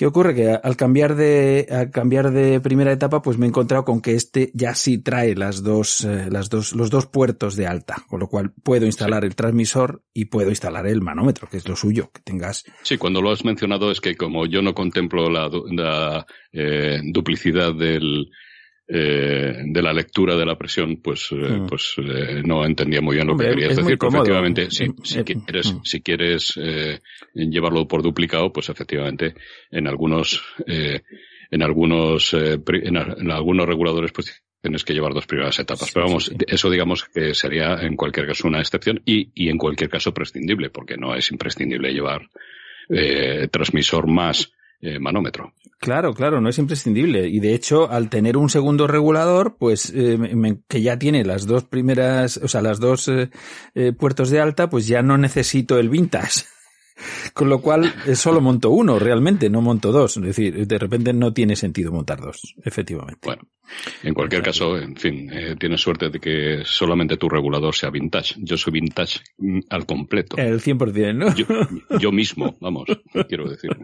¿Qué ocurre? Que al cambiar de, al cambiar de primera etapa, pues me he encontrado con que este ya sí trae las dos, eh, las dos, los dos puertos de alta, con lo cual puedo instalar el transmisor y puedo instalar el manómetro, que es lo suyo, que tengas. Sí, cuando lo has mencionado es que como yo no contemplo la, la eh, duplicidad del, eh, de la lectura de la presión, pues, eh, Mm. pues eh, no entendía muy bien lo Hombre, que querías decir. Pero efectivamente, si, si quieres, mm. si quieres eh, llevarlo por duplicado, pues efectivamente en algunos, eh, en algunos, eh, en, a- en algunos reguladores, pues tienes que llevar dos primeras etapas. Sí, Pero vamos, sí. eso digamos que sería en cualquier caso una excepción y, y en cualquier caso prescindible, porque no es imprescindible llevar eh, transmisor más eh, manómetro. Claro, claro, no es imprescindible. Y de hecho, al tener un segundo regulador, pues eh, me- que ya tiene las dos primeras, o sea, las dos eh, eh, puertos de alta, pues ya no necesito el vintage. Con lo cual, eh, solo monto uno, realmente, no monto dos. Es decir, de repente no tiene sentido montar dos, efectivamente. Bueno, en cualquier caso, en fin, tienes suerte de que solamente tu regulador sea vintage. Yo soy vintage mm, al completo. El 100%, ¿no? Yo, yo mismo, vamos, quiero decir.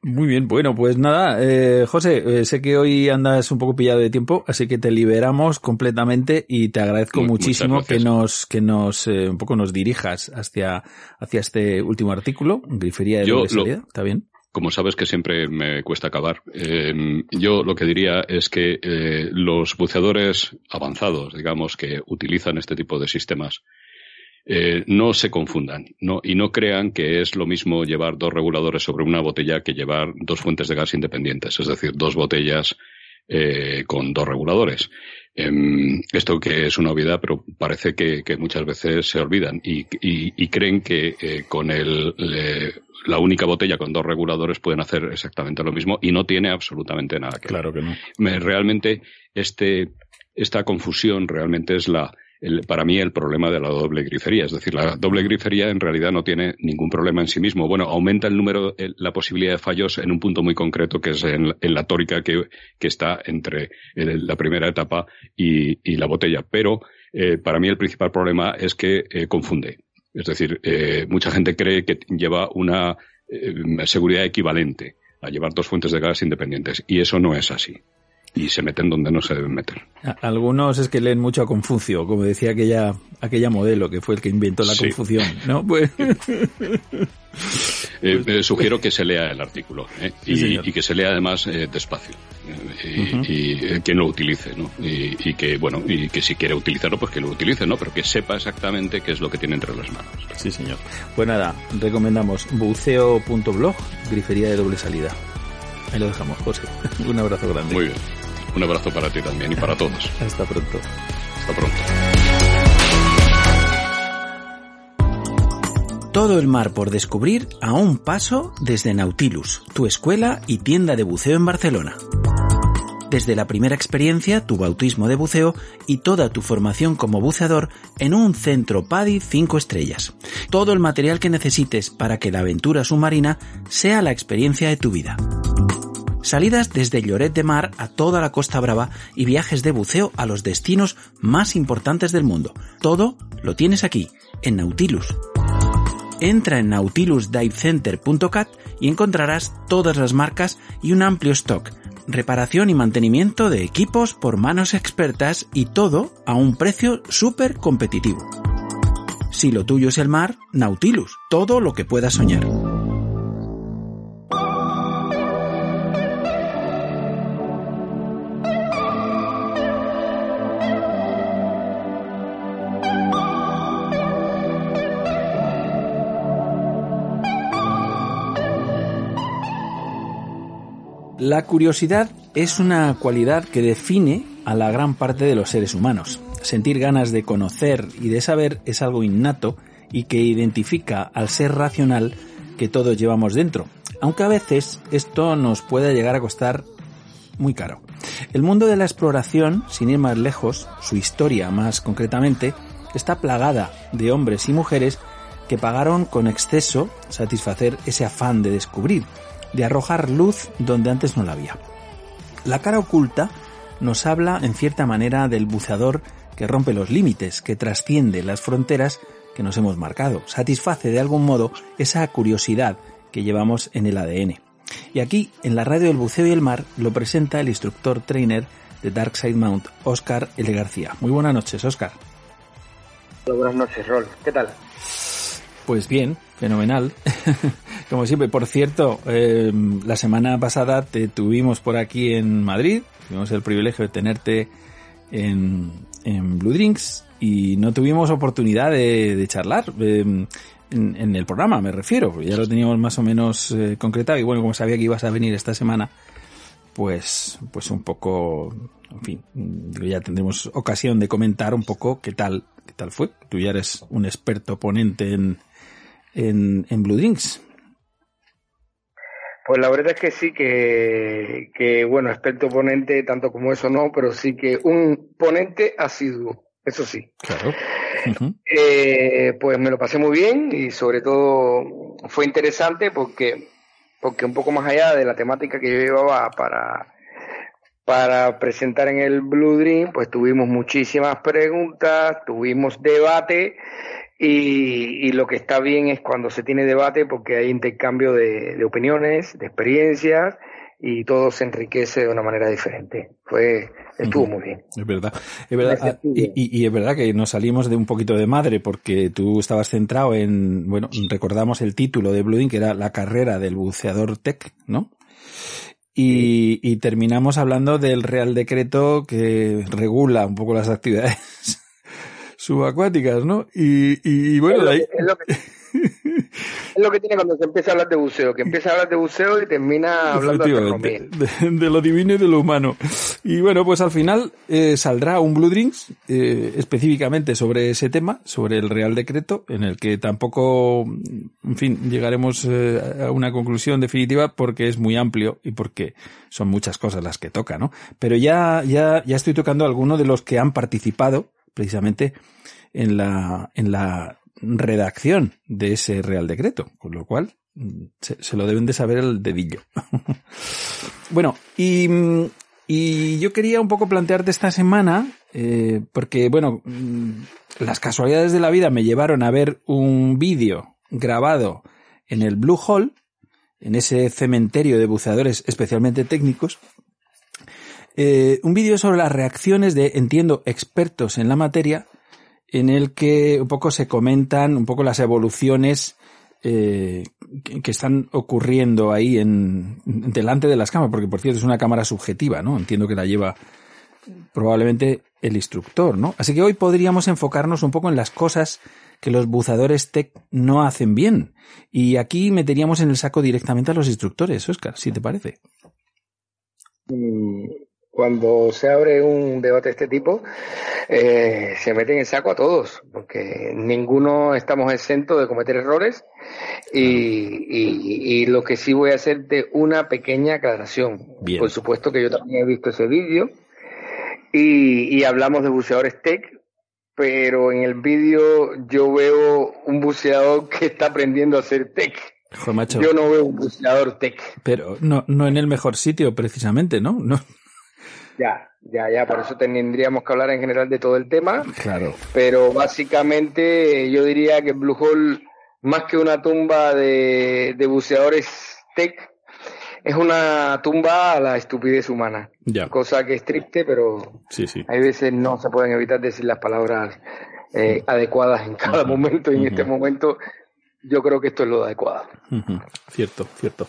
Muy bien, bueno, pues nada, eh, José, eh, sé que hoy andas un poco pillado de tiempo, así que te liberamos completamente y te agradezco Mu- muchísimo que nos, que nos, eh, un poco nos dirijas hacia, hacia este último artículo, grifería de Yo doble salida, ¿está bien? Como sabes que siempre me cuesta acabar, eh, yo lo que diría es que eh, los buceadores avanzados, digamos, que utilizan este tipo de sistemas, eh, no se confundan no, y no crean que es lo mismo llevar dos reguladores sobre una botella que llevar dos fuentes de gas independientes, es decir, dos botellas eh, con dos reguladores. Em, esto que es una obviedad, pero parece que, que muchas veces se olvidan y, y- y creen que eh, con el, le- la única botella con dos reguladores pueden hacer exactamente lo mismo y no tiene absolutamente nada que ver Claro que no. me- realmente este, esta confusión realmente es la, el- para mí el problema de la doble grifería. Es decir, la doble grifería en realidad no tiene ningún problema en sí mismo. Bueno, aumenta el número, la posibilidad de fallos en un punto muy concreto que es en, la tórica que, está entre el- la primera etapa y, y la botella. Pero eh, para mí el principal problema es que eh, confunde. Es decir, eh, mucha gente cree que lleva una eh, seguridad equivalente a llevar dos fuentes de gas independientes y eso no es así. Y se meten donde no se deben meter. Algunos es que leen mucho a Confucio, como decía aquella, aquella modelo que fue el que inventó la Sí. confusión, ¿no? Pues, Eh, eh, sugiero que se lea el artículo ¿eh? Y, que se lea además despacio y, eh, quien lo utilice ¿no? y, y que bueno y que si quiere utilizarlo pues que lo utilice no pero que sepa exactamente qué es lo que tiene entre las manos sí, señor. Pues nada, recomendamos buceo.blog, grifería de doble salida. Ahí lo dejamos, José. Un abrazo grande. muy bien un abrazo para ti también y para todos Hasta pronto. hasta pronto Todo el mar por descubrir a un paso desde Nautilus, tu escuela y tienda de buceo en Barcelona. Desde la primera experiencia, tu bautismo de buceo y toda tu formación como buceador en un centro PADI 5 estrellas. Todo el material que necesites para que la aventura submarina sea la experiencia de tu vida. Salidas desde Lloret de Mar a toda la Costa Brava y viajes de buceo a los destinos más importantes del mundo. Todo lo tienes aquí, en Nautilus. Entra en nautilusdivecenter.cat y encontrarás todas las marcas y un amplio stock, reparación y mantenimiento de equipos por manos expertas y todo a un precio súper competitivo. Si lo tuyo es el mar, Nautilus, todo lo que puedas soñar. La curiosidad es una cualidad que define a la gran parte de los seres humanos. Sentir ganas de conocer y de saber es algo innato y que identifica al ser racional que todos llevamos dentro, aunque a veces esto nos puede llegar a costar muy caro. El mundo de la exploración, sin ir más lejos, su historia más concretamente, está plagada de hombres y mujeres que pagaron con exceso satisfacer ese afán de descubrir, de arrojar luz donde antes no la había. La cara oculta nos habla en cierta manera del buceador que rompe los límites, que trasciende las fronteras que nos hemos marcado, satisface de algún modo esa curiosidad, que llevamos en el ADN. Y aquí, en la radio del buceo y el mar, lo presenta el instructor trainer de Dark Side Mount, Oscar L. García. Muy buenas noches, Oscar. Buenas noches, Rol. ¿Qué tal? Pues bien, fenomenal. Como siempre, por cierto, eh, la semana pasada te tuvimos por aquí en Madrid. Tuvimos el privilegio de tenerte en, en Blue Drinks y no tuvimos oportunidad de, charlar. Eh, en, el programa, me refiero, ya lo teníamos más o menos eh, concretado y bueno, como sabía que ibas a venir esta semana, pues, pues un poco, en fin, ya tendremos ocasión de comentar un poco qué tal, qué tal fue. Tú ya eres un experto ponente en, en, en Blue Drinks. Pues la verdad es que sí, que, que bueno, experto ponente, tanto como eso no, pero sí que un ponente asiduo, eso sí. Claro. eh, pues me lo pasé muy bien y sobre todo fue interesante porque, porque un poco más allá de la temática que yo llevaba para, para presentar en el Blue Dream, pues tuvimos muchísimas preguntas, tuvimos debate y, y, lo que está bien es cuando se tiene debate porque hay intercambio de, de opiniones, de experiencias y todo se enriquece de una manera diferente. Fue, estuvo muy bien. Es verdad. Es verdad. Ah, y, y, es verdad que nos salimos de un poquito de madre porque tú estabas centrado en, bueno, recordamos el título de Blue que era la carrera del buceador tech, ¿no? Y, y terminamos hablando del Real Decreto que regula un poco las actividades subacuáticas, ¿no? Y, y bueno, de ahí... Es lo que, es lo que tiene cuando se empieza a hablar de buceo, que empieza a hablar de buceo y termina hablando de, de, de, lo divino y de lo humano. Y bueno, pues al final eh, saldrá un Blue Drinks eh, específicamente sobre ese tema, sobre el Real Decreto, en el que tampoco, en fin, llegaremos eh, a una conclusión definitiva porque es muy amplio y porque son muchas cosas las que toca, ¿no? Pero ya, ya, ya estoy tocando algunos de los que han participado precisamente en la, en la redacción de ese Real Decreto, con lo cual mm, se, lo deben de saber el dedillo. bueno, y, y, yo quería un poco plantearte esta semana, eh, porque, bueno, mm, las casualidades de la vida me llevaron a ver un vídeo grabado en el Blue Hall, en ese cementerio de buceadores especialmente técnicos, eh, un vídeo sobre las reacciones de, entiendo, expertos en la materia en el que un poco se comentan un poco las evoluciones eh, que están ocurriendo ahí en, delante de las cámaras, porque por cierto es una cámara subjetiva, ¿no? Entiendo que la lleva probablemente el instructor, ¿no? Así que hoy podríamos enfocarnos un poco en las cosas que los buzadores tech no hacen bien. Y aquí meteríamos en el saco directamente a los instructores, Oscar, si te parece. Mm, cuando se abre un debate de este tipo, eh, se mete en saco a todos, porque ninguno estamos exentos de cometer errores y, y, y, lo que sí voy a hacer de una pequeña aclaración. Bien. Por supuesto que yo también he visto ese vídeo y, y hablamos de buceadores tech, pero en el vídeo yo veo un buceador que está aprendiendo a hacer tech. Joder, macho. Yo no veo un buceador tech. Pero no, no en el mejor sitio, precisamente, ¿no? No. Ya, ya, ya, por eso tendríamos que hablar en general de todo el tema. Claro. Pero básicamente yo diría que Blue Hole, más que una tumba de, de buceadores tech, es una tumba a la estupidez humana. Ya. Cosa que es triste, pero sí, sí. hay veces no se pueden evitar decir las palabras eh, adecuadas en cada momento y en uh -huh. este momento yo creo que esto es lo adecuado. Uh -huh. Cierto, cierto.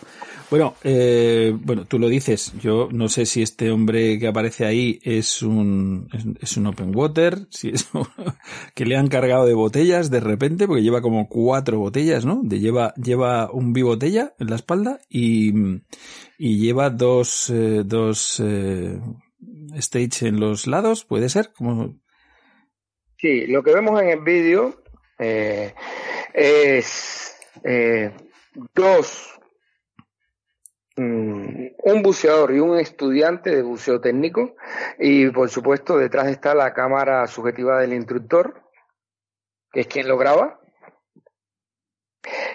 Bueno, eh, bueno, tú lo dices. Yo no sé si este hombre que aparece ahí es un es, es un open water, si es que le han cargado de botellas de repente, porque lleva como cuatro botellas, ¿no? De lleva lleva un bibotella en la espalda y y lleva dos eh, dos eh, stage en los lados, puede ser, como. Sí, lo que vemos en el vídeo. Eh, es eh, dos, um, un buceador y un estudiante de buceo técnico y por supuesto detrás está la cámara subjetiva del instructor, que es quien lo graba.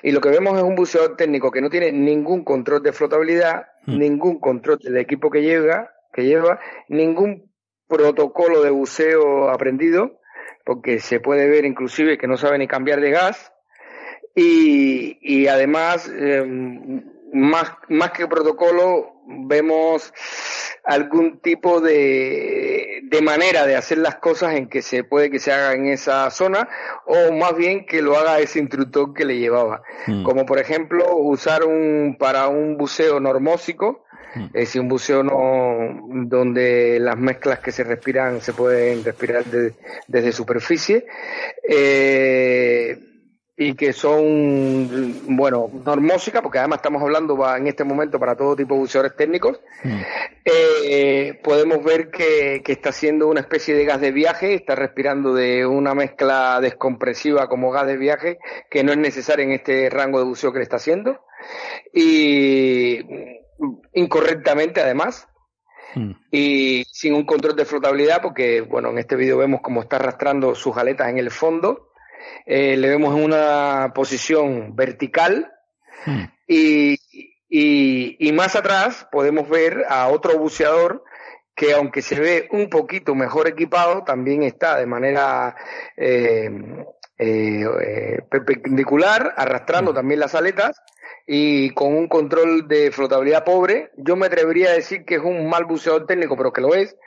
Y lo que vemos es un buceador técnico que no tiene ningún control de flotabilidad, mm. ningún control del equipo que lleva, que lleva, ningún protocolo de buceo aprendido, porque se puede ver inclusive que no sabe ni cambiar de gas, y, y además, eh, más, más que protocolo, vemos algún tipo de, de manera de hacer las cosas en que se puede que se haga en esa zona o más bien que lo haga ese instructor que le llevaba. Mm. Como por ejemplo usar un para un buceo normósico, Mm. es decir, un buceo no, donde las mezclas que se respiran se pueden respirar de- desde superficie. Eh, y que son, bueno, normósica, porque además estamos hablando en este momento para todo tipo de buceadores técnicos, eh, podemos ver que, que está haciendo una especie de gas de viaje, está respirando de una mezcla descompresiva como gas de viaje, que no es necesaria en este rango de buceo que le está haciendo, y incorrectamente además, y sin un control de flotabilidad, porque bueno, en este vídeo vemos cómo está arrastrando sus aletas en el fondo, eh, le vemos en una posición vertical y, y, y más atrás podemos ver a otro buceador que aunque se ve un poquito mejor equipado, también está de manera eh, eh, eh, perpendicular, arrastrando también las aletas y con un control de flotabilidad pobre. Yo me atrevería a decir que es un mal buceador técnico, pero que lo es,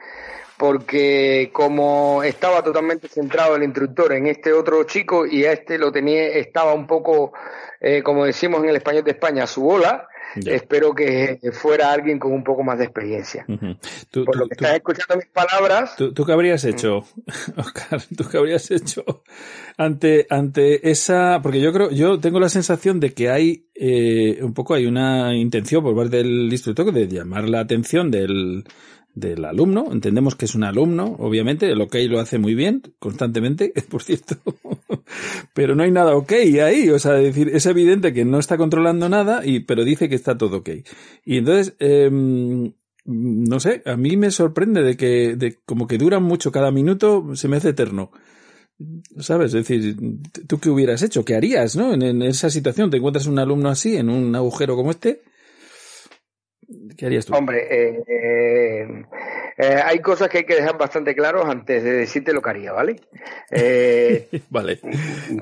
porque como estaba totalmente centrado el instructor en este otro chico y a este lo tenía, estaba un poco, eh, como decimos en el español de España, a su bola, Ya. espero que fuera alguien con un poco más de experiencia. Tú, Por tú- lo que tú- estás escuchando mis palabras, ¿Tú, tú qué habrías hecho, Oscar? ¿Tú qué habrías hecho ante, ante esa? Porque yo creo, yo tengo la sensación de que hay eh, un poco hay una intención por parte del instructor de llamar la atención del, del alumno. Entendemos que es un alumno, obviamente, el OK lo hace muy bien, constantemente, por cierto. pero no hay nada OK ahí, o sea, decir, es evidente que no está controlando nada, y, pero dice que está todo OK. Y entonces, em, no sé, a mí me sorprende de que, de, como que duran mucho cada minuto, se me hace eterno. ¿Sabes? Es decir, ¿tú qué hubieras hecho? ¿Qué harías, no? En, en esa situación, te encuentras un alumno así, en un agujero como este. ¿Qué harías tú? hombre, eh, eh, eh, hay cosas que hay que dejar bastante claros antes de decirte lo que haría, ¿vale? Eh, Vale.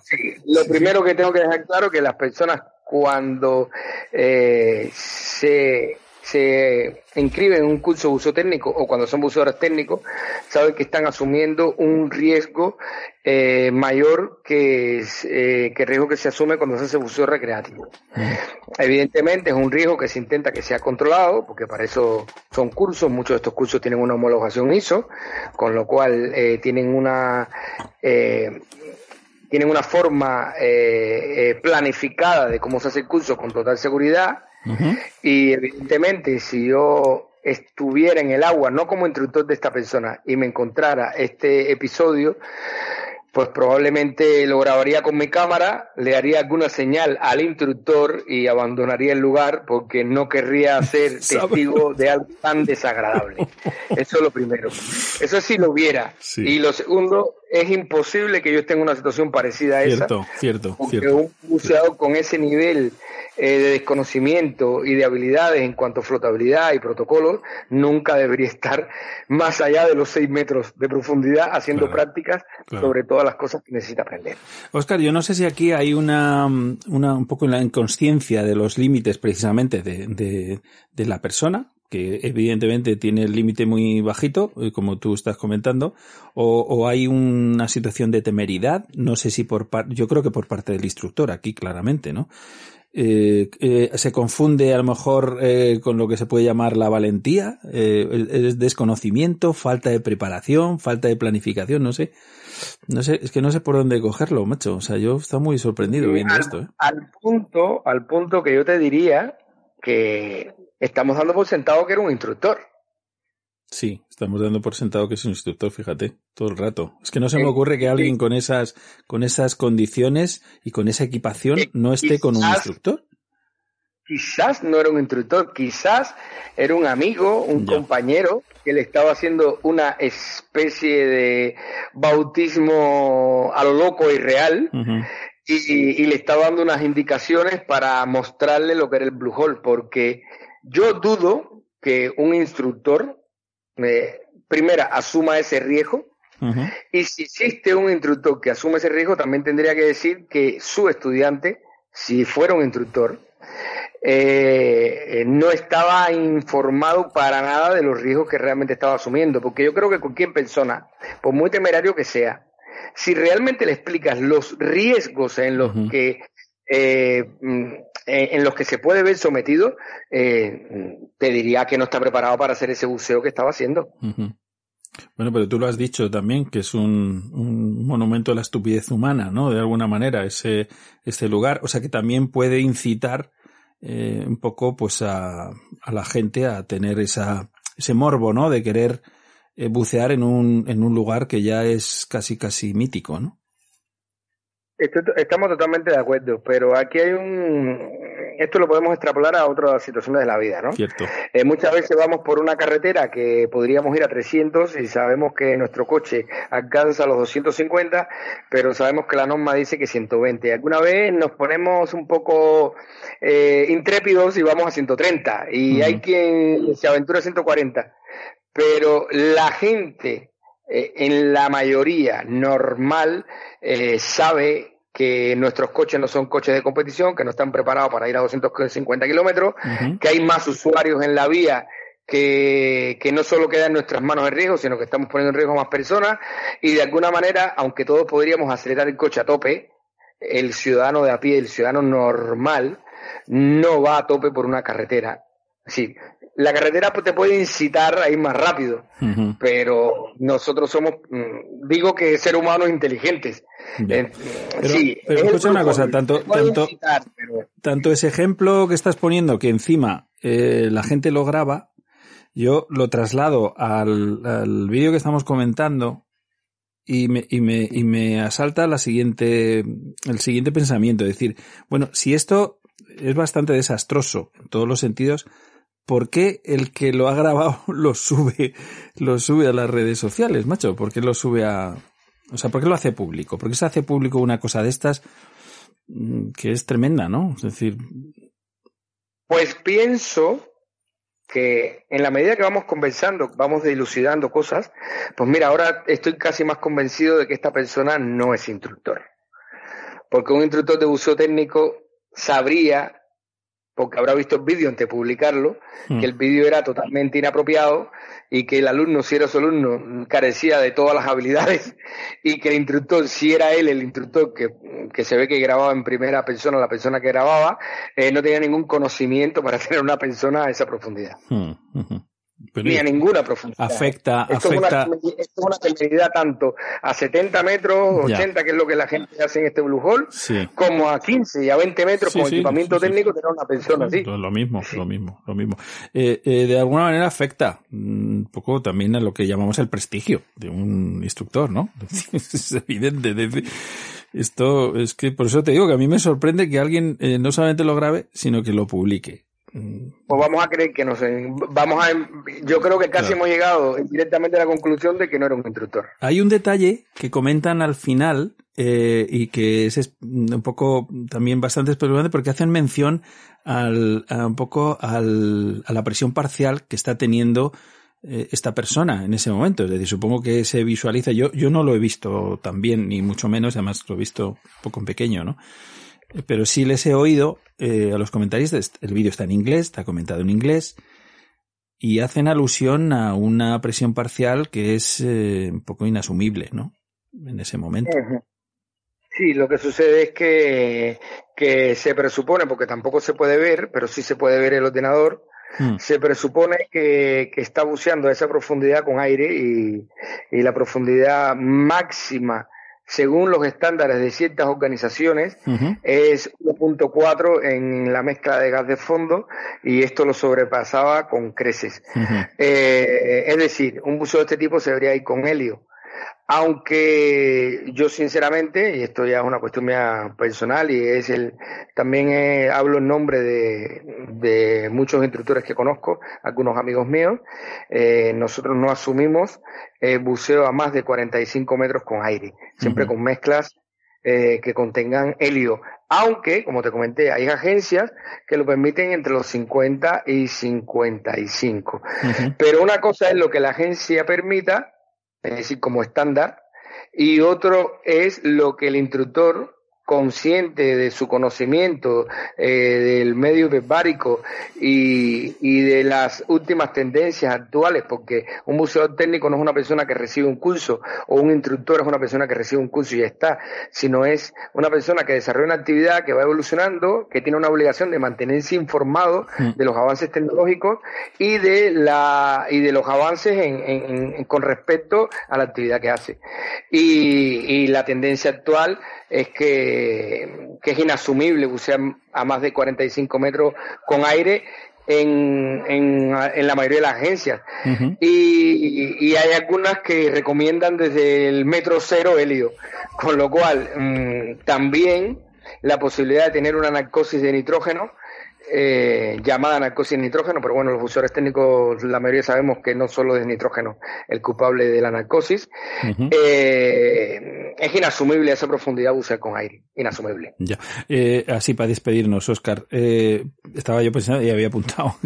Sí, lo primero que tengo que dejar claro que las personas cuando eh, se, se inscriben en un curso de buceo técnico o cuando son buceadores técnicos, saben que están asumiendo un riesgo eh, mayor que, eh, que el riesgo que se asume cuando se hace buceo recreativo. Evidentemente es un riesgo que se intenta que sea controlado, porque para eso son cursos, muchos de estos cursos tienen una homologación ISO, con lo cual eh, tienen una tienen una forma eh, eh, planificada de cómo se hace el curso con total seguridad y evidentemente si yo estuviera en el agua, no como instructor de esta persona, y me encontrara este episodio, pues probablemente lo grabaría con mi cámara, le haría alguna señal al instructor y abandonaría el lugar porque no querría ser testigo de algo tan desagradable. Eso es lo primero. Eso sí lo hubiera. Y lo segundo, es imposible que yo esté en una situación parecida a esa. Cierto, cierto, Porque cierto. un buceador con ese nivel eh, de desconocimiento y de habilidades en cuanto a flotabilidad y protocolos nunca debería estar más allá de los seis metros de profundidad haciendo prácticas claro. sobre todas las cosas que necesita aprender. Oscar, yo no sé si aquí hay una, una un poco la inconsciencia de los límites precisamente de, de, de la persona, que evidentemente tiene el límite muy bajito, eh, como tú estás comentando, o, o hay una situación de temeridad, no sé si por parte, yo creo que por parte del instructor aquí claramente, ¿no? Eh, eh, se confunde a lo mejor eh, con lo que se puede llamar la valentía, eh, el desconocimiento, falta de preparación, falta de planificación, no sé. No sé, es que no sé por dónde cogerlo, macho. O sea, yo estoy muy sorprendido viendo al, esto. ¿eh? al punto, al punto que yo te diría que estamos dando por sentado que era un instructor. Sí, estamos dando por sentado que es un instructor, fíjate, todo el rato. Es que no se me ocurre que alguien con esas, con esas condiciones y con esa equipación no esté con un instructor. Quizás no era un instructor, quizás era un amigo, un compañero que le estaba haciendo una especie de bautismo a lo loco y real y, y le estaba dando unas indicaciones para mostrarle lo que era el Blue Hole, porque yo dudo que un instructor, eh, primera, asuma ese riesgo, y si existe un instructor que asume ese riesgo, también tendría que decir que su estudiante si fuera un instructor, eh, no estaba informado para nada de los riesgos que realmente estaba asumiendo, porque yo creo que cualquier persona, por muy temerario que sea, si realmente le explicas los riesgos en los que eh, mm, en los que se puede ver sometido, eh, te diría que no está preparado para hacer ese buceo que estaba haciendo. Bueno, pero tú lo has dicho también, que es un, monumento a la estupidez humana, ¿no? De alguna manera, ese, lugar. O sea, que también puede incitar eh, un poco, pues, a, la gente a tener esa, ese morbo, ¿no? De querer eh, bucear en un, en un lugar que ya es casi, casi mítico, ¿no? Estamos totalmente de acuerdo, pero aquí hay un... Esto lo podemos extrapolar a otras situaciones de la vida, ¿no? Cierto. Eh, muchas veces vamos por una carretera que podríamos ir a 300 y sabemos que nuestro coche alcanza los 250, pero sabemos que la norma dice que 120. Alguna vez nos ponemos un poco eh, intrépidos y vamos a 130 y hay quien se aventura a 140, pero la gente eh, en la mayoría normal eh, sabe que nuestros coches no son coches de competición, que no están preparados para ir a 250 kilómetros, que hay más usuarios en la vía que, que, no solo queda en nuestras manos en riesgo, sino que estamos poniendo en riesgo a más personas y de alguna manera, aunque todos podríamos acelerar el coche a tope, el ciudadano de a pie, el ciudadano normal, no va a tope por una carretera. Sí, la carretera te puede incitar a ir más rápido, pero nosotros somos, mm, digo que ser humanos inteligentes. Eh, pero, sí, pero escucha una cosa, tanto, tanto, tanto ese ejemplo que estás poniendo, que encima eh, la gente lo graba, yo lo traslado al, al vídeo que estamos comentando y me, y me, y me asalta la siguiente, el siguiente pensamiento, es decir, bueno, si esto es bastante desastroso en todos los sentidos, ¿por qué el que lo ha grabado lo sube, lo sube a las redes sociales, macho? ¿Por qué lo sube a, o sea, por qué lo hace público? ¿Por qué se hace público una cosa de estas mm, que es tremenda, no? Es decir. Pues pienso que en la medida que vamos conversando, vamos dilucidando cosas, pues mira, ahora estoy casi más convencido de que esta persona no es instructor. Porque un instructor de buceo técnico sabría porque habrá visto el vídeo antes de publicarlo, Hmm. que el vídeo era totalmente inapropiado y que el alumno, si era su alumno, carecía de todas las habilidades y que el instructor, si era él el instructor que, que se ve que grababa en primera persona, la persona que grababa, eh, no tenía ningún conocimiento para tener una persona a esa profundidad. Hmm. Pero Ni a ninguna profundidad. afecta, Esto afecta. es una, esto es una temeridad tanto a 70 metros, Ya. 80, que es lo que la gente hace en este Blue Hole, Sí. como a 15 y a 20 metros Sí, con sí, equipamiento técnico tener una persona así. Lo, lo mismo, lo mismo, lo mismo. Eh, eh, de alguna manera afecta mm, un poco también a lo que llamamos el prestigio de un instructor, ¿no? es evidente. Esto es que por eso te digo que a mí me sorprende que alguien eh, no solamente lo grabe, sino que lo publique. Pues vamos a creer que no sé. Vamos a, yo creo que casi Claro. hemos llegado directamente a la conclusión de que no era un instructor. Hay un detalle que comentan al final eh, y que es es un poco también bastante espeluznante porque hacen mención al, a un poco al, a la presión parcial que está teniendo eh, esta persona en ese momento. Es decir, supongo que se visualiza. Yo, yo no lo he visto tan bien, ni mucho menos, además lo he visto un poco en pequeño, ¿no? Pero sí les he oído eh, a los comentaristas. El vídeo está en inglés, está comentado en inglés y hacen alusión a una presión parcial que es eh, un poco inasumible, ¿no? En ese momento. Sí, lo que sucede es que, que se presupone, porque tampoco se puede ver, pero sí se puede ver el ordenador, Mm. se presupone que, que está buceando a esa profundidad con aire y, y la profundidad máxima, según los estándares de ciertas organizaciones, Ujú. es 1.4 en la mezcla de gas de fondo y esto lo sobrepasaba con creces. Eh, es decir, un buceo de este tipo se debería ir con helio. Aunque yo sinceramente, y esto ya es una cuestión mía personal y es el, también eh, hablo en nombre de, de muchos instructores que conozco, algunos amigos míos, eh, nosotros no asumimos eh, buceo a más de 45 metros con aire, siempre con mezclas eh, que contengan helio. Aunque, como te comenté, hay agencias que lo permiten entre los 50 y 55. Ujú. Pero una cosa es lo que la agencia permita, es decir, como estándar, y otro es lo que el instructor consciente de su conocimiento eh, del medio hiperbárico y, y, de las últimas tendencias actuales, porque un buceador técnico no es una persona que recibe un curso o un instructor es una persona que recibe un curso y ya está, sino es una persona que desarrolla una actividad que va evolucionando, que tiene una obligación de mantenerse informado mm. de los avances tecnológicos y de la y de los avances en, con respecto a la actividad que hace. Y, y la tendencia actual es que, es inasumible bucear a más de 45 metros con aire en, en, en, la mayoría de las agencias. y, y, hay algunas que recomiendan desde el metro cero hélio, con lo cual mm, también la posibilidad de tener una narcosis de nitrógeno eh, llamada narcosis nitrógeno, pero bueno, los buceadores técnicos, la mayoría sabemos que no solo es nitrógeno el culpable de la narcosis. eh, es inasumible esa profundidad bucear con aire, inasumible. Ya, eh, así para despedirnos, Oscar, estaba yo pensando y había apuntado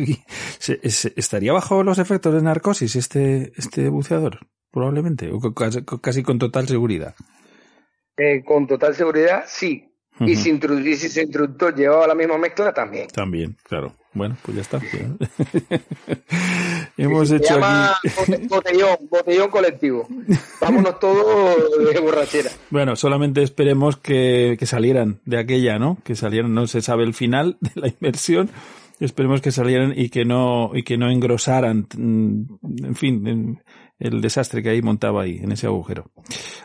¿estaría bajo los efectos de narcosis este, este buceador? Probablemente, o casi, casi con total seguridad. Con total seguridad, sí, y, si y si su instructor llevaba la misma mezcla, también. También, claro. Bueno, pues ya está. Hemos hecho aquí... botellón, botellón colectivo. Vámonos todos de borrachera. Bueno, solamente esperemos que, que salieran de aquella, ¿no? Que salieran, no se sabe el final de la inversión, esperemos que salieran y que no y que no engrosaran mm, en fin el desastre que ahí montaba ahí en ese agujero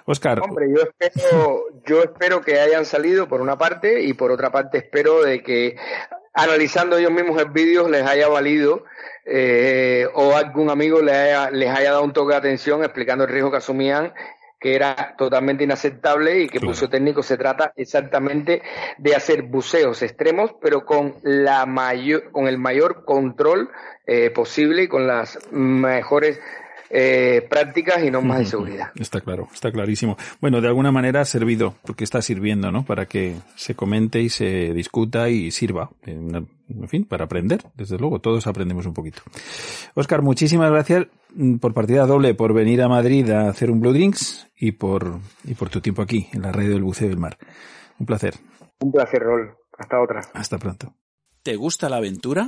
Oscar hombre yo espero yo espero que hayan salido por una parte y por otra parte espero de que analizando ellos mismos el vídeo les haya valido eh, o algún amigo les haya, les haya dado un toque de atención explicando el riesgo que asumían que era totalmente inaceptable y que claro. buceo técnico se trata exactamente de hacer buceos extremos, pero con la mayor, con el mayor control eh, posible y con las mejores eh, prácticas y normas de seguridad. Está claro, está clarísimo. Bueno, de alguna manera ha servido, porque está sirviendo, ¿no? Para que se comente y se discuta y sirva, en, en fin, para aprender, desde luego, todos aprendemos un poquito. Oscar, muchísimas gracias mm, por partida doble, por venir a Madrid a hacer un Blue Drinks y por, y por tu tiempo aquí, en la radio del buceo del mar. Un placer. Un placer, Rol. Hasta otra. Hasta pronto. ¿Te gusta la aventura?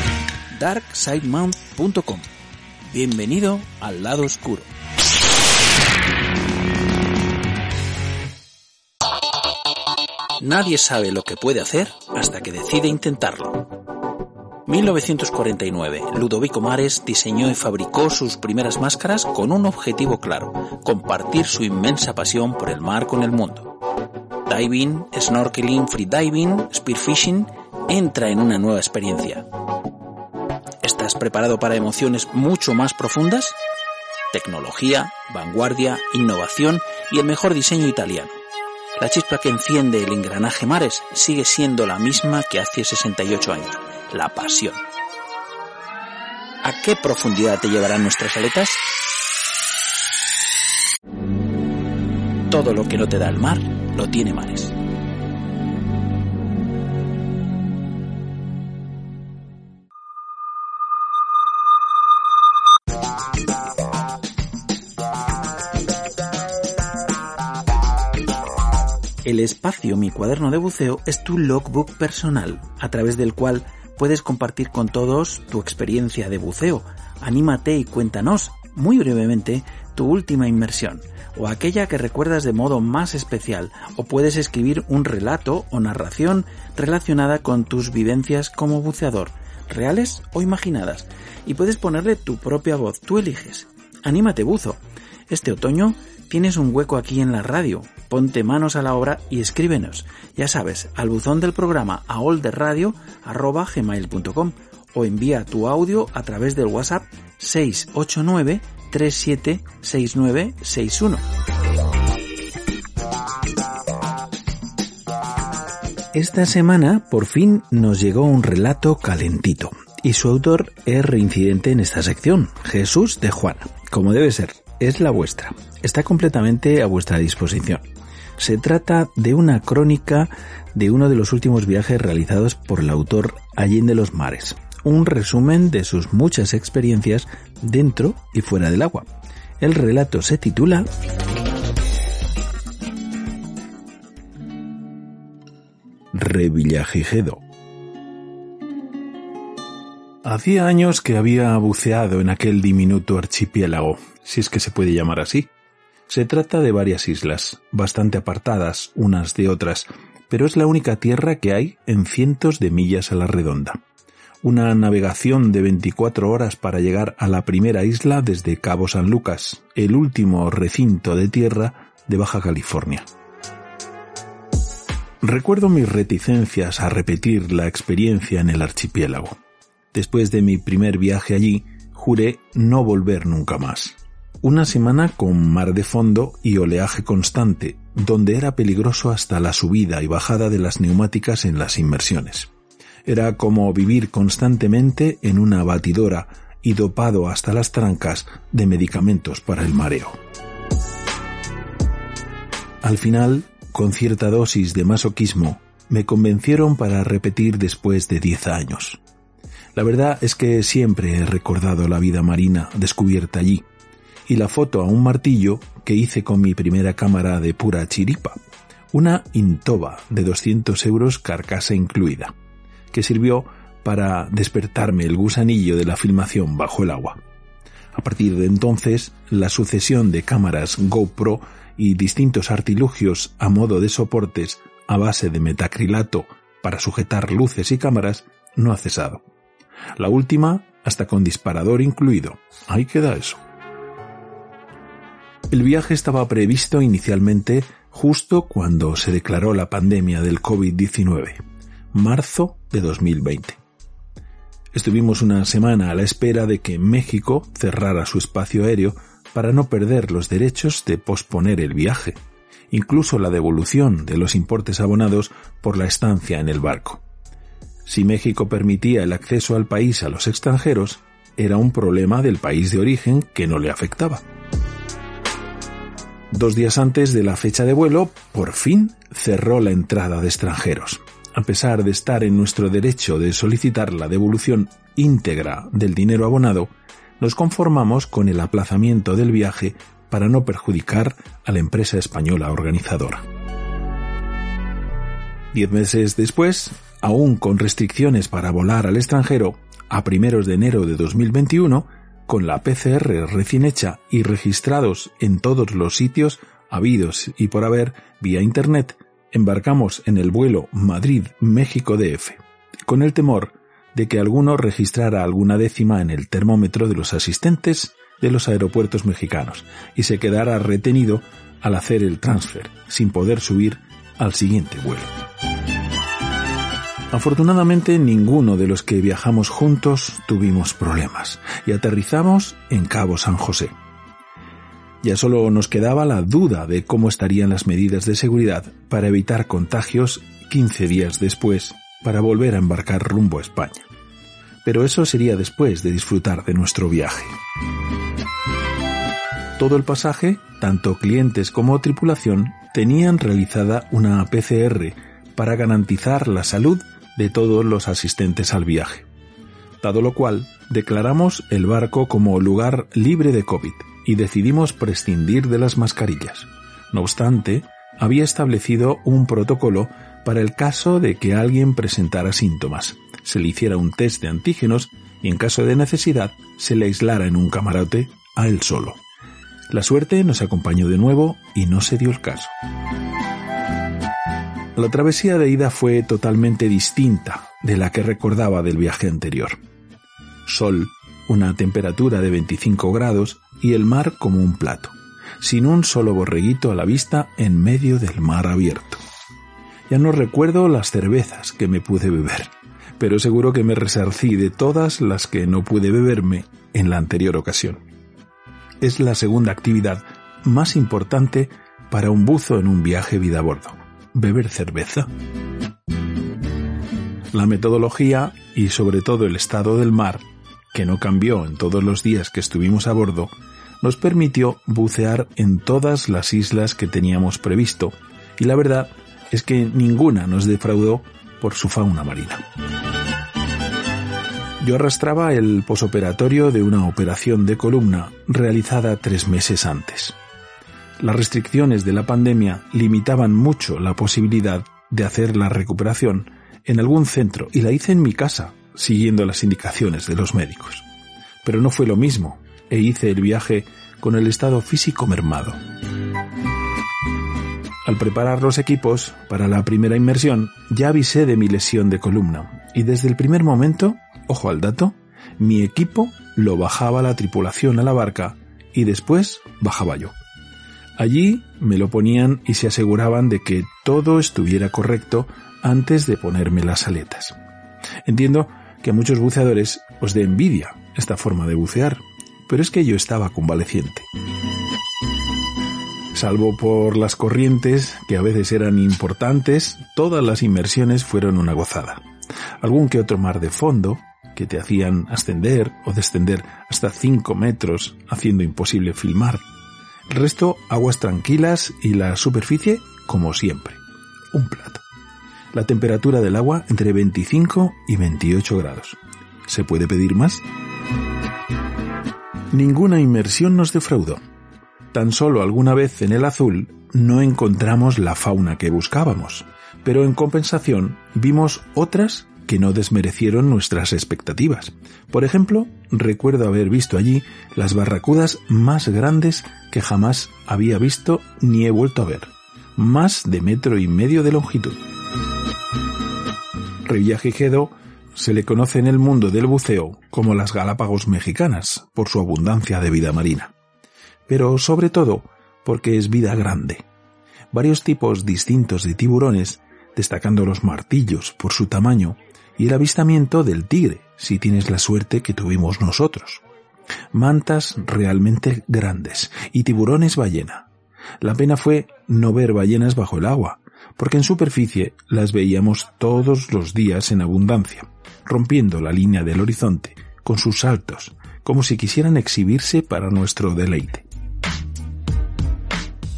darksidemount.com. Bienvenido al lado oscuro. Nadie sabe lo que puede hacer hasta que decide intentarlo. 1949, Ludovico Mares diseñó y fabricó sus primeras máscaras con un objetivo claro, compartir su inmensa pasión por el mar con el mundo. Diving, snorkeling, freediving, spearfishing, entra en una nueva experiencia. ¿Estás preparado para emociones mucho más profundas? Tecnología, vanguardia, innovación y el mejor diseño italiano. La chispa que enciende el engranaje Mares sigue siendo la misma que hace 68 años, la pasión. ¿A qué profundidad te llevarán nuestras aletas? Todo lo que no te da el mar, lo tiene Mares. El espacio Mi cuaderno de buceo es tu logbook personal, a través del cual puedes compartir con todos tu experiencia de buceo. Anímate y cuéntanos, muy brevemente, tu última inmersión, o aquella que recuerdas de modo más especial, o puedes escribir un relato o narración relacionada con tus vivencias como buceador, reales o imaginadas, y puedes ponerle tu propia voz, tú eliges. Anímate buzo. Este otoño tienes un hueco aquí en la radio. Ponte manos a la obra y escríbenos. Ya sabes, al buzón del programa aolderradio.gmail.com o envía tu audio a través del WhatsApp 689 376961. Esta semana por fin nos llegó un relato calentito y su autor es reincidente en esta sección, Jesús de Juana. Como debe ser, es la vuestra. Está completamente a vuestra disposición. Se trata de una crónica de uno de los últimos viajes realizados por el autor Allende los Mares. Un resumen de sus muchas experiencias dentro y fuera del agua. El relato se titula Revillagigedo. Hacía años que había buceado en aquel diminuto archipiélago, si es que se puede llamar así. Se trata de varias islas, bastante apartadas unas de otras, pero es la única tierra que hay en cientos de millas a la redonda. Una navegación de 24 horas para llegar a la primera isla desde Cabo San Lucas, el último recinto de tierra de Baja California. Recuerdo mis reticencias a repetir la experiencia en el archipiélago. Después de mi primer viaje allí, juré no volver nunca más. Una semana con mar de fondo y oleaje constante, donde era peligroso hasta la subida y bajada de las neumáticas en las inmersiones. Era como vivir constantemente en una batidora y dopado hasta las trancas de medicamentos para el mareo. Al final, con cierta dosis de masoquismo, me convencieron para repetir después de diez años. La verdad es que siempre he recordado la vida marina descubierta allí y la foto a un martillo que hice con mi primera cámara de pura chiripa, una Intoba de 200 euros carcasa incluida, que sirvió para despertarme el gusanillo de la filmación bajo el agua. A partir de entonces, la sucesión de cámaras GoPro y distintos artilugios a modo de soportes a base de metacrilato para sujetar luces y cámaras no ha cesado. La última hasta con disparador incluido. Ahí queda eso. El viaje estaba previsto inicialmente justo cuando se declaró la pandemia del COVID-19, marzo de 2020. Estuvimos una semana a la espera de que México cerrara su espacio aéreo para no perder los derechos de posponer el viaje, incluso la devolución de los importes abonados por la estancia en el barco. Si México permitía el acceso al país a los extranjeros, era un problema del país de origen que no le afectaba. Dos días antes de la fecha de vuelo, por fin cerró la entrada de extranjeros. A pesar de estar en nuestro derecho de solicitar la devolución íntegra del dinero abonado, nos conformamos con el aplazamiento del viaje para no perjudicar a la empresa española organizadora. Diez meses después, aún con restricciones para volar al extranjero, a primeros de enero de 2021, con la PCR recién hecha y registrados en todos los sitios habidos y por haber vía Internet, embarcamos en el vuelo Madrid-México DF, con el temor de que alguno registrara alguna décima en el termómetro de los asistentes de los aeropuertos mexicanos y se quedara retenido al hacer el transfer, sin poder subir al siguiente vuelo. Afortunadamente ninguno de los que viajamos juntos tuvimos problemas y aterrizamos en Cabo San José. Ya solo nos quedaba la duda de cómo estarían las medidas de seguridad para evitar contagios 15 días después para volver a embarcar rumbo a España. Pero eso sería después de disfrutar de nuestro viaje. Todo el pasaje, tanto clientes como tripulación, tenían realizada una PCR para garantizar la salud de todos los asistentes al viaje. Dado lo cual, declaramos el barco como lugar libre de COVID y decidimos prescindir de las mascarillas. No obstante, había establecido un protocolo para el caso de que alguien presentara síntomas, se le hiciera un test de antígenos y en caso de necesidad se le aislara en un camarote a él solo. La suerte nos acompañó de nuevo y no se dio el caso. La travesía de ida fue totalmente distinta de la que recordaba del viaje anterior. Sol, una temperatura de 25 grados y el mar como un plato, sin un solo borreguito a la vista en medio del mar abierto. Ya no recuerdo las cervezas que me pude beber, pero seguro que me resarcí de todas las que no pude beberme en la anterior ocasión. Es la segunda actividad más importante para un buzo en un viaje vida a bordo, beber cerveza. La metodología y sobre todo el estado del mar, que no cambió en todos los días que estuvimos a bordo, nos permitió bucear en todas las islas que teníamos previsto y la verdad es que ninguna nos defraudó por su fauna marina. Yo arrastraba el posoperatorio de una operación de columna realizada tres meses antes. Las restricciones de la pandemia limitaban mucho la posibilidad de hacer la recuperación en algún centro y la hice en mi casa, siguiendo las indicaciones de los médicos. Pero no fue lo mismo e hice el viaje con el estado físico mermado. Al preparar los equipos para la primera inmersión, ya avisé de mi lesión de columna y desde el primer momento, ojo al dato, mi equipo lo bajaba la tripulación a la barca y después bajaba yo. Allí me lo ponían y se aseguraban de que todo estuviera correcto antes de ponerme las aletas. Entiendo que a muchos buceadores os dé envidia esta forma de bucear, pero es que yo estaba convaleciente. Salvo por las corrientes, que a veces eran importantes, todas las inmersiones fueron una gozada. Algún que otro mar de fondo, que te hacían ascender o descender hasta 5 metros, haciendo imposible filmar. Resto, aguas tranquilas y la superficie, como siempre. Un plato. La temperatura del agua entre 25 y 28 grados. ¿Se puede pedir más? Ninguna inmersión nos defraudó. Tan solo alguna vez en el azul no encontramos la fauna que buscábamos, pero en compensación vimos otras que no desmerecieron nuestras expectativas. Por ejemplo, recuerdo haber visto allí las barracudas más grandes que jamás había visto ni he vuelto a ver, más de metro y medio de longitud. Revillagigedo se le conoce en el mundo del buceo como las Galápagos mexicanas por su abundancia de vida marina, pero sobre todo porque es vida grande. Varios tipos distintos de tiburones, destacando los martillos por su tamaño y el avistamiento del tigre, si tienes la suerte que tuvimos nosotros. Mantas realmente grandes y tiburones ballena. La pena fue no ver ballenas bajo el agua, porque en superficie las veíamos todos los días en abundancia, rompiendo la línea del horizonte con sus saltos, como si quisieran exhibirse para nuestro deleite.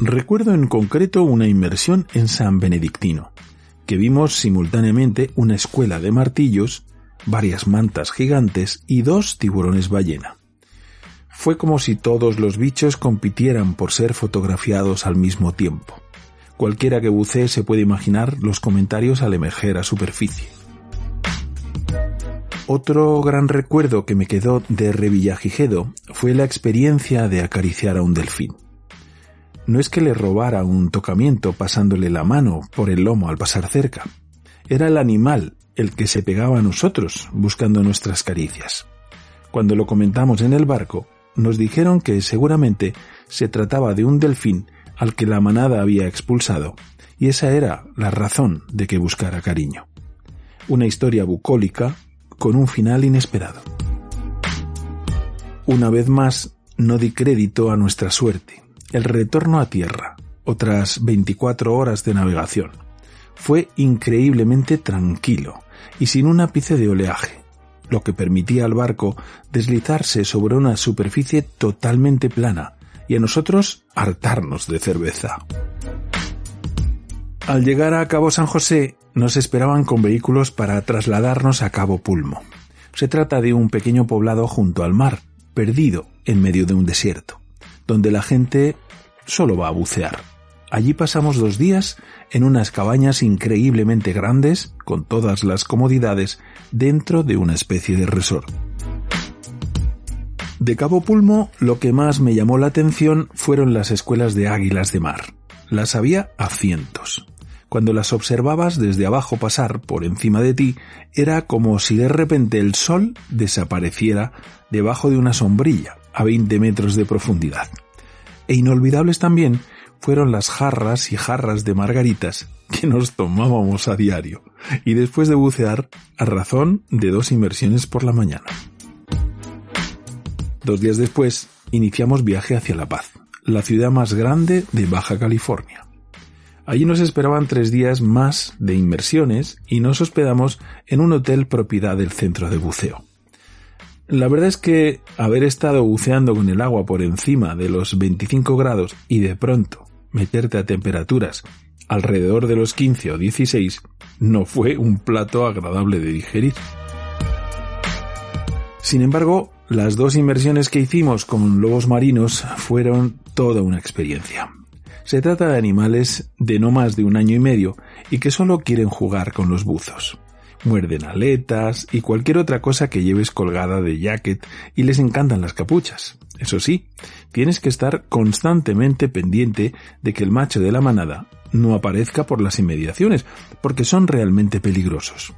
Recuerdo en concreto una inmersión en San Benedictino, que vimos simultáneamente una escuela de martillos, varias mantas gigantes y dos tiburones ballena. Fue como si todos los bichos compitieran por ser fotografiados al mismo tiempo. Cualquiera que bucee se puede imaginar los comentarios al emerger a superficie. Otro gran recuerdo que me quedó de Revillagigedo fue la experiencia de acariciar a un delfín. No es que le robara un tocamiento pasándole la mano por el lomo al pasar cerca. Era el animal el que se pegaba a nosotros buscando nuestras caricias. Cuando lo comentamos en el barco, nos dijeron que seguramente se trataba de un delfín al que la manada había expulsado, y esa era la razón de que buscara cariño. Una historia bucólica con un final inesperado. Una vez más, no di crédito a nuestra suerte. El retorno a tierra, otras 24 horas de navegación, fue increíblemente tranquilo y sin un ápice de oleaje, lo que permitía al barco deslizarse sobre una superficie totalmente plana y a nosotros hartarnos de cerveza. Al llegar a Cabo San José, nos esperaban con vehículos para trasladarnos a Cabo Pulmo. Se trata de un pequeño poblado junto al mar, perdido en medio de un desierto, donde la gente solo va a bucear. Allí pasamos dos días en unas cabañas increíblemente grandes, con todas las comodidades, dentro de una especie de resort. De Cabo Pulmo, lo que más me llamó la atención fueron las escuelas de águilas de mar. Las había a cientos. Cuando las observabas desde abajo pasar por encima de ti, era como si de repente el sol desapareciera debajo de una sombrilla a 20 metros de profundidad. E inolvidables también fueron las jarras y jarras de margaritas que nos tomábamos a diario, y después de bucear a razón de dos inmersiones por la mañana. Dos días después, iniciamos viaje hacia La Paz, la ciudad más grande de Baja California. Allí nos esperaban tres días más de inmersiones y nos hospedamos en un hotel propiedad del centro de buceo. La verdad es que haber estado buceando con el agua por encima de los 25 grados y de pronto meterte a temperaturas alrededor de los 15 o 16 no fue un plato agradable de digerir. Sin embargo, las dos inmersiones que hicimos con lobos marinos fueron toda una experiencia. Se trata de animales de no más de un año y medio y que solo quieren jugar con los buzos. Muerden aletas y cualquier otra cosa que lleves colgada de jacket y les encantan las capuchas. Eso sí, tienes que estar constantemente pendiente de que el macho de la manada no aparezca por las inmediaciones, porque son realmente peligrosos.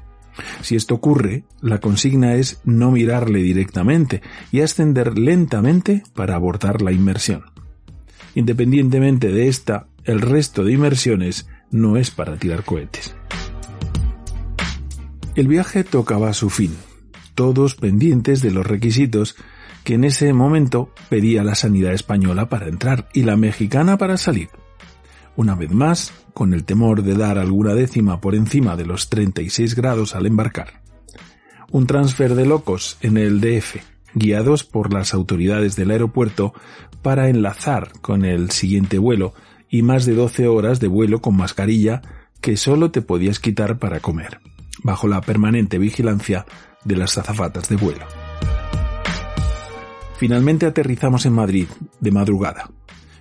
Si esto ocurre, la consigna es no mirarle directamente y ascender lentamente para abortar la inmersión. Independientemente de esta, el resto de inmersiones no es para tirar cohetes. El viaje tocaba su fin, todos pendientes de los requisitos que en ese momento pedía la sanidad española para entrar y la mexicana para salir. Una vez más, con el temor de dar alguna décima por encima de los 36 grados al embarcar. Un transfer de locos en el DF, guiados por las autoridades del aeropuerto para enlazar con el siguiente vuelo y más de 12 horas de vuelo con mascarilla que solo te podías quitar para comer, bajo la permanente vigilancia de las azafatas de vuelo. Finalmente aterrizamos en Madrid, de madrugada.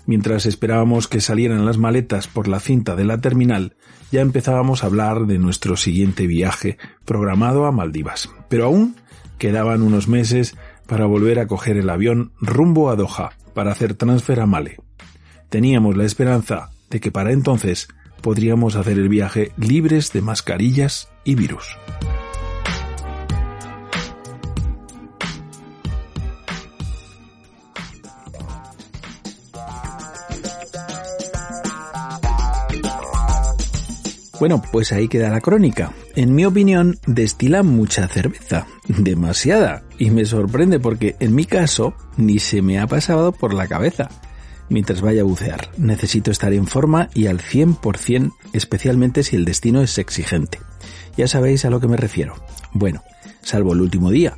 Mientras esperábamos que salieran las maletas por la cinta de la terminal, ya empezábamos a hablar de nuestro siguiente viaje programado a Maldivas. Pero aún quedaban unos meses para volver a coger el avión rumbo a Doha para hacer transfer a Male. Teníamos la esperanza de que para entonces podríamos hacer el viaje libres de mascarillas y virus. Bueno, pues ahí queda la crónica. En mi opinión, destila mucha cerveza, demasiada, y me sorprende porque en mi caso ni se me ha pasado por la cabeza. Mientras vaya a bucear, necesito estar en forma y al 100%, especialmente si el destino es exigente. Ya sabéis a lo que me refiero. Bueno, salvo el último día,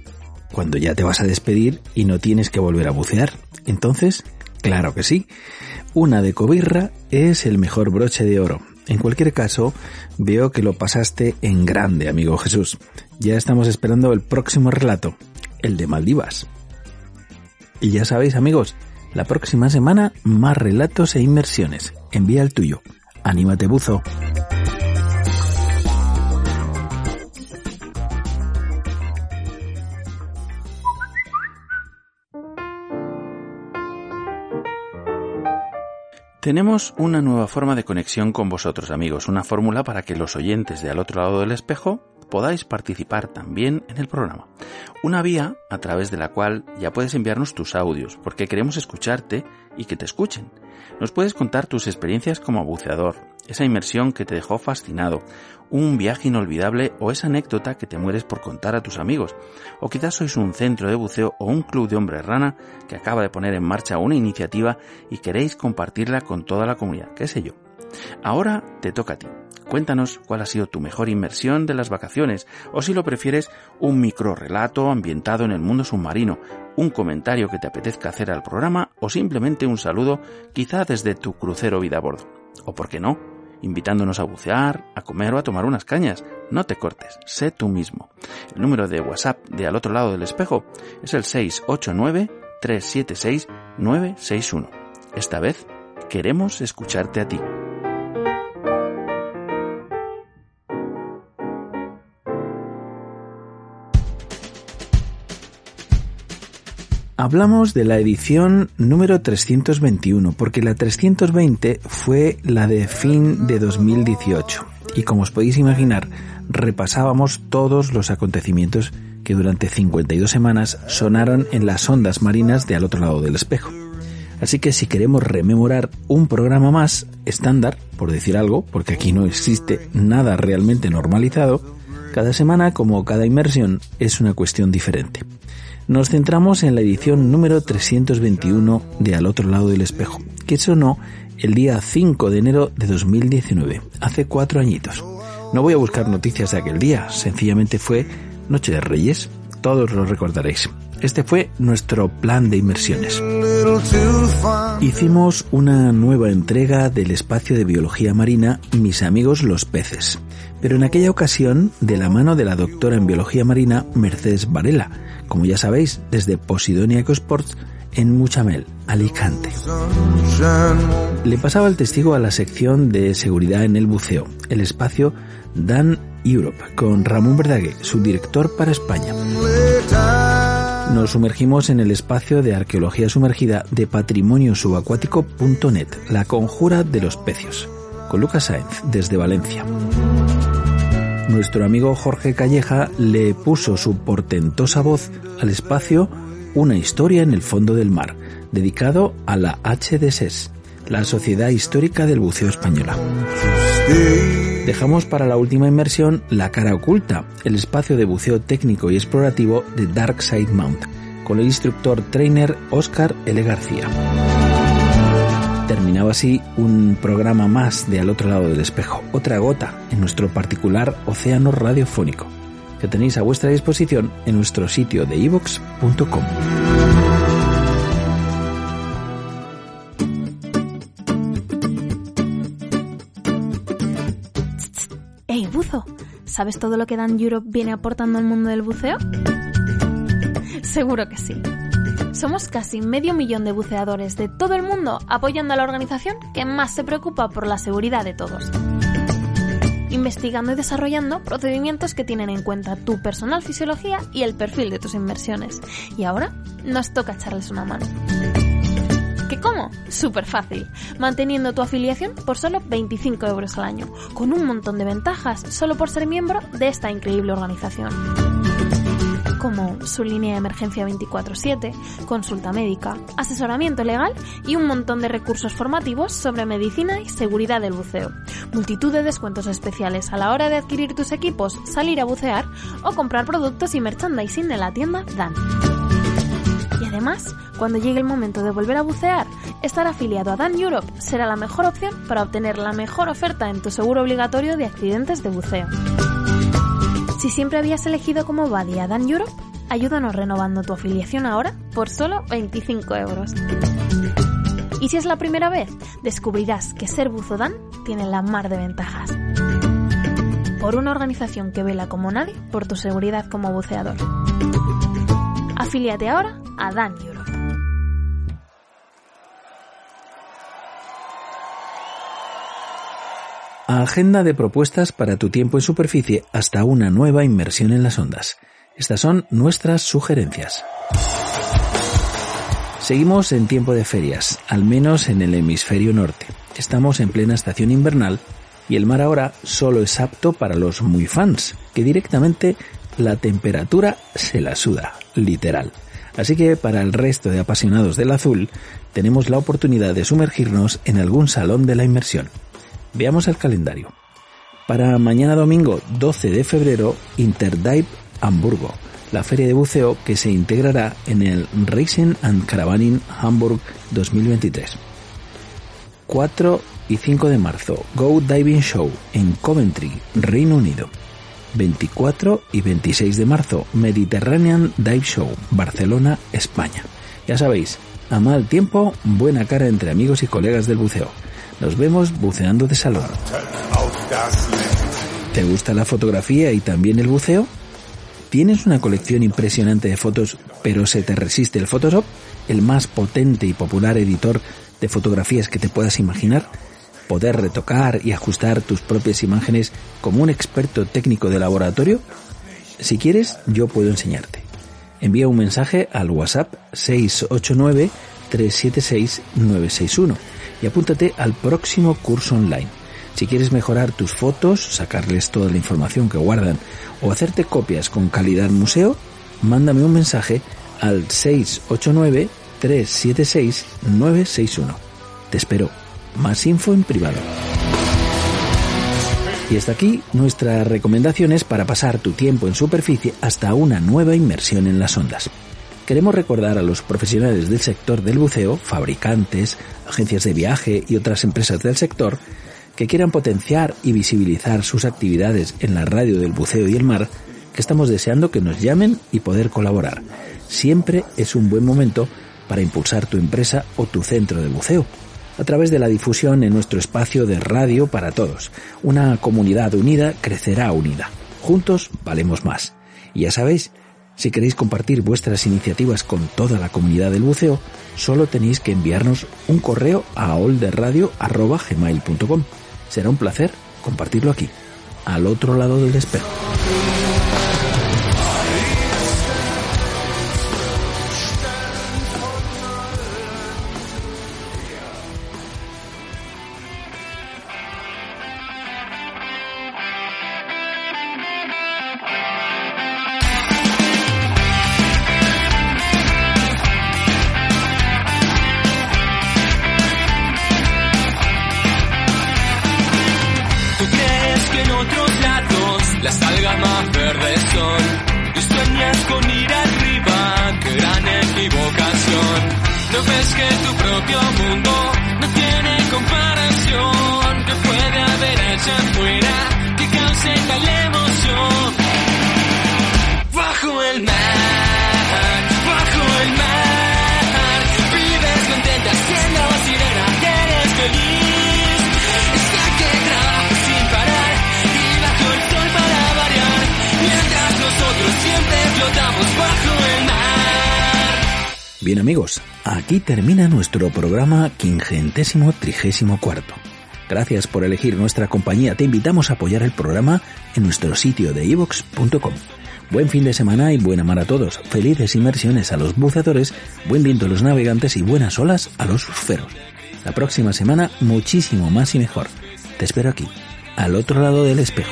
cuando ya te vas a despedir y no tienes que volver a bucear. Entonces, claro que sí, una de cobirra es el mejor broche de oro en cualquier caso, veo que lo pasaste en grande, amigo Jesús. Ya estamos esperando el próximo relato, el de Maldivas. Y ya sabéis, amigos, la próxima semana más relatos e inmersiones. Envía el tuyo. Anímate, buzo. Tenemos una nueva forma de conexión con vosotros amigos, una fórmula para que los oyentes de al otro lado del espejo podáis participar también en el programa. Una vía a través de la cual ya puedes enviarnos tus audios, porque queremos escucharte y que te escuchen. Nos puedes contar tus experiencias como buceador, esa inmersión que te dejó fascinado, un viaje inolvidable o esa anécdota que te mueres por contar a tus amigos. O quizás sois un centro de buceo o un club de hombres rana que acaba de poner en marcha una iniciativa y queréis compartirla con toda la comunidad, qué sé yo. Ahora te toca a ti. Cuéntanos cuál ha sido tu mejor inmersión de las vacaciones, o si lo prefieres, un micro relato ambientado en el mundo submarino, un comentario que te apetezca hacer al programa, o simplemente un saludo, quizá desde tu crucero vida a bordo. O por qué no, invitándonos a bucear, a comer o a tomar unas cañas. No te cortes, sé tú mismo. El número de WhatsApp de al otro lado del espejo es el 689-376-961. Esta vez queremos escucharte a ti. Hablamos de la edición número 321, porque la 320 fue la de fin de 2018. Y como os podéis imaginar, repasábamos todos los acontecimientos que durante 52 semanas sonaron en las ondas marinas de al otro lado del espejo. Así que si queremos rememorar un programa más estándar, por decir algo, porque aquí no existe nada realmente normalizado, cada semana, como cada inmersión, es una cuestión diferente. Nos centramos en la edición número 321 de Al otro lado del espejo, que sonó el día 5 de enero de 2019, hace cuatro añitos. No voy a buscar noticias de aquel día, sencillamente fue Noche de Reyes, todos lo recordaréis. Este fue nuestro plan de inmersiones. Hicimos una nueva entrega del espacio de biología marina Mis amigos los peces, pero en aquella ocasión de la mano de la doctora en biología marina Mercedes Varela, como ya sabéis, desde Posidonia Ecosports en Muchamel, Alicante. Le pasaba el testigo a la sección de seguridad en el buceo, el espacio Dan Europe, con Ramón Verdague, su director para España. Nos sumergimos en el espacio de arqueología sumergida de patrimoniosubacuático.net, la conjura de los pecios, con Lucas Sainz, desde Valencia. Nuestro amigo Jorge Calleja le puso su portentosa voz al espacio Una historia en el fondo del mar, dedicado a la HDSES, la Sociedad Histórica del Buceo Española. Dejamos para la última inmersión La cara oculta, el espacio de buceo técnico y explorativo de Dark Side Mount, con el instructor trainer Oscar L. García. Terminaba así un programa más de Al otro lado del espejo, otra gota en nuestro particular océano radiofónico, que tenéis a vuestra disposición en nuestro sitio de ivox.com. ¿sabes todo lo que Dan Europe viene aportando al mundo del buceo? Seguro que sí. Somos casi medio millón de buceadores de todo el mundo apoyando a la organización que más se preocupa por la seguridad de todos. Investigando y desarrollando procedimientos que tienen en cuenta tu personal fisiología y el perfil de tus inversiones. Y ahora nos toca echarles una mano. ¿Qué cómo? Súper fácil, manteniendo tu afiliación por solo 25 euros al año, con un montón de ventajas solo por ser miembro de esta increíble organización como su línea de emergencia 24/7, consulta médica, asesoramiento legal y un montón de recursos formativos sobre medicina y seguridad del buceo. Multitud de descuentos especiales a la hora de adquirir tus equipos, salir a bucear o comprar productos y merchandising de la tienda Dan. Y además, cuando llegue el momento de volver a bucear, estar afiliado a Dan Europe será la mejor opción para obtener la mejor oferta en tu seguro obligatorio de accidentes de buceo. Si siempre habías elegido como buddy a Dan Europe, ayúdanos renovando tu afiliación ahora por solo 25 euros. Y si es la primera vez, descubrirás que ser buzo Dan tiene la mar de ventajas. Por una organización que vela como nadie por tu seguridad como buceador. Afíliate ahora a Dan Europe. Agenda de propuestas para tu tiempo en superficie hasta una nueva inmersión en las ondas. Estas son nuestras sugerencias. Seguimos en tiempo de ferias, al menos en el hemisferio norte. Estamos en plena estación invernal y el mar ahora solo es apto para los muy fans, que directamente la temperatura se la suda, literal. Así que para el resto de apasionados del azul, tenemos la oportunidad de sumergirnos en algún salón de la inmersión. Veamos el calendario. Para mañana domingo 12 de febrero, Interdive Hamburgo, la feria de buceo que se integrará en el Racing and Caravaning Hamburg 2023. 4 y 5 de marzo, Go Diving Show en Coventry, Reino Unido. 24 y 26 de marzo, Mediterranean Dive Show, Barcelona, España. Ya sabéis, a mal tiempo, buena cara entre amigos y colegas del buceo. Nos vemos buceando de salón. ¿Te gusta la fotografía y también el buceo? ¿Tienes una colección impresionante de fotos, pero se te resiste el Photoshop, el más potente y popular editor de fotografías que te puedas imaginar? ¿Poder retocar y ajustar tus propias imágenes como un experto técnico de laboratorio? Si quieres, yo puedo enseñarte. Envía un mensaje al WhatsApp 689 376 961 y apúntate al próximo curso online. Si quieres mejorar tus fotos, sacarles toda la información que guardan o hacerte copias con calidad museo, mándame un mensaje al 689 376 961. Te espero. Más info en privado. Y hasta aquí nuestras recomendaciones para pasar tu tiempo en superficie hasta una nueva inmersión en las ondas. queremos recordar a los profesionales del sector del buceo, fabricantes, agencias de viaje y otras empresas del sector, que quieran potenciar y visibilizar sus actividades en la radio del buceo y el mar, que estamos deseando que nos llamen y poder colaborar. Siempre es un buen momento para impulsar tu empresa o tu centro de buceo a través de la difusión en nuestro espacio de radio para todos. Una comunidad unida crecerá unida. Juntos valemos más. Y ya sabéis, si queréis compartir vuestras iniciativas con toda la comunidad del buceo, solo tenéis que enviarnos un correo a olderradio.gmail.com. Será un placer compartirlo aquí, al otro lado del espejo. Termina nuestro programa quingentésimo trigésimo cuarto. Gracias por elegir nuestra compañía. Te invitamos a apoyar el programa en nuestro sitio de ivox.com. Buen fin de semana y buena mar a todos. Felices inmersiones a los buceadores, buen viento a los navegantes y buenas olas a los surferos. La próxima semana muchísimo más y mejor. Te espero aquí, al otro lado del espejo.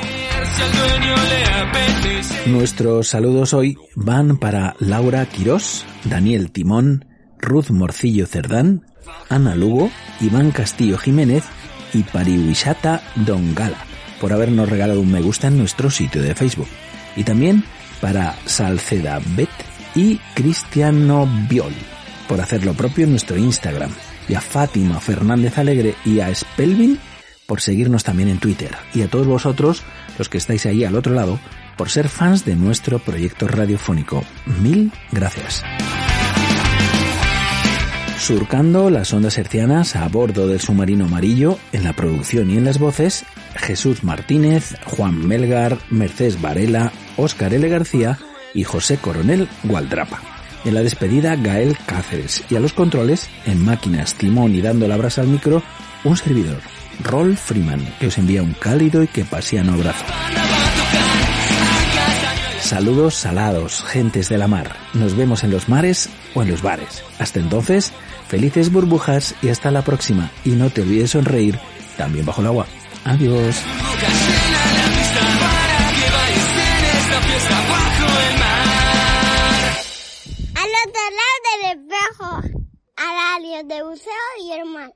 Nuestros saludos hoy van para Laura Quirós, Daniel Timón, Ruth Morcillo Cerdán, Ana Lugo, Iván Castillo Jiménez y Parihuishata Dongala por habernos regalado un me gusta en nuestro sitio de Facebook. Y también para Salceda Bet y Cristiano Biol por hacer lo propio en nuestro Instagram. Y a Fátima Fernández Alegre y a Spelvin por seguirnos también en Twitter. Y a todos vosotros, los que estáis ahí al otro lado, por ser fans de nuestro proyecto radiofónico. Mil gracias. Surcando las ondas hercianas a bordo del submarino amarillo, en la producción y en las voces, Jesús Martínez, Juan Melgar, Mercedes Varela, Óscar L. García y José Coronel Gualdrapa. En la despedida, Gael Cáceres. Y a los controles, en máquinas, timón y dando la brasa al micro, un servidor, Rolf Freeman, que os envía un cálido y que pasiano abrazo. Saludos salados, gentes de la mar. Nos vemos en los mares o en los bares. Hasta entonces, felices burbujas y hasta la próxima. Y no te olvides sonreír también bajo el agua. Adiós. Al otro lado del espejo, a la de buceo y el.